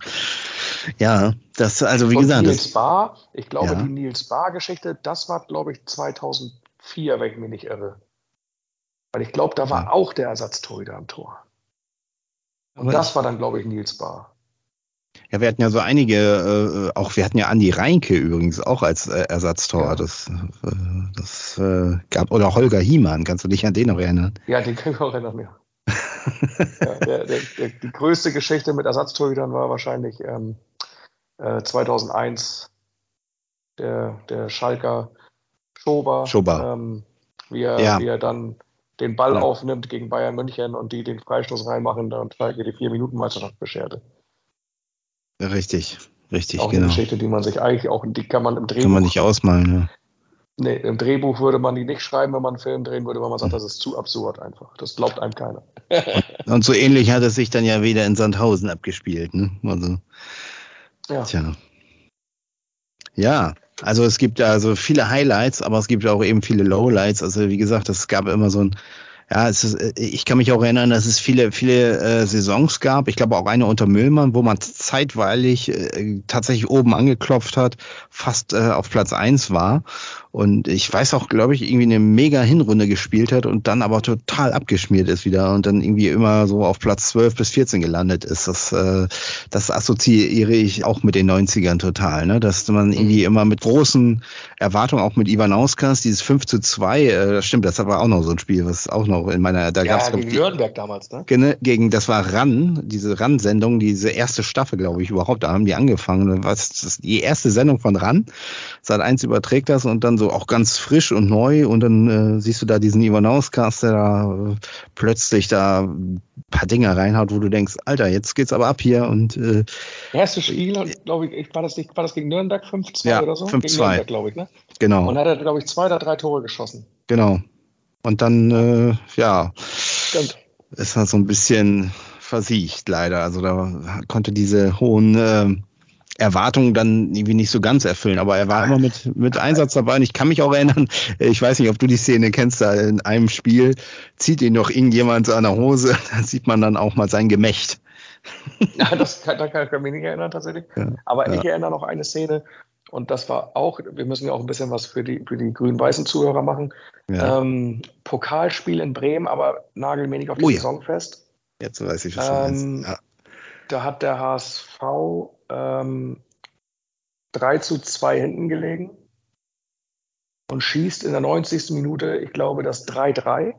Ja, das, also wie Und gesagt. Nils Bar, ich glaube, ja. die Nils Bar-Geschichte, das war, glaube ich, 2004, wenn ich mich nicht irre. Weil ich glaube, da war ja. auch der Ersatztorhüter am Tor. Und Aber das war dann, glaube ich, Nils Bar. Ja, wir hatten ja so einige, äh, auch wir hatten ja Andi Reinke übrigens auch als äh, Ersatztor. Ja. Das, äh, das äh, gab, oder Holger Hiemann, kannst du dich an den noch erinnern? Ja, den kann ich auch erinnern, ja. ja der, der, der, die größte Geschichte mit Ersatztorhütern war wahrscheinlich ähm, 2001 äh, der, der Schalker Schober, Schober. Ähm, wie, er, ja. wie er dann den Ball ja. aufnimmt gegen Bayern München und die den Freistoß reinmachen und Schalke die vier Minuten Meisterschaft bescherte. Richtig, richtig, auch genau. Eine Geschichte, die man sich eigentlich auch, die kann man im Drehbuch. Kann man nicht ausmalen, ja. Nee, im Drehbuch würde man die nicht schreiben, wenn man einen Film drehen würde, weil man sagt, das ist zu absurd einfach. Das glaubt einem keiner. und, und so ähnlich hat es sich dann ja wieder in Sandhausen abgespielt, ne? Also. Ja. Tja. Ja, also es gibt also viele Highlights, aber es gibt auch eben viele Lowlights. Also wie gesagt, es gab immer so ein ja, es ist, äh, ich kann mich auch erinnern, dass es viele, viele äh, Saisons gab. Ich glaube auch eine unter Müllmann, wo man zeitweilig äh, tatsächlich oben angeklopft hat, fast äh, auf Platz eins war. Und ich weiß auch, glaube ich, irgendwie eine mega Hinrunde gespielt hat und dann aber total abgeschmiert ist wieder und dann irgendwie immer so auf Platz 12 bis 14 gelandet ist. Das, äh, das assoziiere ich auch mit den 90ern total, ne? Dass man irgendwie mhm. immer mit großen Erwartungen, auch mit Ivan Auskas, dieses 5 zu 2, äh, das stimmt, das war auch noch so ein Spiel, was auch noch in meiner, da ja, gab's gegen Nürnberg damals, ne? Gegen, das war RAN, diese RAN-Sendung, diese erste Staffel, glaube ich, überhaupt, da haben die angefangen. Was, die erste Sendung von RAN. Seit eins überträgt das und dann so auch ganz frisch und neu und dann äh, siehst du da diesen Ivanauskas, der da äh, plötzlich da ein paar Dinger reinhaut, wo du denkst, Alter, jetzt geht's aber ab hier und äh, erste Spiel, glaube ich, war das nicht, war das gegen Nürnberg 5-2 ja, oder so? 5-2. Gegen Nürnberg, glaube ich, ne? Genau. Und hat er, glaube ich, zwei oder drei Tore geschossen. Genau. Und dann, äh, ja, Stimmt. ist er so ein bisschen versiegt, leider. Also da konnte diese hohen äh, Erwartungen dann irgendwie nicht so ganz erfüllen. Aber er war immer mit, mit Einsatz dabei. Und ich kann mich auch erinnern, ich weiß nicht, ob du die Szene kennst, da in einem Spiel zieht ihn noch irgendjemand an der Hose, da sieht man dann auch mal sein Gemächt. Ja, das kann, da kann ich mich nicht erinnern tatsächlich. Ja, Aber ja. ich erinnere noch eine Szene, und das war auch, wir müssen ja auch ein bisschen was für die, für die grün-weißen Zuhörer machen. Ja. Ähm, Pokalspiel in Bremen, aber nagel mir nicht auf die oh, Saison fest. Jetzt weiß ich, was ähm, du Da hat der HSV ähm, 3 zu 2 hinten gelegen und schießt in der 90. Minute, ich glaube, das 3-3.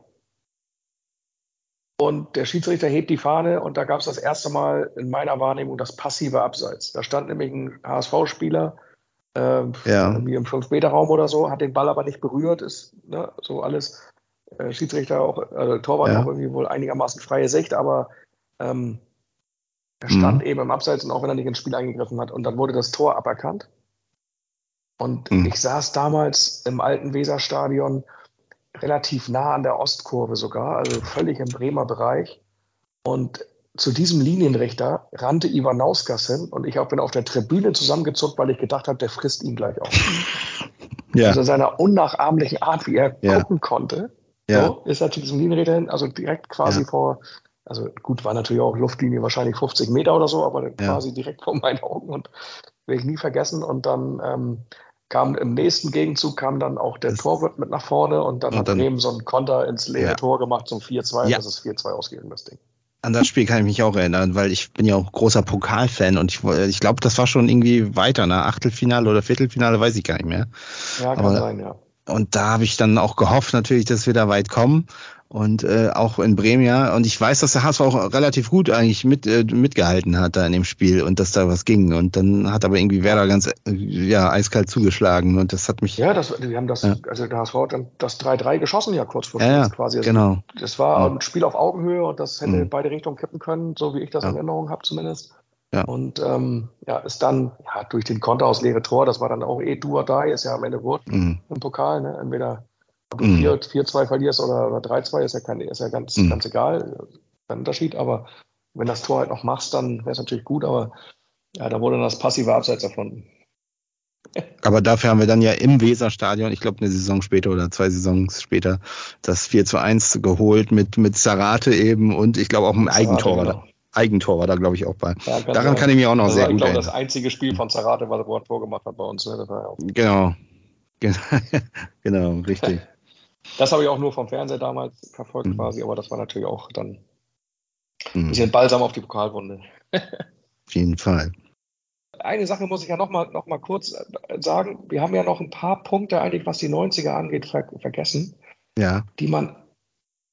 Und der Schiedsrichter hebt die Fahne und da gab es das erste Mal in meiner Wahrnehmung das passive Abseits. Da stand nämlich ein HSV-Spieler äh, ja. wie im 5-Meter-Raum oder so, hat den Ball aber nicht berührt, ist ne, so alles äh, Schiedsrichter auch, also Torwart Ja. auch irgendwie wohl einigermaßen freie Sicht, aber ähm, er stand Mhm. eben im Abseits und auch wenn er nicht ins Spiel eingegriffen hat. Und dann wurde das Tor aberkannt. Und Mhm. ich saß damals im alten Weserstadion relativ nah an der Ostkurve sogar, also völlig im Bremer Bereich. Und zu diesem Linienrichter rannte Ivanauskas hin und ich bin auf der Tribüne zusammengezuckt, weil ich gedacht habe, der frisst ihn gleich auf. Ja, Also seiner unnachahmlichen Art, wie er Ja. gucken konnte, ja, so, ist er zu diesem Linienrichter hin, also direkt quasi vor, also gut, war natürlich auch Luftlinie wahrscheinlich 50 Meter oder so, aber Ja. quasi direkt vor meinen Augen und werde ich nie vergessen. Und dann ähm, kam im nächsten Gegenzug kam dann auch der Das- Torwart mit nach vorne und dann Und hat dann- Bremen so einen Konter ins leere Ja. Tor gemacht zum 4-2 Ja. das ist 4-2 ausgegangen, das Ding. an das Spiel kann ich mich auch erinnern, weil ich bin ja auch großer Pokalfan und ich, ich glaube, das war schon irgendwie weiter, ne? Achtelfinale oder Viertelfinale, weiß ich gar nicht mehr. Ja, kann Aber- sein, ja. Und da habe ich dann auch gehofft natürlich, dass wir da weit kommen. Und äh, auch in Bremen ja. Und ich weiß, dass der HSV auch relativ gut eigentlich mit, äh, mitgehalten hat da in dem Spiel und dass da was ging. Und dann hat aber irgendwie Werder ganz äh, ja, eiskalt zugeschlagen. Und das hat mich. Ja, das, wir haben das, Ja. also der HSV hat dann das 3-3 geschossen ja kurz vor Ja, Schluss ja, quasi. Also genau. Das war Ja. ein Spiel auf Augenhöhe und das hätte Mhm. beide Richtungen kippen können, so wie ich das in Erinnerung habe zumindest. Ja. Und ähm, ja, ist dann ja, durch den Konter aus leere Tor, das war dann auch eh do or die, ist ja am Ende Wurt Mhm. im Pokal, ne? entweder ob du Mhm. 4 4-2 verlierst oder, oder 3-2, ist ja, kein, ist ja ganz, Mhm. ganz egal, kein Unterschied, aber wenn das Tor halt noch machst, dann wäre es natürlich gut, aber ja, da wurde dann das passive Abseits erfunden. Aber dafür haben wir dann ja im Weserstadion, ich glaube eine Saison später oder zwei Saisons später, das 4 zu 1 geholt mit, mit Zarate eben und ich glaube auch ein Eigentor war da. Genau. Eigentor war da, glaube ich, auch bei. Ja, Daran sein. kann ich mich auch noch das sehr war, ich gut glaube, das erinnern. einzige Spiel von Zarate, was er ein Tor gemacht hat bei uns. Ne? Ja auch, Genau. Genau, genau richtig. Das habe ich auch nur vom Fernseher damals verfolgt Mhm. quasi, aber das war natürlich auch dann ein Mhm. bisschen Balsam auf die Pokalwunde. Auf jeden Fall. Eine Sache muss ich ja noch mal, noch mal kurz äh, sagen. Wir haben ja noch ein paar Punkte eigentlich, was die 90er angeht, ver vergessen, Ja, die man,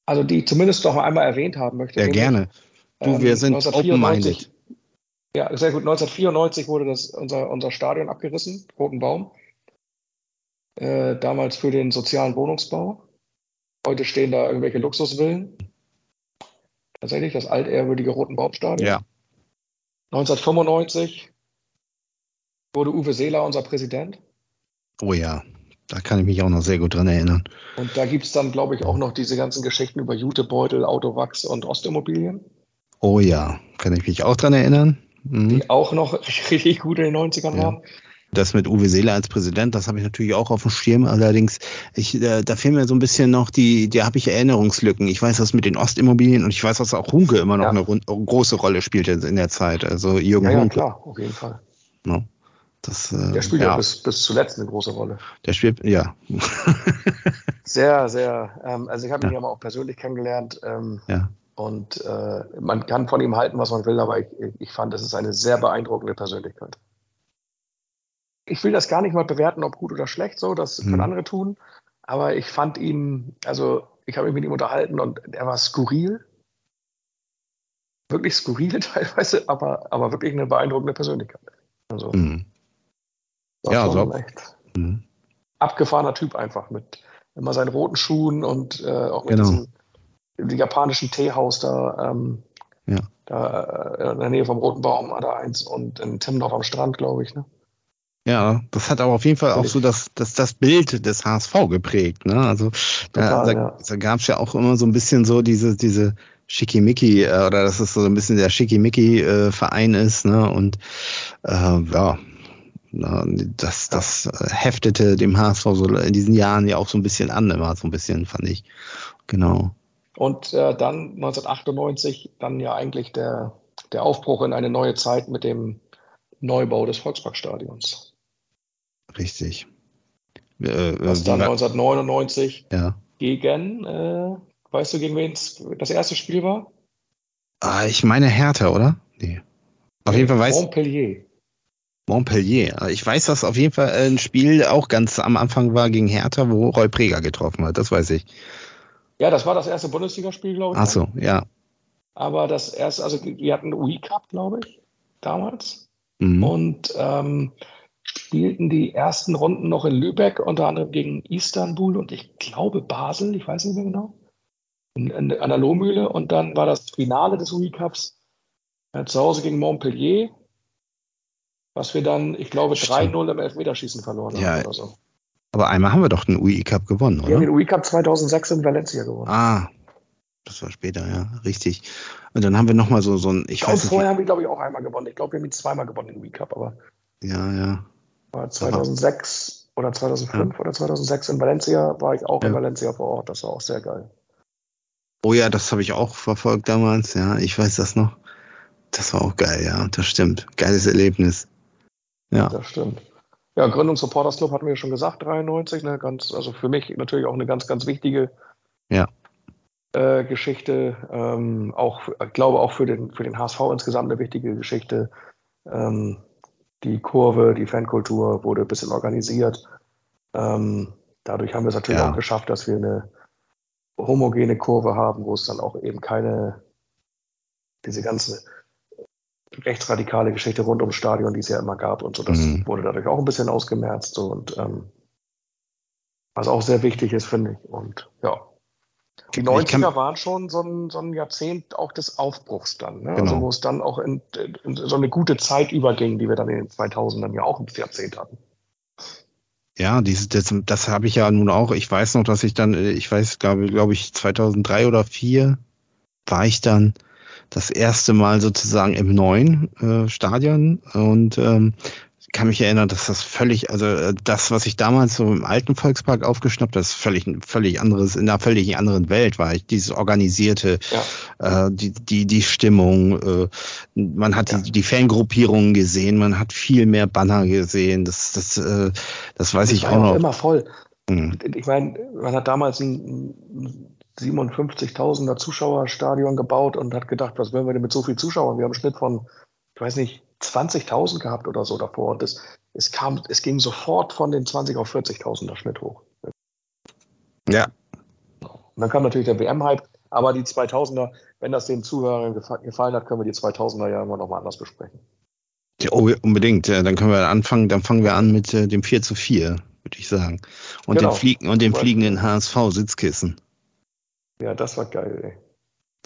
also die zumindest noch einmal erwähnt haben möchte. Nämlich, gerne. Du, ähm, wir sind 1994 open-minded. Ja, sehr gut. 1994 wurde das, unser, unser Stadion abgerissen, Roten Baum. Äh, damals für den sozialen Wohnungsbau. Heute stehen da irgendwelche Luxusvillen. Tatsächlich das altehrwürdige Roten Baumstadion. Ja, 1995 wurde Uwe Seeler unser Präsident. oh ja. Da kann ich mich auch noch sehr gut dran erinnern. Und da gibt es dann, glaube ich, auch noch diese ganzen Geschichten über Jutebeutel, Autowachs und Ostimmobilien, Oh ja, kann ich mich auch dran erinnern. Mhm. die auch noch richtig gut in den 90ern Ja. waren. Das mit Uwe Seeler als Präsident, das habe ich natürlich auch auf dem Schirm. Allerdings, ich, äh, da fehlen mir so ein bisschen noch die, da habe ich Erinnerungslücken. Ich weiß, was mit den Ostimmobilien und ich weiß, dass auch Hunke immer noch Ja. eine rund, große Rolle spielte in der Zeit. Also Jürgen Ja, ja, Hunke. klar, auf jeden Fall. Ne? Das, äh, Der spielt ja, bis, bis zuletzt eine große Rolle. der spielt, ja. Sehr, sehr. Ähm, also ich habe ihn Ja. mal auch persönlich kennengelernt ähm, ja. und äh, man kann von ihm halten, was man will, aber ich, ich fand, es ist eine sehr beeindruckende Persönlichkeit. Ich will das gar nicht mal bewerten, ob gut oder schlecht, so, das können andere tun. Aber ich fand ihn, also ich habe mich mit ihm unterhalten und er war skurril. Wirklich skurril teilweise, aber, aber wirklich eine beeindruckende Persönlichkeit. Also, Mhm. Ja, so. echt Mhm. abgefahrener Typ einfach mit immer seinen roten Schuhen und äh, auch mit Genau. diesem japanischen Teehaus da, ähm, Ja. da äh, in der Nähe vom Roten Baum war da eins und in Timmendorf am Strand, glaube ich. Ne? Ja, das hat aber auf jeden Fall auch so das, das, das Bild des HSV geprägt. Ne? Also da, Total, da, ja. da gab es ja auch immer so ein bisschen so diese, diese Schickimicki, äh, oder dass es so ein bisschen der Schickimicki-Verein ist, ne? Und äh, ja, das, das äh, heftete dem HSV so in diesen Jahren ja auch so ein bisschen an, immer so ein bisschen, fand ich. Genau. Und äh, dann 1998 dann ja eigentlich der, der Aufbruch in eine neue Zeit mit dem Neubau des Volksparkstadions. Richtig. Äh, Was wie dann war- 1999 ja. gegen, äh, weißt du, gegen wen das erste Spiel war? Ah, ich meine Hertha, oder? Nee. Auf jeden Fall weiß Montpellier. Montpellier. Ich weiß, dass auf jeden Fall ein Spiel auch ganz am Anfang war gegen Hertha, wo Roy Preger getroffen hat. Das weiß ich. Ja, das war das erste Bundesligaspiel, glaube ich. Ach so, ja. Aber das erste, also wir hatten UI Cup, glaube ich, damals. Mhm. Und ähm, spielten die ersten Runden noch in Lübeck, unter anderem gegen Istanbul und ich glaube Basel, ich weiß nicht mehr genau, in, in, an der Lohmühle. Und dann war das Finale des UI Cups äh, zu Hause gegen Montpellier, was wir dann, ich glaube, 3-0 im Elfmeterschießen verloren ja, haben oder so. Aber einmal haben wir doch den UI Cup gewonnen, oder? Wir haben den UI Cup 2006 in Valencia gewonnen. Ah, das war später, ja, richtig. Und dann haben wir nochmal so, so ein, ich weiß nicht. vorher haben wir, glaube ich, auch einmal gewonnen. Ich glaube, wir haben ihn zweimal gewonnen, den UI Cup, aber Ja, ja. War 2006 oder 2005 oder 2006 in Valencia war ich auch in Ja. Valencia vor Ort. Das war auch sehr geil. Oh ja, das habe ich auch verfolgt damals, ja, ich weiß das noch. Das war auch geil, ja, das stimmt. Geiles Erlebnis. Ja, Das stimmt. Ja, Gründung Supporters Club hatten wir ja schon gesagt, 93, ne, ganz, also für mich natürlich auch eine ganz, ganz wichtige Ja. äh, Geschichte. Ähm, auch, ich glaube auch für den, für den HSV insgesamt eine wichtige Geschichte. Ähm, die Kurve, die Fankultur wurde ein bisschen organisiert. Ähm, dadurch haben wir es natürlich Ja. auch geschafft, dass wir eine homogene Kurve haben, wo es dann auch eben keine, diese ganze rechtsradikale Geschichte rund ums Stadion, die es ja immer gab und so, das Mhm. wurde dadurch auch ein bisschen ausgemerzt so und ähm, was auch sehr wichtig ist, finde ich. Und ja. Die Ich 90er kann- waren schon so ein, so ein Jahrzehnt auch des Aufbruchs dann, ne? Genau. also wo es dann auch in, in so eine gute Zeit überging, die wir dann in den 2000ern ja auch ein Jahrzehnt hatten. ja, dieses, das, das habe ich ja nun auch. Ich weiß noch, dass ich dann, äh, ich weiß, glaube glaube ich, 2003 oder 2004 war ich dann das erste Mal sozusagen im neuen äh, Stadion und ähm, kann mich erinnern, dass das völlig, also äh, das, was ich damals so im alten Volkspark aufgeschnappt, das ist völlig, völlig anderes, in einer völlig anderen Welt war ich. Dieses organisierte, Ja. äh, die, die, die Stimmung, äh, man hat Ja. die, die Fangruppierungen gesehen, man hat viel mehr Banner gesehen, das, das, äh, das weiß ich war auch noch. immer voll. Mhm. Ich meine, man hat damals ein 57.000er Zuschauerstadion gebaut und hat gedacht, was wollen wir denn mit so vielen Zuschauern? Wir haben einen Schnitt von, ich weiß nicht, 20.000 gehabt oder so davor. Und das, es, kam, es ging sofort von den 20 auf 40.000er Schnitt hoch. Ja, Und dann kam natürlich der WM-Hype, aber die 2000er, wenn das den Zuhörern gefa- gefallen hat, können wir die 2000er ja immer noch mal anders besprechen. Ja, Oh, unbedingt. Dann können wir anfangen, dann fangen wir an mit äh, dem 4 zu 4, würde ich sagen. Und Genau. den, Fliegen, und Weil- fliegenden HSV-Sitzkissen. Ja, das war geil, ey.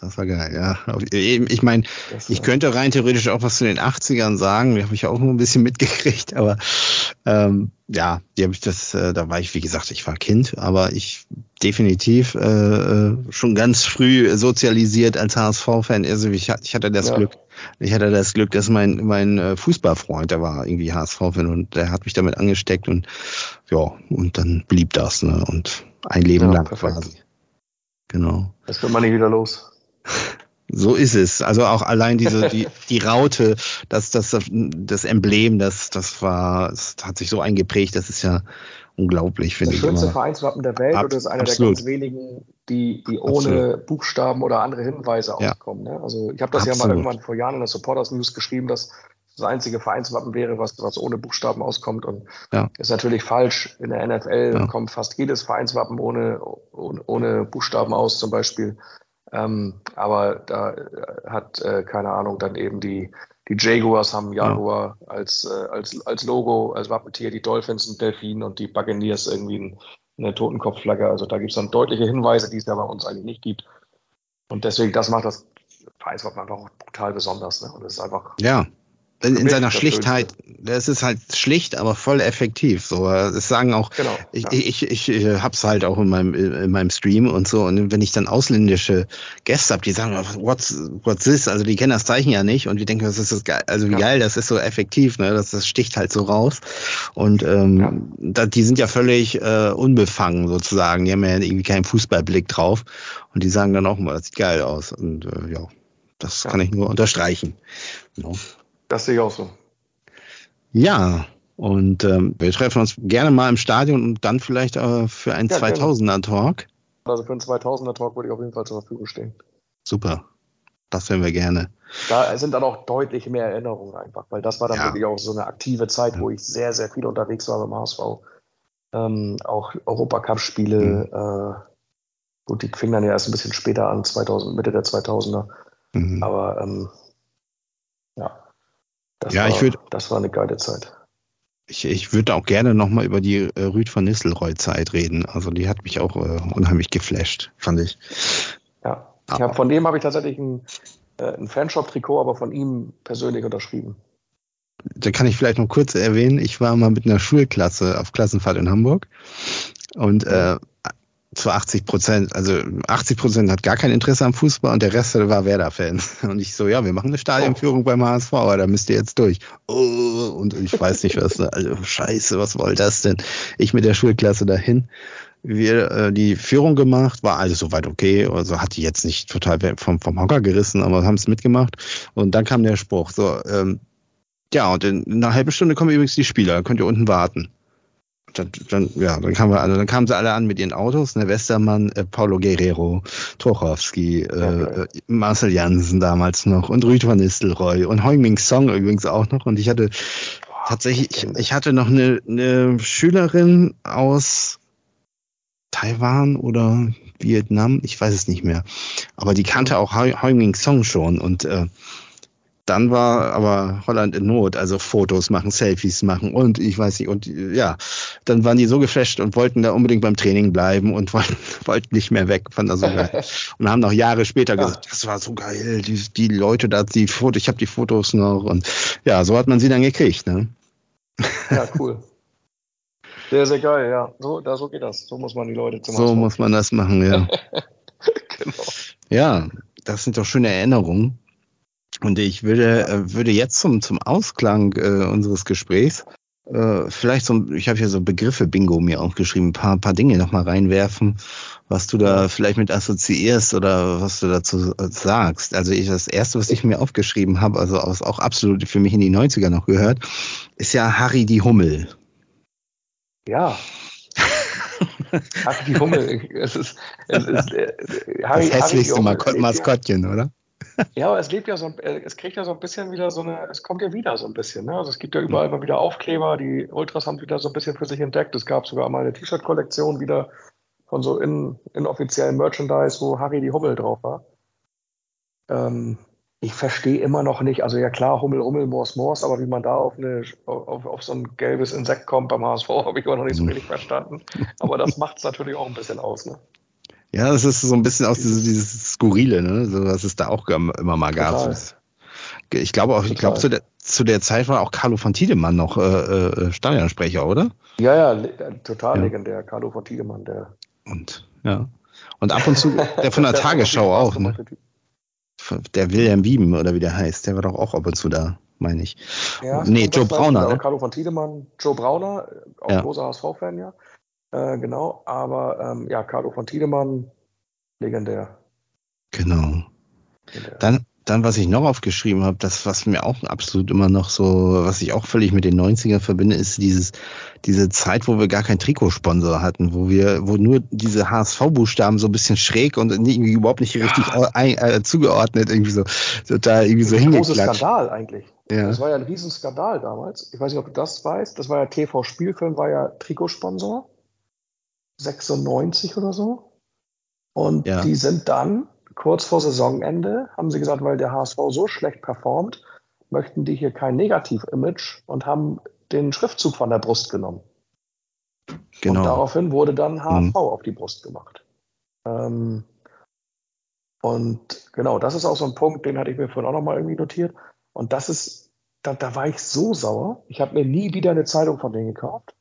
Das war geil, ja. Ich meine, ich könnte rein theoretisch auch was zu den 80ern sagen, die habe ich auch nur ein bisschen mitgekriegt, aber ähm, ja, die habe ich das, äh, da war ich, wie gesagt, ich war Kind, aber ich definitiv äh, äh, schon ganz früh sozialisiert als HSV-Fan. Also ich, ich hatte das Ja. Glück, ich hatte das Glück, dass mein, mein äh, Fußballfreund, der war irgendwie HSV-Fan und der hat mich damit angesteckt und ja, und dann blieb das, ne? Und ein Leben Ja, lang perfekt. quasi. Genau. Das wird man nicht wieder los. So ist es. Also auch allein diese, die, die Raute, das, das, das Emblem, das, das war, das hat sich so eingeprägt, das ist ja unglaublich, Das finde ich schönste immer. Vereinswappen der Welt Ab- und das ist einer absolut. der ganz wenigen, die, die ohne Buchstaben oder andere Hinweise Ja. auskommen. Ne? Also ich habe das ja mal Absolut. irgendwann vor Jahren in der Supporters News geschrieben, dass das einzige Vereinswappen wäre, was, was ohne Buchstaben auskommt. Und Ja. ist natürlich falsch. In der NFL Ja. kommt fast jedes Vereinswappen ohne, ohne, ohne Buchstaben aus, zum Beispiel. Ähm, aber da äh, hat, äh, keine Ahnung, dann eben die, die Jaguars haben Jaguar als, äh, als, als Logo, als Wappentier, die Dolphins ein Delfin und die Buccaneers irgendwie ein, eine Totenkopfflagge. Also da gibt es dann deutliche Hinweise, die es ja bei uns eigentlich nicht gibt. Und deswegen, das macht das Vereinswappen einfach brutal besonders. Ne? Und es ist einfach, Ja. In, mich seiner Schlichtheit, das ist halt schlicht, aber voll effektiv. So, das sagen auch, genau. ich, ja. ich, ich, ich hab's halt auch in meinem, in meinem Stream und so. Und wenn ich dann ausländische Gäste hab, die sagen, what's, what's this? Also die kennen das Zeichen ja nicht und die denken, das ist das geil. Also wie Ja. geil, das ist so effektiv, ne? Das, das sticht halt so raus. Und ähm, Ja. da, die sind ja völlig äh, unbefangen sozusagen. Die haben ja irgendwie keinen Fußballblick drauf. Und die sagen dann auch mal, das sieht geil aus. Und äh, ja, das kann ich nur unterstreichen. Ja. Das sehe ich auch so. Ja, und ähm, wir treffen uns gerne mal im Stadion und dann vielleicht äh, für einen Ja, gerne. 2000er-Talk. Also für einen 2000er Talk würde ich auf jeden Fall zur Verfügung stehen. Super. Das hören wir gerne. Da sind dann auch deutlich mehr Erinnerungen einfach, weil das war dann Ja. wirklich auch so eine aktive Zeit, wo ich sehr, sehr viel unterwegs war beim HSV. Ähm, auch Europacup-Spiele. Mhm. Äh, gut, die fingen dann ja erst ein bisschen später an, 2000, Mitte der 2000er. Mhm. Aber ähm, das, Ja, war, ich würd- das war eine geile Zeit. Ich, ich würde auch gerne nochmal über die äh, Rüd von Nistelrooy-Zeit reden. Also die hat mich auch äh, unheimlich geflasht, fand ich. Ja, ich hab, von dem habe ich tatsächlich ein, äh, ein Fanshop-Trikot, aber von ihm persönlich unterschrieben. Da kann ich vielleicht noch kurz erwähnen, ich war mal mit einer Schulklasse auf Klassenfahrt in Hamburg und äh, zu 80 Prozent, also 80 Prozent hat gar kein Interesse am Fußball und der Rest war Werder-Fan. Und ich so, ja, wir machen eine Stadionführung oh. beim HSV, aber da müsst ihr jetzt durch. Oh, und ich weiß nicht, was, also scheiße, was soll das denn? Ich mit der Schulklasse dahin. Wir äh, die Führung gemacht, war alles soweit okay, also hat die jetzt nicht total vom, vom Hocker gerissen, aber haben es mitgemacht. Und dann kam der Spruch, so, ähm, ja, und in, in einer halben Stunde kommen übrigens die Spieler, könnt ihr unten warten dann, dann, ja, dann kamen wir alle, dann kamen sie alle an mit ihren Autos, ne, Westermann, äh, Paulo Guerrero, Torchowski, äh, okay. Marcel Jansen damals noch und Rüd van Nistelrooy und Heung-Min Song übrigens auch noch. Und ich hatte tatsächlich, ich, ich, hatte noch eine, eine Schülerin aus Taiwan oder Vietnam, ich weiß es nicht mehr, aber die kannte auch Heung-Min Song schon und äh, dann war aber Holland in Not, also Fotos machen, Selfies machen und ich weiß nicht, und ja, dann waren die so geflasht und wollten da unbedingt beim Training bleiben und wollten, wollten nicht mehr weg von der so und haben noch Jahre später ja. gesagt, das war so geil, die, die Leute da, die Fotos, ich habe die Fotos noch und ja, so hat man sie dann gekriegt, ne? Ja, cool. Sehr, sehr geil, ja. So, da, so geht das. So muss man die Leute zum So muss man das machen, ja. genau. Ja, das sind doch schöne Erinnerungen. Und ich würde, äh, würde jetzt zum, zum Ausklang äh, unseres Gesprächs äh, vielleicht so, ich habe hier so Begriffe Bingo mir aufgeschrieben, ein paar, paar Dinge nochmal reinwerfen, was du da vielleicht mit assoziierst oder was du dazu äh, sagst. Also ich, das erste, was ich mir aufgeschrieben habe, also was auch absolut für mich in die 90er noch gehört, ist ja Harry die Hummel. Ja. Harry die Hummel. Es ist, es ist, äh, Harry, das hässlichste Harry Maskottchen, oder? Ja, aber es lebt ja so, äh, es kriegt ja so ein bisschen wieder so eine, es kommt ja wieder so ein bisschen. Ne? Also es gibt ja überall immer wieder Aufkleber, die Ultras haben wieder so ein bisschen für sich entdeckt. Es gab sogar mal eine T-Shirt-Kollektion wieder von so in, inoffiziellen Merchandise, wo Harry die Hummel drauf war. Ähm, ich verstehe immer noch nicht, also ja klar, Hummel, Hummel, Mors, Mors, aber wie man da auf, eine, auf, auf so ein gelbes Insekt kommt beim HSV, habe ich immer noch nicht so richtig verstanden. Aber das macht es natürlich auch ein bisschen aus. Ne? Ja, das ist so ein bisschen aus dieses, dieses Skurrile, ne? So, was es da auch immer mal gab. Total. Ich glaube auch, ich glaube, zu der, zu der Zeit war auch Carlo von Tiedemann noch äh, äh, Stadionsprecher, oder? Ja, ja, total ja. legendär, Carlo von Tiedemann, der. Und, ja. Und ab und zu, der von der, der Tagesschau auch, ne? Der William Wieben, oder wie der heißt, der war doch auch ab und zu da, meine ich. Ja, nee, Joe Brauner. Ne? Carlo von Tiedemann, Joe Brauner, auch ja. großer HSV-Fan, ja. Äh, genau, aber ähm, ja, Carlo von Tiedemann, legendär. Genau. Legendär. Dann, dann, was ich noch aufgeschrieben habe, das, was mir auch absolut immer noch so, was ich auch völlig mit den 90ern verbinde, ist dieses, diese Zeit, wo wir gar keinen Trikotsponsor hatten, wo wir, wo nur diese HSV-Buchstaben so ein bisschen schräg und irgendwie überhaupt nicht richtig ja. ein, äh, zugeordnet, irgendwie so, so da irgendwie so hingeklatscht. Ein großer Skandal eigentlich. Ja. Das war ja ein Riesenskandal damals. Ich weiß nicht, ob du das weißt. Das war ja TV Spielfilm, war ja Trikotsponsor. 96 oder so. Und ja. die sind dann kurz vor Saisonende, haben sie gesagt, weil der HSV so schlecht performt, möchten die hier kein Negativ-Image und haben den Schriftzug von der Brust genommen. Genau. Und daraufhin wurde dann HSV mhm. auf die Brust gemacht. Ähm, und genau, das ist auch so ein Punkt, den hatte ich mir vorhin auch nochmal irgendwie notiert. Und das ist, da, da war ich so sauer. Ich habe mir nie wieder eine Zeitung von denen gekauft.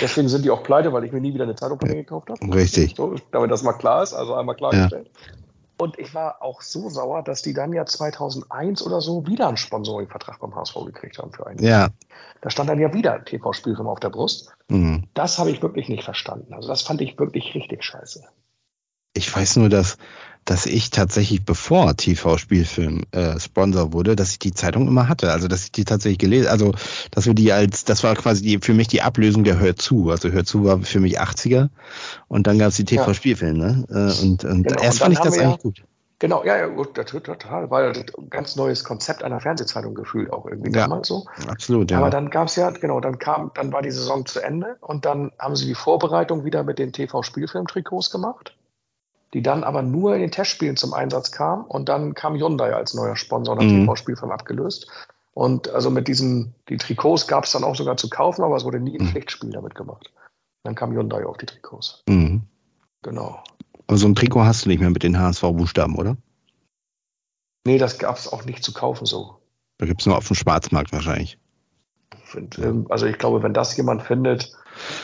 Deswegen sind die auch pleite, weil ich mir nie wieder eine Zeitung von denen gekauft habe. Richtig. So, damit das mal klar ist, also einmal klargestellt. Ja. Und ich war auch so sauer, dass die dann ja 2001 oder so wieder einen Sponsoring-Vertrag beim HSV gekriegt haben für einen. Ja. Da stand dann ja wieder ein TV-Spielfilm auf der Brust. Mhm. Das habe ich wirklich nicht verstanden. Also das fand ich wirklich richtig scheiße. Ich weiß nur, dass dass ich tatsächlich, bevor TV-Spielfilm äh, Sponsor wurde, dass ich die Zeitung immer hatte. Also dass ich die tatsächlich gelesen, also dass wir die als, das war quasi die, für mich die Ablösung der Hör zu. Also Hör zu war für mich 80er und dann gab es die TV-Spielfilm, ne? Äh, und, und genau. erst und fand ich das eigentlich ja, gut. Genau, ja, ja, gut, total, weil ein ganz neues Konzept einer Fernsehzeitung gefühlt auch irgendwie ja, damals so. Absolut, ja. Aber dann gab es ja, genau, dann kam, dann war die Saison zu Ende und dann haben sie die Vorbereitung wieder mit den TV-Spielfilm-Trikots gemacht die dann aber nur in den Testspielen zum Einsatz kam und dann kam Hyundai als neuer Sponsor und hat mhm. TV-Spielfilm abgelöst. Und also mit diesen, die Trikots gab es dann auch sogar zu kaufen, aber es wurde nie ein mhm. Pflichtspiel damit gemacht. Dann kam Hyundai auf die Trikots. Mhm. Genau. Also ein Trikot hast du nicht mehr mit den HSV-Buchstaben, oder? Nee, das gab es auch nicht zu kaufen so. Da gibt es nur auf dem Schwarzmarkt wahrscheinlich. Ähm, also ich glaube, wenn das jemand findet,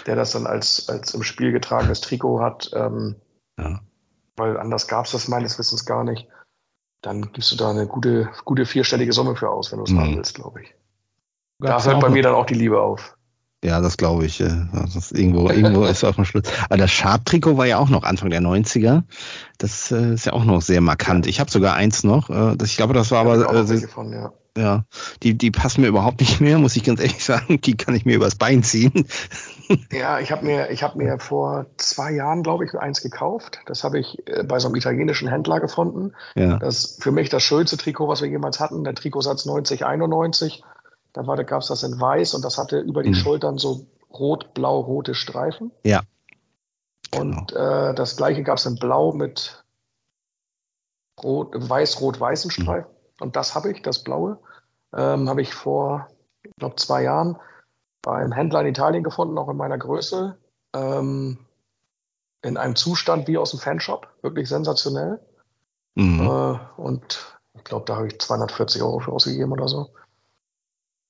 der das dann als, als im Spiel getragenes Trikot hat, ähm, ja. Weil anders gab es das meines Wissens gar nicht, dann gibst du da eine gute, gute vierstellige Summe für aus, wenn du es mhm. haben willst, glaube ich. Da hört bei mir dann auch die Liebe auf. Ja, das glaube ich. Das irgendwo, irgendwo ist auf dem Schluss. Aber das Sharp-Trikot war ja auch noch Anfang der 90er. Das äh, ist ja auch noch sehr markant. Ich habe sogar eins noch. Äh, das, ich glaube, das war aber. Äh, von, ja. ja, die, die passen mir überhaupt nicht mehr, muss ich ganz ehrlich sagen. Die kann ich mir übers Bein ziehen. Ja, ich habe mir, ich hab mir vor zwei Jahren, glaube ich, eins gekauft. Das habe ich bei so einem italienischen Händler gefunden. Ja. Das ist für mich das schönste Trikot, was wir jemals hatten. Der Trikotsatz 9091 da gab es das in weiß und das hatte über die mhm. Schultern so rot-blau-rote Streifen. Ja. Und genau. äh, das gleiche gab es in blau mit weiß-rot-weißen mhm. Streifen. Mhm. Und das habe ich, das blaue, ähm, habe ich vor, ich glaube, zwei Jahren beim Händler in Italien gefunden, auch in meiner Größe. Ähm, in einem Zustand wie aus dem Fanshop. Wirklich sensationell. Mhm. Äh, und ich glaube, da habe ich 240 Euro für ausgegeben oder so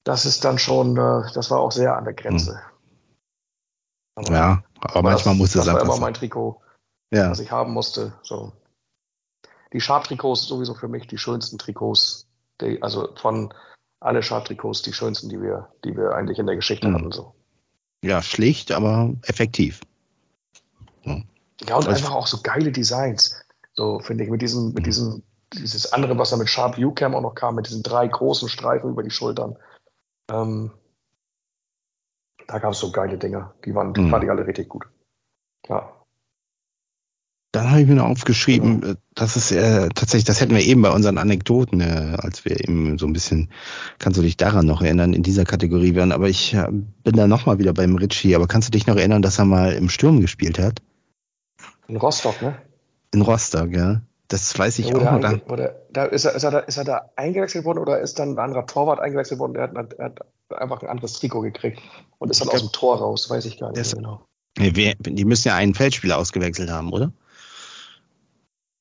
das ist dann schon, äh, das war auch sehr an der Grenze. Aber, ja, aber manchmal das, muss es Das war immer mein Trikot, ja. was ich haben musste. So. Die Sharp-Trikots sowieso für mich die schönsten Trikots, die, also von alle Sharp-Trikots die schönsten, die wir, die wir eigentlich in der Geschichte mhm. hatten. So. Ja, schlicht, aber effektiv. Ja, ja und also, einfach auch so geile Designs. So finde ich mit diesem, mit mhm. diesem, dieses andere, was da mit Sharp U-Cam auch noch kam, mit diesen drei großen Streifen über die Schultern. Ähm, da gab es so geile Dinge. Die waren, die mhm. fand ich alle richtig gut. Ja. Dann habe ich mir noch aufgeschrieben, genau. das ist äh, tatsächlich, das hätten wir eben bei unseren Anekdoten, äh, als wir eben so ein bisschen, kannst du dich daran noch erinnern, in dieser Kategorie wären, aber ich äh, bin da nochmal wieder beim Ritchie, aber kannst du dich noch erinnern, dass er mal im Sturm gespielt hat? In Rostock, ne? In Rostock, ja. Das weiß ich oder auch noch. Oder, da ist, er, ist, er da, ist er da eingewechselt worden oder ist dann ein anderer Torwart eingewechselt worden? Der hat, er hat einfach ein anderes Trikot gekriegt und ist dann aus dem Tor raus, weiß ich gar nicht das, genau. Die müssen ja einen Feldspieler ausgewechselt haben, oder?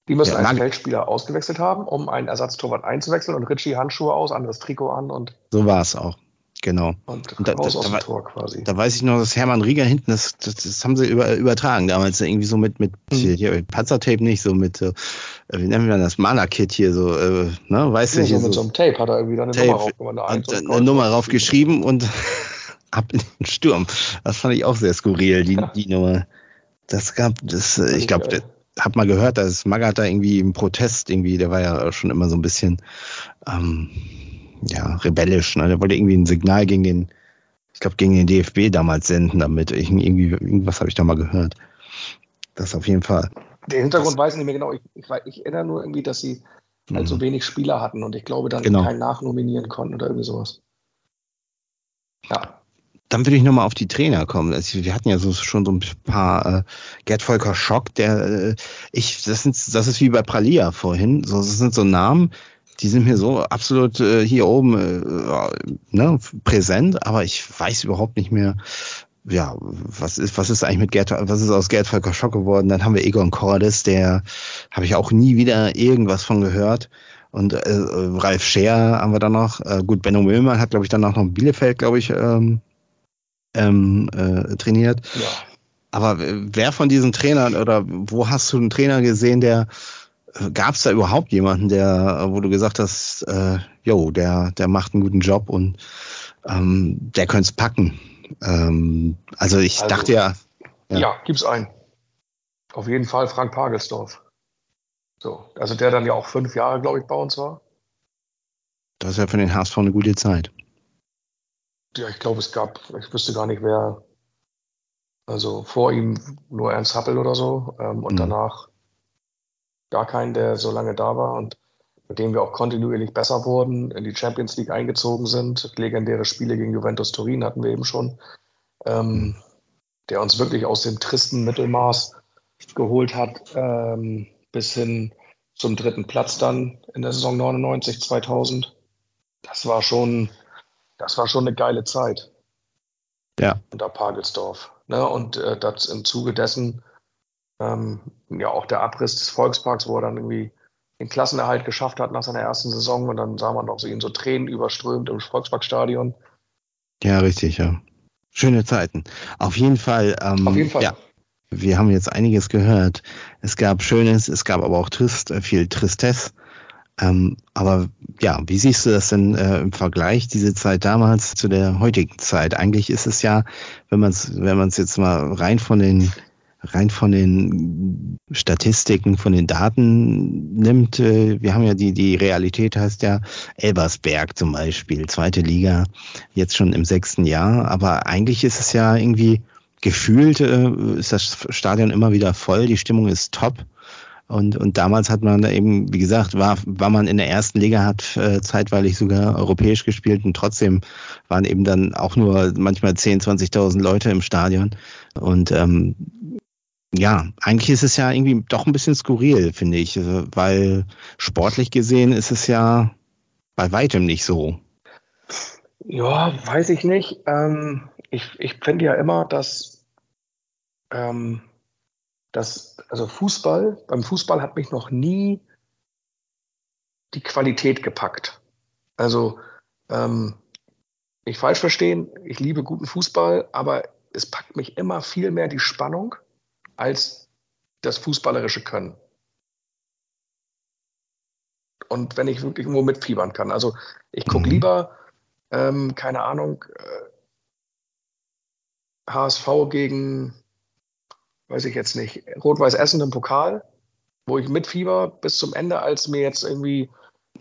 Die müssen ja, einen Feldspieler ausgewechselt haben, um einen Ersatztorwart einzuwechseln und Ritchie Handschuhe aus, anderes Trikot an und. So war es auch. Genau. Und, und da, raus da, aus dem Tor quasi. Da weiß ich noch, dass Hermann Rieger hinten, das, das, das haben sie über, übertragen damals, irgendwie so mit, mit mhm. hier, hier, Panzertape nicht, so mit, äh, wie nennen wir das, Malerkit hier, so, äh, ne, weißt ja, du, hier so mit so einem Tape hat er irgendwie da eine Tape, Nummer raufgemacht. Eine, eine Nummer raufgeschrieben und ab in den Sturm. Das fand ich auch sehr skurril, die, ja. die Nummer. Das gab, das, das ich glaube, hab mal gehört, dass Magath da irgendwie im Protest irgendwie, der war ja schon immer so ein bisschen, ähm, ja, rebellisch. Ne? Der wollte irgendwie ein Signal gegen den, ich glaube, gegen den DFB damals senden damit. Ich, irgendwie, irgendwas habe ich da mal gehört. Das auf jeden Fall. Den Hintergrund das, weiß ich nicht mehr genau. Ich, ich, ich, erinnere nur irgendwie, dass sie halt so mhm. wenig Spieler hatten und ich glaube, dann genau. keinen nachnominieren konnten oder irgendwie sowas. Ja. Dann würde ich nochmal auf die Trainer kommen. Also wir hatten ja so, schon so ein paar äh, Gerd Volker Schock, der äh, ich, das sind, das ist wie bei Pralia vorhin. So, das sind so Namen, die sind mir so absolut äh, hier oben äh, ne, präsent, aber ich weiß überhaupt nicht mehr, ja, was ist, was ist eigentlich mit Gerd, was ist aus Gerd Volker Schock geworden? Dann haben wir Egon Cordes, der habe ich auch nie wieder irgendwas von gehört. Und äh, Ralf Scher haben wir dann noch. Äh, gut, Benno Müllmann hat, glaube ich, dann auch noch Bielefeld, glaube ich, ähm, ähm, äh, trainiert. Ja. Aber wer von diesen Trainern oder wo hast du einen Trainer gesehen, der gab es da überhaupt jemanden, der, wo du gesagt hast, äh, jo, der, der macht einen guten Job und ähm, der könnte es packen? Ähm, also ich also, dachte ja. Ja, ja gibt's einen. Auf jeden Fall Frank Pagelsdorf. So, also der dann ja auch fünf Jahre, glaube ich, bei uns war. Das ist ja für den HSV eine gute Zeit. Ja, ich glaube, es gab, ich wüsste gar nicht, wer, also vor ihm nur Ernst Happel oder so ähm, und mhm. danach gar keinen, der so lange da war und mit dem wir auch kontinuierlich besser wurden, in die Champions League eingezogen sind. Legendäre Spiele gegen Juventus Turin hatten wir eben schon, ähm, der uns wirklich aus dem tristen Mittelmaß geholt hat, ähm, bis hin zum dritten Platz dann in der Saison 99, 2000. das war schon, das war schon eine geile Zeit. Ja. Unter Pagelsdorf. Ne? Und äh, das im Zuge dessen ähm, ja auch der Abriss des Volksparks, wo er dann irgendwie den Klassenerhalt geschafft hat nach seiner ersten Saison und dann sah man noch so ihn so Tränen überströmt im Volksparkstadion. Ja, richtig, ja. Schöne Zeiten. Auf jeden Fall. Ähm, Auf jeden Fall. Ja, wir haben jetzt einiges gehört. Es gab Schönes, es gab aber auch Trist, äh, viel Tristesse. Ähm, aber ja, wie siehst du das denn äh, im Vergleich, diese Zeit damals zu der heutigen Zeit? Eigentlich ist es ja, wenn man es wenn man's jetzt mal rein von den rein von den Statistiken, von den Daten nimmt, äh, wir haben ja die, die Realität heißt ja Elbersberg zum Beispiel, zweite Liga, jetzt schon im sechsten Jahr, aber eigentlich ist es ja irgendwie gefühlt, äh, ist das Stadion immer wieder voll, die Stimmung ist top. Und, und damals hat man eben, wie gesagt, war, war man in der ersten Liga, hat äh, zeitweilig sogar europäisch gespielt und trotzdem waren eben dann auch nur manchmal 10, 20.000 Leute im Stadion. Und ähm, ja, eigentlich ist es ja irgendwie doch ein bisschen skurril, finde ich, also, weil sportlich gesehen ist es ja bei weitem nicht so. Ja, weiß ich nicht. Ähm, ich ich finde ja immer, dass, ähm, dass, also Fußball, beim Fußball hat mich noch nie die Qualität gepackt. Also, ähm, nicht falsch verstehen, ich liebe guten Fußball, aber es packt mich immer viel mehr die Spannung als das fußballerische Können. Und wenn ich wirklich irgendwo mitfiebern kann. Also ich gucke mhm. lieber, ähm, keine Ahnung, äh, HSV gegen, weiß ich jetzt nicht, Rot-Weiß Essen im Pokal, wo ich mitfieber bis zum Ende, als mir jetzt irgendwie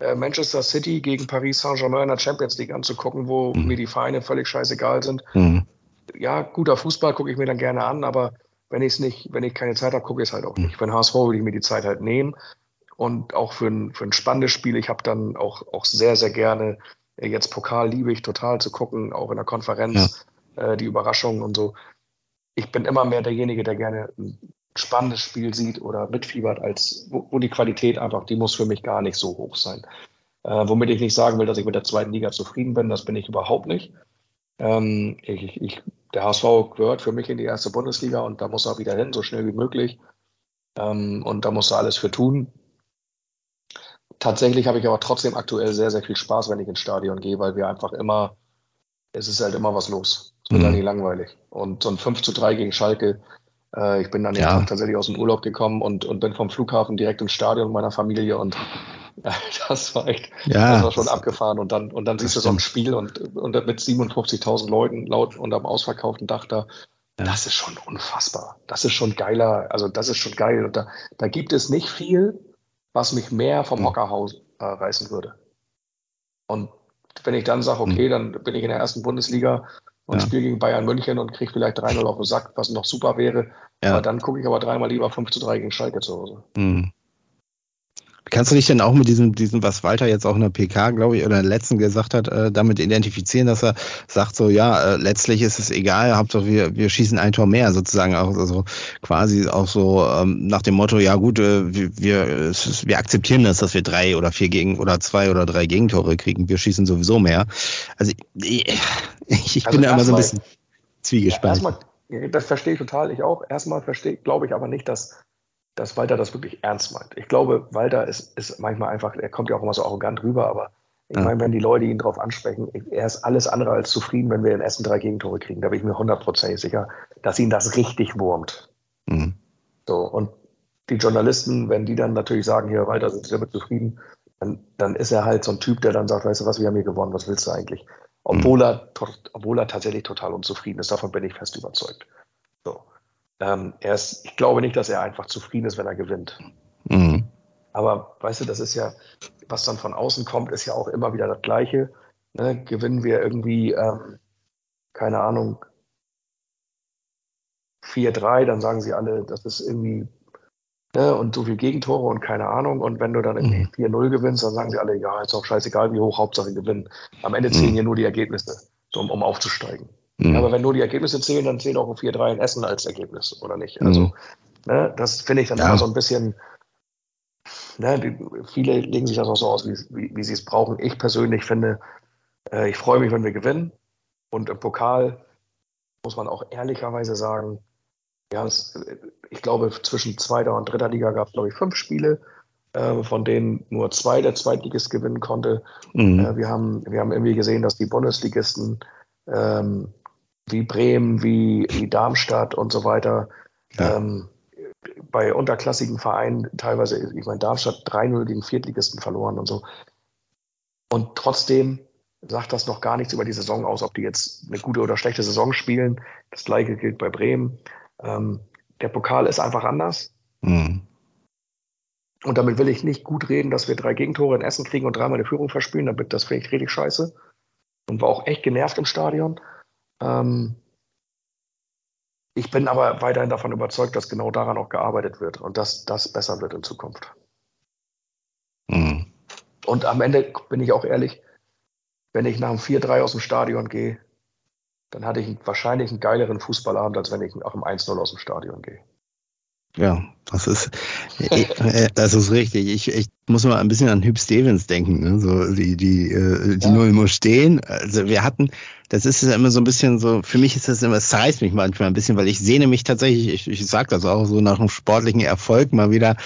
äh, Manchester City gegen Paris Saint-Germain in der Champions League anzugucken, wo mhm. mir die Vereine völlig scheißegal sind. Mhm. Ja, guter Fußball gucke ich mir dann gerne an, aber wenn ich es nicht, wenn ich keine Zeit habe, gucke ich es halt auch nicht. Für den HSV würde ich mir die Zeit halt nehmen. Und auch für ein, für ein spannendes Spiel, ich habe dann auch, auch sehr, sehr gerne, äh, jetzt Pokal liebe ich total zu gucken, auch in der Konferenz, ja. äh, die Überraschungen und so. Ich bin immer mehr derjenige, der gerne ein spannendes Spiel sieht oder mitfiebert, als wo, wo die Qualität einfach, die muss für mich gar nicht so hoch sein. Äh, womit ich nicht sagen will, dass ich mit der zweiten Liga zufrieden bin, das bin ich überhaupt nicht. Ähm, ich, ich der HSV gehört für mich in die erste Bundesliga und da muss er wieder hin, so schnell wie möglich. Ähm, und da muss er alles für tun. Tatsächlich habe ich aber trotzdem aktuell sehr, sehr viel Spaß, wenn ich ins Stadion gehe, weil wir einfach immer, es ist halt immer was los. Wird mhm. dann nicht langweilig. Und so ein 5 zu 3 gegen Schalke, äh, ich bin dann ja. tatsächlich aus dem Urlaub gekommen und, und bin vom Flughafen direkt ins Stadion meiner Familie und das war echt, ja, das war schon abgefahren. Und dann, und dann siehst du so ein Spiel und, und mit 57.000 Leuten laut und am ausverkauften Dach da. Das ist schon unfassbar. Das ist schon geiler. Also, das ist schon geil. Und da, da gibt es nicht viel, was mich mehr vom Hockerhaus äh, reißen würde. Und wenn ich dann sage, okay, dann bin ich in der ersten Bundesliga und ja. spiele gegen Bayern München und kriege vielleicht 3-0 auf den Sack, was noch super wäre. Ja. Aber dann gucke ich aber dreimal lieber 5 zu 3 gegen Schalke zu Hause. Mhm. Kannst du dich denn auch mit diesem, diesem, was Walter jetzt auch in der PK, glaube ich, oder in der letzten gesagt hat, äh, damit identifizieren, dass er sagt so, ja, äh, letztlich ist es egal, Hauptsache wir, wir schießen ein Tor mehr, sozusagen auch, also quasi auch so ähm, nach dem Motto, ja gut, äh, wir, wir, wir akzeptieren das, dass wir drei oder vier gegen oder zwei oder drei Gegentore kriegen, wir schießen sowieso mehr. Also ich, ich also bin da immer so ein bisschen zwiegespalten. Ja, das verstehe ich total, ich auch. Erstmal verstehe, glaube ich aber nicht, dass dass Walter das wirklich ernst meint. Ich glaube, Walter ist, ist manchmal einfach, er kommt ja auch immer so arrogant rüber, aber ich ja. meine, wenn die Leute ihn darauf ansprechen, er ist alles andere als zufrieden, wenn wir in Essen drei Gegentore kriegen. Da bin ich mir hundertprozentig sicher, dass ihn das richtig wurmt. Mhm. So, und die Journalisten, wenn die dann natürlich sagen, hier, Walter, sind Sie damit zufrieden, dann, dann ist er halt so ein Typ, der dann sagt, weißt du was, wir haben hier gewonnen, was willst du eigentlich? Obwohl, mhm. er, obwohl er tatsächlich total unzufrieden ist, davon bin ich fest überzeugt. Ähm, er ist, ich glaube nicht, dass er einfach zufrieden ist, wenn er gewinnt. Mhm. Aber weißt du, das ist ja, was dann von außen kommt, ist ja auch immer wieder das Gleiche. Ne? Gewinnen wir irgendwie, ähm, keine Ahnung, 4-3, dann sagen sie alle, das ist irgendwie, ne, und so viel Gegentore und keine Ahnung. Und wenn du dann irgendwie mhm. 4-0 gewinnst, dann sagen sie alle, ja, ist auch scheißegal, wie hoch, Hauptsache gewinnen. Am Ende zählen mhm. hier nur die Ergebnisse, so, um, um aufzusteigen. Mhm. Aber wenn nur die Ergebnisse zählen, dann zählen auch ein 4-3 in Essen als Ergebnis, oder nicht? Also, mhm. ne, das finde ich dann ja. immer so ein bisschen, ne, die, viele legen sich das auch so aus, wie, wie, wie sie es brauchen. Ich persönlich finde, äh, ich freue mich, wenn wir gewinnen. Und im Pokal muss man auch ehrlicherweise sagen, ja, es, ich glaube, zwischen zweiter und dritter Liga gab es, glaube ich, fünf Spiele, äh, von denen nur zwei der Zweitligist gewinnen konnte. Mhm. Äh, wir, haben, wir haben irgendwie gesehen, dass die Bundesligisten ähm, wie Bremen, wie, wie Darmstadt und so weiter ja. ähm, bei unterklassigen Vereinen teilweise, ich meine, Darmstadt 3-0 gegen Viertligisten verloren und so. Und trotzdem sagt das noch gar nichts über die Saison aus, ob die jetzt eine gute oder schlechte Saison spielen. Das gleiche gilt bei Bremen. Ähm, der Pokal ist einfach anders. Mhm. Und damit will ich nicht gut reden, dass wir drei Gegentore in Essen kriegen und dreimal eine Führung verspielen. Das finde ich richtig scheiße. Und war auch echt genervt im Stadion. Ähm, ich bin aber weiterhin davon überzeugt, dass genau daran auch gearbeitet wird und dass das besser wird in Zukunft. Mhm. Und am Ende bin ich auch ehrlich, wenn ich nach dem 4-3 aus dem Stadion gehe, dann hatte ich wahrscheinlich einen geileren Fußballabend, als wenn ich nach dem 1-0 aus dem Stadion gehe. Ja, das ist, äh, äh, das ist richtig. Ich, ich muss mal ein bisschen an Hüb Stevens denken. Ne? So die, die, äh, die ja. Null muss stehen. Also wir hatten, das ist ja immer so ein bisschen so, für mich ist das immer, es reißt mich manchmal ein bisschen, weil ich sehne mich tatsächlich, ich, ich sage das auch so nach einem sportlichen Erfolg mal wieder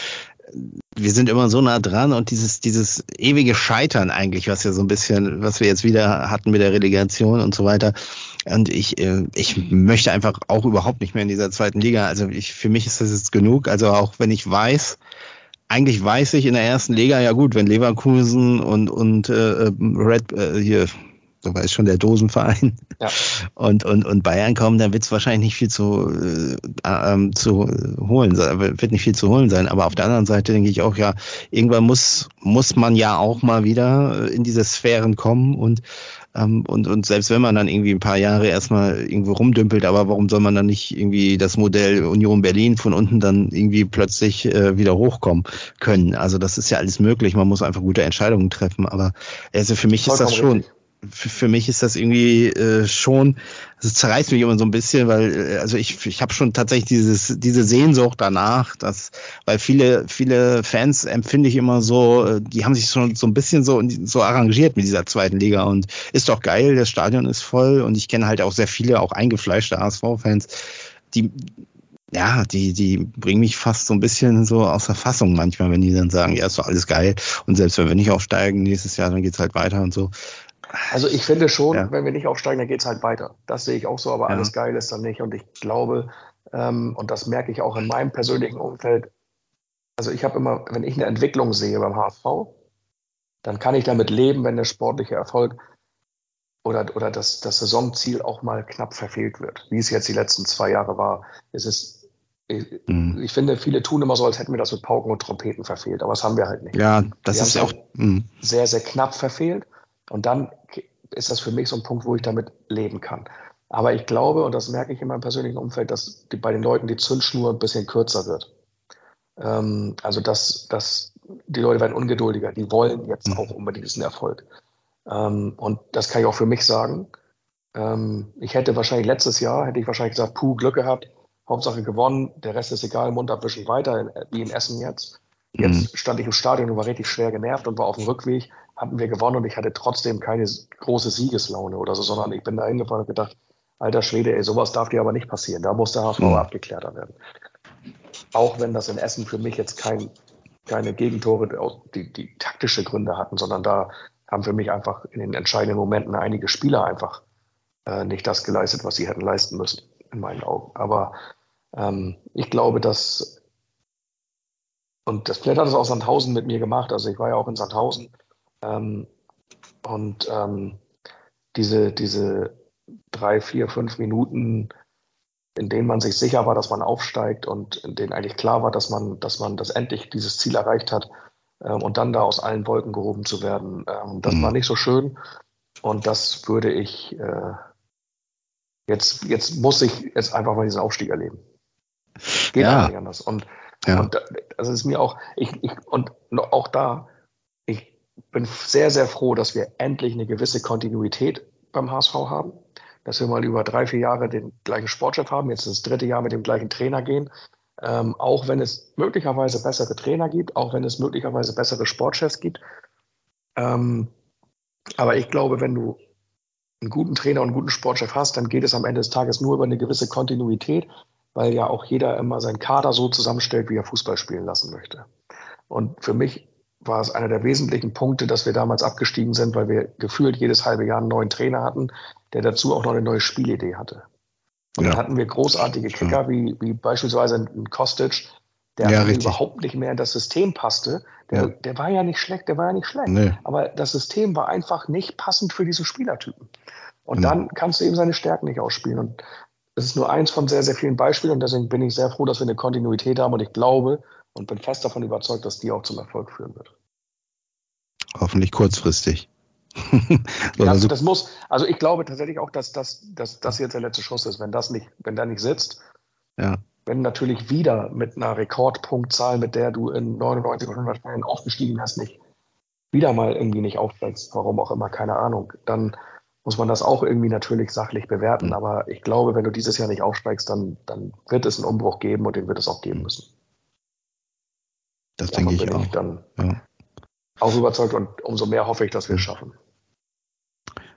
wir sind immer so nah dran und dieses, dieses ewige Scheitern eigentlich, was ja so ein bisschen, was wir jetzt wieder hatten mit der Relegation und so weiter. Und ich, äh, ich möchte einfach auch überhaupt nicht mehr in dieser zweiten Liga. Also ich, für mich ist das jetzt genug. Also auch wenn ich weiß, eigentlich weiß ich in der ersten Liga, ja gut, wenn Leverkusen und, und äh, Red, äh, hier, da ist schon der Dosenverein ja. und, und, und Bayern kommen, dann wird es wahrscheinlich nicht viel zu, äh, ähm, zu holen sein, wird nicht viel zu holen sein. Aber auf der anderen Seite denke ich auch, ja, irgendwann muss, muss man ja auch mal wieder in diese Sphären kommen und und, und selbst wenn man dann irgendwie ein paar Jahre erstmal irgendwo rumdümpelt, aber warum soll man dann nicht irgendwie das Modell Union Berlin von unten dann irgendwie plötzlich äh, wieder hochkommen können? Also das ist ja alles möglich, man muss einfach gute Entscheidungen treffen. Aber also für mich Vollkommen ist das schon. Richtig für, für mich ist das irgendwie äh, schon, es zerreißt mich immer so ein bisschen, weil äh, also ich ich habe schon tatsächlich dieses diese Sehnsucht danach, dass weil viele viele Fans empfinde ich immer so, äh, die haben sich schon so ein bisschen so so arrangiert mit dieser zweiten Liga und ist doch geil, das Stadion ist voll und ich kenne halt auch sehr viele auch eingefleischte ASV-Fans, die ja, die, die bringen mich fast so ein bisschen so aus der Fassung manchmal, wenn die dann sagen, ja, ist doch alles geil. Und selbst wenn wir nicht aufsteigen nächstes Jahr, dann geht's halt weiter und so. Also ich finde schon, ja. wenn wir nicht aufsteigen, dann geht es halt weiter. Das sehe ich auch so, aber ja. alles geil ist dann nicht. Und ich glaube, ähm, und das merke ich auch in meinem persönlichen Umfeld, also ich habe immer, wenn ich eine Entwicklung sehe beim HSV, dann kann ich damit leben, wenn der sportliche Erfolg oder, oder das, das Saisonziel auch mal knapp verfehlt wird, wie es jetzt die letzten zwei Jahre war. Es ist, ich, mhm. ich finde, viele tun immer so, als hätten wir das mit Pauken und Trompeten verfehlt, aber das haben wir halt nicht. Ja, das wir ist auch mhm. sehr, sehr knapp verfehlt. Und dann ist das für mich so ein Punkt, wo ich damit leben kann. Aber ich glaube, und das merke ich in meinem persönlichen Umfeld, dass die, bei den Leuten die Zündschnur ein bisschen kürzer wird. Ähm, also dass, dass die Leute werden ungeduldiger, die wollen jetzt mhm. auch unbedingt diesen Erfolg. Ähm, und das kann ich auch für mich sagen. Ähm, ich hätte wahrscheinlich letztes Jahr, hätte ich wahrscheinlich gesagt, puh, Glück gehabt, Hauptsache gewonnen, der Rest ist egal, Mund abwischen weiter, wie in Essen jetzt. Jetzt mhm. stand ich im Stadion und war richtig schwer genervt und war auf dem Rückweg hatten wir gewonnen und ich hatte trotzdem keine große Siegeslaune oder so, sondern ich bin da hingefahren und gedacht, alter Schwede, ey, sowas darf dir aber nicht passieren. Da muss der HSV mhm. abgeklärter werden. Auch wenn das in Essen für mich jetzt kein, keine Gegentore, die, die taktische Gründe hatten, sondern da haben für mich einfach in den entscheidenden Momenten einige Spieler einfach äh, nicht das geleistet, was sie hätten leisten müssen, in meinen Augen. Aber ähm, ich glaube, dass, und das vielleicht hat es auch Sandhausen mit mir gemacht, also ich war ja auch in Sandhausen, ähm, und ähm, diese, diese drei, vier, fünf Minuten, in denen man sich sicher war, dass man aufsteigt und in denen eigentlich klar war, dass man, dass man das endlich dieses Ziel erreicht hat ähm, und dann da aus allen Wolken gehoben zu werden, ähm, das mhm. war nicht so schön. Und das würde ich äh, jetzt, jetzt muss ich jetzt einfach mal diesen Aufstieg erleben. Geht ja. nicht anders. Und, ja. und das ist mir auch, ich, ich, und auch da, bin sehr, sehr froh, dass wir endlich eine gewisse Kontinuität beim HSV haben. Dass wir mal über drei, vier Jahre den gleichen Sportchef haben, jetzt das dritte Jahr mit dem gleichen Trainer gehen. Ähm, auch wenn es möglicherweise bessere Trainer gibt, auch wenn es möglicherweise bessere Sportchefs gibt. Ähm, aber ich glaube, wenn du einen guten Trainer und einen guten Sportchef hast, dann geht es am Ende des Tages nur über eine gewisse Kontinuität, weil ja auch jeder immer seinen Kader so zusammenstellt, wie er Fußball spielen lassen möchte. Und für mich war es einer der wesentlichen Punkte, dass wir damals abgestiegen sind, weil wir gefühlt jedes halbe Jahr einen neuen Trainer hatten, der dazu auch noch eine neue Spielidee hatte. Und ja. dann hatten wir großartige Kicker, wie, wie beispielsweise ein Kostic, der ja, überhaupt nicht mehr in das System passte. Der, ja. der war ja nicht schlecht, der war ja nicht schlecht. Nee. Aber das System war einfach nicht passend für diesen Spielertypen. Und genau. dann kannst du eben seine Stärken nicht ausspielen. Und das ist nur eins von sehr, sehr vielen Beispielen. Und deswegen bin ich sehr froh, dass wir eine Kontinuität haben. Und ich glaube und bin fest davon überzeugt, dass die auch zum Erfolg führen wird. Hoffentlich kurzfristig. ja, also, das muss, also ich glaube tatsächlich auch, dass das jetzt der letzte Schuss ist, wenn das nicht, wenn der nicht sitzt. Ja wenn natürlich wieder mit einer Rekordpunktzahl, mit der du in 99 oder 100 Fällen aufgestiegen hast, nicht wieder mal irgendwie nicht aufsteigst, warum auch immer, keine Ahnung, dann muss man das auch irgendwie natürlich sachlich bewerten. Aber ich glaube, wenn du dieses Jahr nicht aufsteigst, dann, dann wird es einen Umbruch geben und den wird es auch geben müssen. Das denke ich auch. Ich dann ja. auch überzeugt und umso mehr hoffe ich, dass wir es schaffen.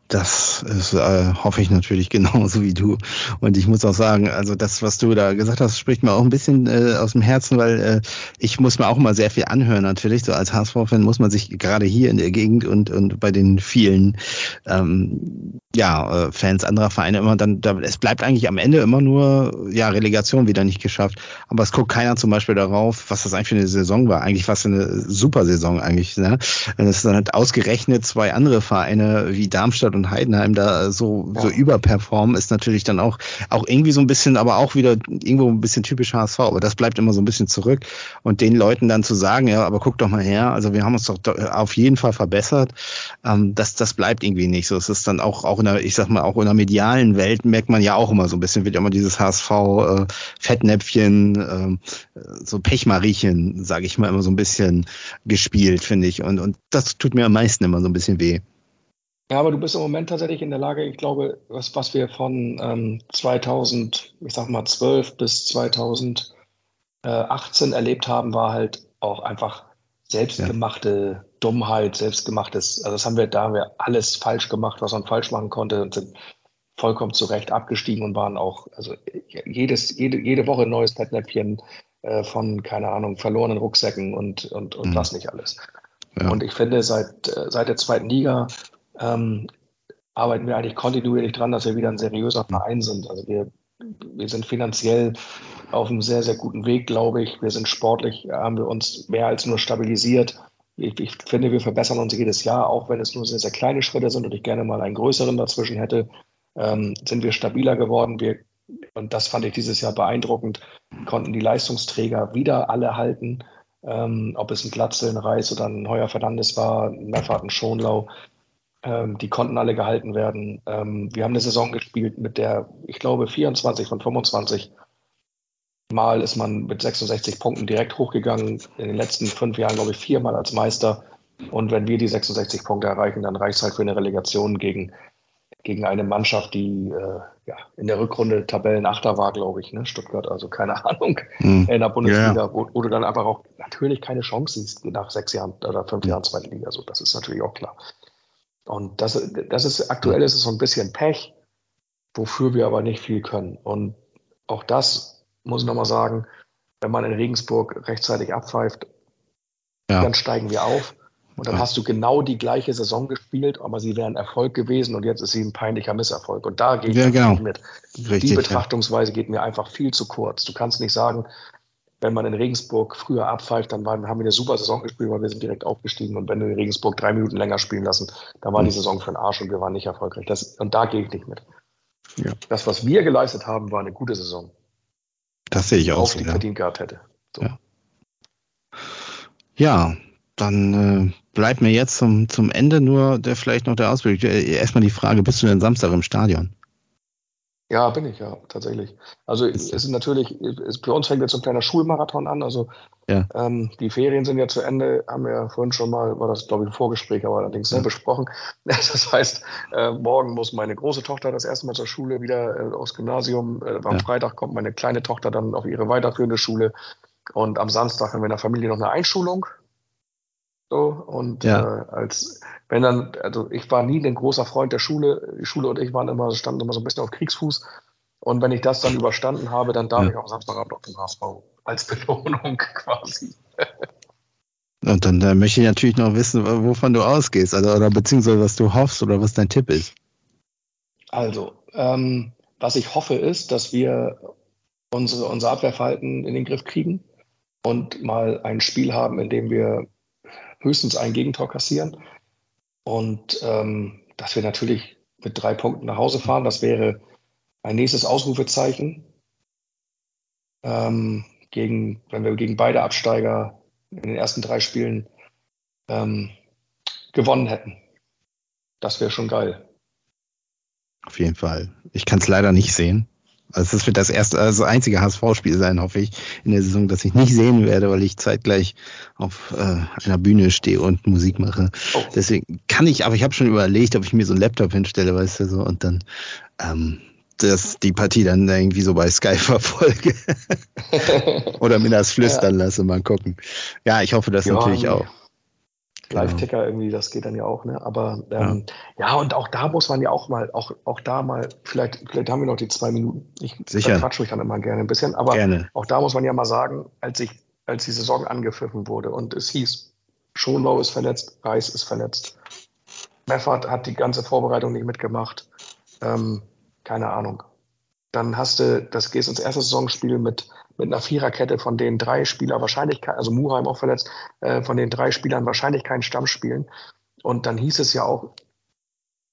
Das ist, äh, hoffe ich natürlich genauso wie du. Und ich muss auch sagen, also das, was du da gesagt hast, spricht mir auch ein bisschen äh, aus dem Herzen, weil äh, ich muss mir auch mal sehr viel anhören natürlich. So als HSV-Fan muss man sich gerade hier in der Gegend und, und bei den vielen ähm, ja, äh, Fans anderer Vereine immer dann, da, es bleibt eigentlich am Ende immer nur, ja, Relegation wieder nicht geschafft. Aber es guckt keiner zum Beispiel darauf, was das eigentlich für eine Saison war. Eigentlich was für eine super Saison eigentlich, ne? Wenn es dann halt ausgerechnet zwei andere Vereine wie Darmstadt und Heidenheim da so, ja. so überperformen, ist natürlich dann auch, auch irgendwie so ein bisschen, aber auch wieder irgendwo ein bisschen typisch HSV. Aber das bleibt immer so ein bisschen zurück. Und den Leuten dann zu sagen, ja, aber guck doch mal her, also wir haben uns doch auf jeden Fall verbessert, ähm, das, das bleibt irgendwie nicht so. Es ist dann auch, auch in der, ich sag mal, auch in der medialen Welt merkt man ja auch immer so ein bisschen, wird ja immer dieses HSV äh, Fettnäpfchen, äh, so Pechmariechen, sage ich mal, immer so ein bisschen gespielt, finde ich. Und, und das tut mir am meisten immer so ein bisschen weh. Ja, aber du bist im Moment tatsächlich in der Lage, ich glaube, was, was wir von ähm, 2000, ich sag mal 12 bis 2018 erlebt haben, war halt auch einfach selbstgemachte ja. Dummheit, selbstgemachtes, also das haben wir, da haben wir alles falsch gemacht, was man falsch machen konnte und sind vollkommen zurecht abgestiegen und waren auch, also jedes, jede, jede Woche ein neues Fettnäpfchen äh, von, keine Ahnung, verlorenen Rucksäcken und, und, und mhm. was nicht alles. Ja. Und ich finde, seit, äh, seit der zweiten Liga ähm, arbeiten wir eigentlich kontinuierlich dran, dass wir wieder ein seriöser Verein sind. Also wir, wir sind finanziell auf einem sehr, sehr guten Weg, glaube ich. Wir sind sportlich, haben wir uns mehr als nur stabilisiert. Ich, ich, finde, wir verbessern uns jedes Jahr, auch wenn es nur sehr, sehr kleine Schritte sind und ich gerne mal einen größeren dazwischen hätte, ähm, sind wir stabiler geworden. Wir, und das fand ich dieses Jahr beeindruckend, konnten die Leistungsträger wieder alle halten. Ähm, ob es ein Glatzel, ein Reis oder ein Heuer Fernandes war, ein Meffert, ein Schonlau. Ähm, die konnten alle gehalten werden. Ähm, wir haben eine Saison gespielt, mit der, ich glaube, 24 von 25 Mal ist man mit 66 Punkten direkt hochgegangen. In den letzten fünf Jahren, glaube ich, viermal als Meister. Und wenn wir die 66 Punkte erreichen, dann reicht es halt für eine Relegation gegen, gegen eine Mannschaft, die äh, ja, in der Rückrunde Tabellenachter war, glaube ich, ne? Stuttgart, also keine Ahnung, mhm. in der Bundesliga, ja. wo, wo, du dann einfach auch natürlich keine Chance siehst nach sechs Jahren oder fünf Jahren zweiten Liga. So, das ist natürlich auch klar. Und das, das ist aktuell ist es so ein bisschen Pech, wofür wir aber nicht viel können. Und auch das muss ich nochmal sagen, wenn man in Regensburg rechtzeitig abpfeift, ja. dann steigen wir auf. Und dann ja. hast du genau die gleiche Saison gespielt, aber sie wäre ein Erfolg gewesen und jetzt ist sie ein peinlicher Misserfolg. Und da geht ja, genau. mit. Richtig, die Betrachtungsweise geht mir einfach viel zu kurz. Du kannst nicht sagen, wenn man in Regensburg früher abpfeift, dann waren, haben wir eine super Saison gespielt, weil wir sind direkt aufgestiegen. Und wenn wir in Regensburg drei Minuten länger spielen lassen, dann war die hm. Saison für den Arsch und wir waren nicht erfolgreich. Das, und da gehe ich nicht mit. Ja. Das, was wir geleistet haben, war eine gute Saison. Das sehe ich auch. so, die ja. verdient gehabt hätte. So. Ja. ja. dann äh, bleibt mir jetzt zum, zum Ende nur der, vielleicht noch der Ausblick. Äh, erstmal die Frage, bist du denn Samstag im Stadion? Ja, bin ich ja, tatsächlich. Also es ist natürlich, es, bei uns fängt jetzt so ein kleiner Schulmarathon an. Also ja. ähm, die Ferien sind ja zu Ende, haben wir ja vorhin schon mal, war das glaube ich ein Vorgespräch, aber allerdings ja. besprochen. Das heißt, äh, morgen muss meine große Tochter das erste Mal zur Schule wieder äh, aufs Gymnasium. Äh, am ja. Freitag kommt meine kleine Tochter dann auf ihre weiterführende Schule. Und am Samstag haben wir in der Familie noch eine Einschulung. So, und ja. äh, als wenn dann, also ich war nie ein großer Freund der Schule. Die Schule und ich waren immer, standen immer so ein bisschen auf Kriegsfuß. Und wenn ich das dann überstanden habe, dann darf ja. ich auch Samstagabend auf dem HSV als Belohnung quasi. Und dann äh, möchte ich natürlich noch wissen, wovon du ausgehst, also, oder beziehungsweise was du hoffst oder was dein Tipp ist. Also, ähm, was ich hoffe ist, dass wir unsere, unser Abwehrverhalten in den Griff kriegen und mal ein Spiel haben, in dem wir höchstens ein Gegentor kassieren. Und ähm, dass wir natürlich mit drei Punkten nach Hause fahren, das wäre ein nächstes Ausrufezeichen. Ähm, gegen, wenn wir gegen beide Absteiger in den ersten drei Spielen ähm, gewonnen hätten. Das wäre schon geil. Auf jeden Fall. Ich kann es leider nicht sehen. Also das wird das erste, also das einzige HSV-Spiel sein, hoffe ich, in der Saison, das ich nicht sehen werde, weil ich zeitgleich auf äh, einer Bühne stehe und Musik mache. Oh. Deswegen kann ich, aber ich habe schon überlegt, ob ich mir so einen Laptop hinstelle, weißt du so, und dann ähm, das, die Partie dann irgendwie so bei Sky verfolge. Oder mir das flüstern ja. lasse, mal gucken. Ja, ich hoffe das ja, natürlich auch. Live-Ticker irgendwie, das geht dann ja auch, ne? Aber ähm, ja. ja. und auch da muss man ja auch mal, auch, auch da mal, vielleicht, vielleicht haben wir noch die zwei Minuten. Ich Sicher. quatsche mich dann immer gerne ein bisschen, aber gerne. auch da muss man ja mal sagen, als ich, als die Saison angepfiffen wurde und es hieß, Schonlau ist verletzt, Reis ist verletzt. Meffert hat die ganze Vorbereitung nicht mitgemacht. Ähm, keine Ahnung. Dann hast du, das gehst ins erste Saisonspiel mit mit einer Viererkette, von denen drei Spieler wahrscheinlich, also Muheim auch verletzt, äh, von den drei Spielern wahrscheinlich keinen Stamm spielen. Und dann hieß es ja auch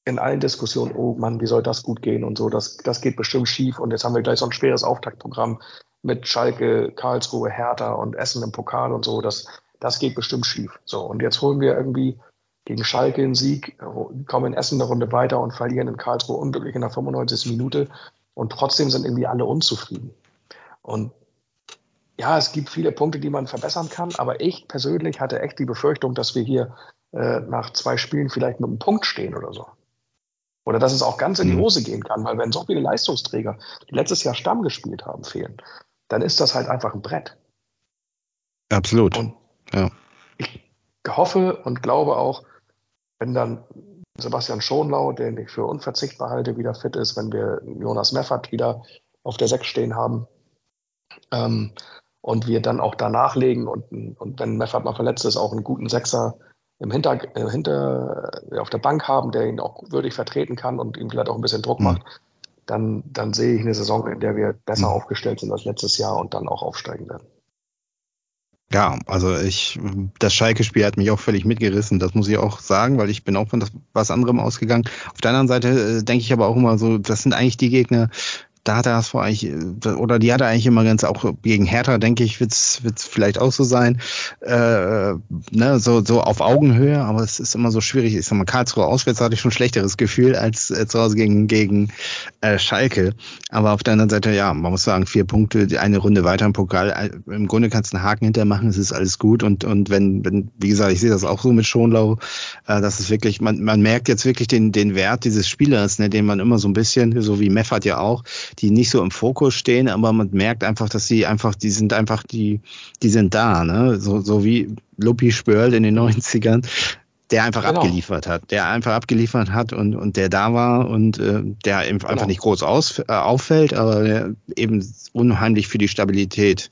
in allen Diskussionen, oh Mann, wie soll das gut gehen und so, das, das geht bestimmt schief. Und jetzt haben wir gleich so ein schweres Auftaktprogramm mit Schalke, Karlsruhe, Hertha und Essen im Pokal und so. Das, das geht bestimmt schief. So, und jetzt holen wir irgendwie gegen Schalke einen Sieg, kommen in Essen eine Runde weiter und verlieren in Karlsruhe unglücklich in der 95. Minute. Und trotzdem sind irgendwie alle unzufrieden. Und ja, es gibt viele Punkte, die man verbessern kann, aber ich persönlich hatte echt die Befürchtung, dass wir hier äh, nach zwei Spielen vielleicht mit einem Punkt stehen oder so. Oder dass es auch ganz in die mhm. Hose gehen kann, weil wenn so viele Leistungsträger, die letztes Jahr Stamm gespielt haben, fehlen, dann ist das halt einfach ein Brett. Absolut. Und ja. ich hoffe und glaube auch, wenn dann Sebastian Schonlau, den ich für unverzichtbar halte, wieder fit ist, wenn wir Jonas Meffert wieder auf der Sechs stehen haben, ähm, und wir dann auch danach legen und, und wenn Meffert mal verletzt ist, auch einen guten Sechser im Hinter, äh, hinter äh, auf der Bank haben, der ihn auch würdig vertreten kann und ihm vielleicht auch ein bisschen Druck macht, dann, dann sehe ich eine Saison, in der wir besser aufgestellt sind als letztes Jahr und dann auch aufsteigen werden. Ja, also ich, das Schalke-Spiel hat mich auch völlig mitgerissen, das muss ich auch sagen, weil ich bin auch von was anderem ausgegangen. Auf der anderen Seite äh, denke ich aber auch immer so, das sind eigentlich die Gegner, da hat er das vor eigentlich, oder die hat er eigentlich immer ganz auch gegen Hertha, denke ich, wird es vielleicht auch so sein, äh, ne, so, so auf Augenhöhe, aber es ist immer so schwierig. Ich sag mal, Karlsruhe auswärts hatte ich schon ein schlechteres Gefühl als äh, zu Hause gegen, gegen äh, Schalke. Aber auf der anderen Seite, ja, man muss sagen, vier Punkte, eine Runde weiter im Pokal. Äh, Im Grunde kannst du einen Haken hintermachen, es ist alles gut. Und, und wenn, wenn, wie gesagt, ich sehe das auch so mit Schonlau, äh, dass es wirklich, man, man merkt jetzt wirklich den, den Wert dieses Spielers, ne, den man immer so ein bisschen, so wie Meffert ja auch, die nicht so im Fokus stehen, aber man merkt einfach, dass sie einfach, die sind einfach, die, die sind da, ne? So, so wie Luppi Spörl in den 90ern, der einfach genau. abgeliefert hat, der einfach abgeliefert hat und, und der da war und äh, der einfach genau. nicht groß aus, äh, auffällt, aber der eben unheimlich für die Stabilität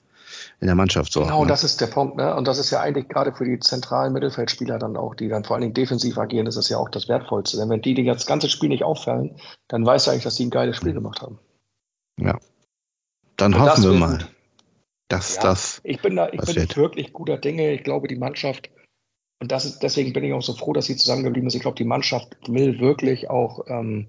in der Mannschaft sorgt. Genau, ne? das ist der Punkt. Ne? Und das ist ja eigentlich gerade für die zentralen Mittelfeldspieler dann auch, die dann vor allen Dingen defensiv agieren, ist das ja auch das Wertvollste. Denn wenn die das ganze Spiel nicht auffallen, dann weißt du eigentlich, dass die ein geiles Spiel gemacht haben. Ja. Dann und hoffen wir mal, gut. dass ja, das. Ich bin da, ich bin wirklich guter Dinge. Ich glaube, die Mannschaft, und das ist, deswegen bin ich auch so froh, dass sie zusammengeblieben ist. Ich glaube, die Mannschaft will wirklich auch, ähm,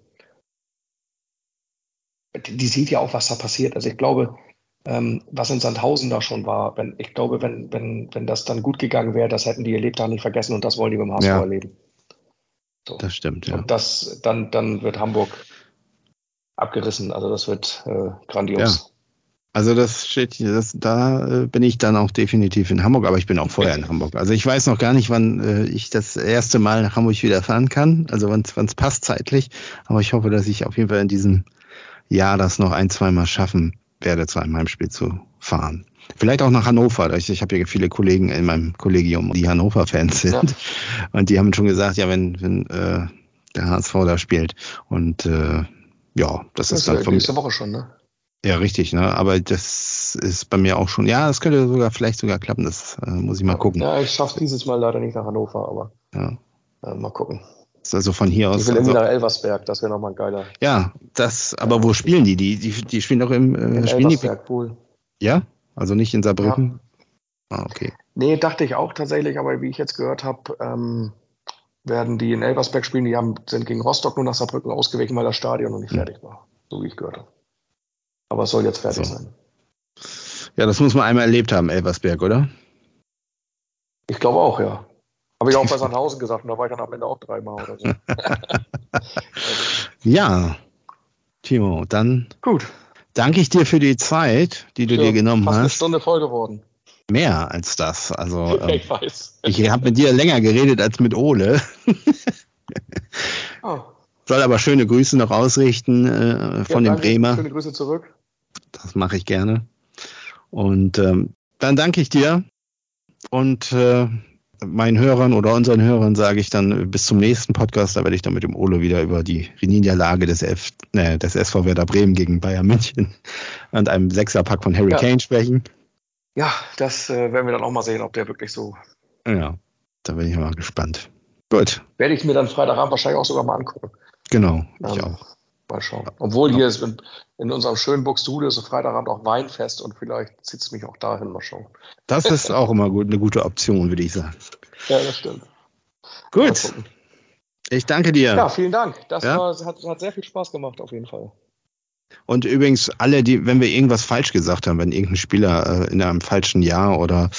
die, die sieht ja auch, was da passiert. Also ich glaube, ähm, was in Sandhausen da schon war, wenn, ich glaube, wenn, wenn, wenn das dann gut gegangen wäre, das hätten die ihr Lebtag nicht vergessen und das wollen die beim HSV ja. erleben. So. Das stimmt, ja. Und das, dann, dann wird Hamburg abgerissen. Also das wird äh, grandios. Ja. Also das steht hier, das, da äh, bin ich dann auch definitiv in Hamburg, aber ich bin auch vorher in Hamburg. Also ich weiß noch gar nicht, wann äh, ich das erste Mal nach Hamburg wieder fahren kann, also wann es passt zeitlich. Aber ich hoffe, dass ich auf jeden Fall in diesem Jahr das noch ein, zweimal schaffen werde, zu einem Heimspiel zu fahren. Vielleicht auch nach Hannover. Ich, ich habe ja viele Kollegen in meinem Kollegium, die Hannover-Fans sind. Ja. Und die haben schon gesagt, ja, wenn, wenn äh, der HSV da spielt. Und äh, ja, das, das ist dann von nächste Woche schon, ne? Ja, richtig, ne? Aber das ist bei mir auch schon. Ja, das könnte sogar vielleicht sogar klappen. Das äh, muss ich mal gucken. Ja, ich schaff's dieses Mal leider nicht nach Hannover, aber ja. äh, mal gucken. Also von hier aus. Ich will irgendwie also, nach Elversberg, das wäre nochmal ein geiler. Ja, das, aber wo spielen die? Die, die, die spielen doch im äh, in spielen Elversberg, Pool. Ja? Also nicht in Saarbrücken? Ja. Ah, okay. Nee, dachte ich auch tatsächlich, aber wie ich jetzt gehört habe, ähm, werden die in Elversberg spielen. Die haben, sind gegen Rostock nur nach Saarbrücken ausgewichen, weil das Stadion noch nicht hm. fertig war. So wie ich gehört habe. Aber es soll jetzt fertig so. sein. Ja, das muss man einmal erlebt haben, Elversberg, oder? Ich glaube auch, ja. Habe ich auch bei Sandhausen gesagt und da war ich dann am Ende auch dreimal oder so. ja, Timo, dann Gut. danke ich dir für die Zeit, die du ja, dir genommen fast hast. eine Stunde voll geworden. Mehr als das. Also, ich ähm, weiß. Ich habe mit dir länger geredet als mit Ole. oh. Soll aber schöne Grüße noch ausrichten äh, von ja, den Bremer. Schöne Grüße zurück. Das mache ich gerne. Und ähm, dann danke ich dir und äh, meinen Hörern oder unseren Hörern sage ich dann bis zum nächsten Podcast. Da werde ich dann mit dem Olo wieder über die Niederlage des, F, ne, des SV Werder Bremen gegen Bayern München und einem Sechserpack von Harry ja. Kane sprechen. Ja, das äh, werden wir dann auch mal sehen, ob der wirklich so. Ja, da bin ich mal gespannt. Gut. Werde ich mir dann Freitagabend wahrscheinlich auch sogar mal angucken. Genau, ich ähm, auch. Mal schauen. Obwohl hier ist in, in unserem schönen Buxtehude ist Freitagabend auch Weinfest und vielleicht zieht es mich auch dahin mal schauen. Das ist auch immer gut, eine gute Option, würde ich sagen. Ja, das stimmt. Gut. Ich danke dir. Ja, vielen Dank. Das ja? war, hat, hat sehr viel Spaß gemacht, auf jeden Fall. Und übrigens, alle, die, wenn wir irgendwas falsch gesagt haben, wenn irgendein Spieler äh, in einem falschen Jahr oder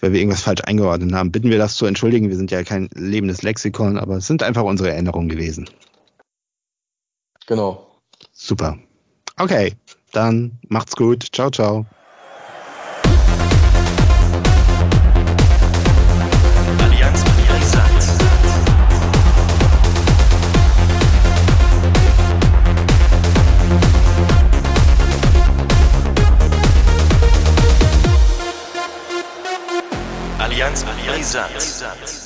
wenn wir irgendwas falsch eingeordnet haben, bitten wir das zu entschuldigen. Wir sind ja kein lebendes Lexikon, aber es sind einfach unsere Erinnerungen gewesen. Genau. Super. Okay, dann macht's gut. Ciao, ciao. Allianz Brisant.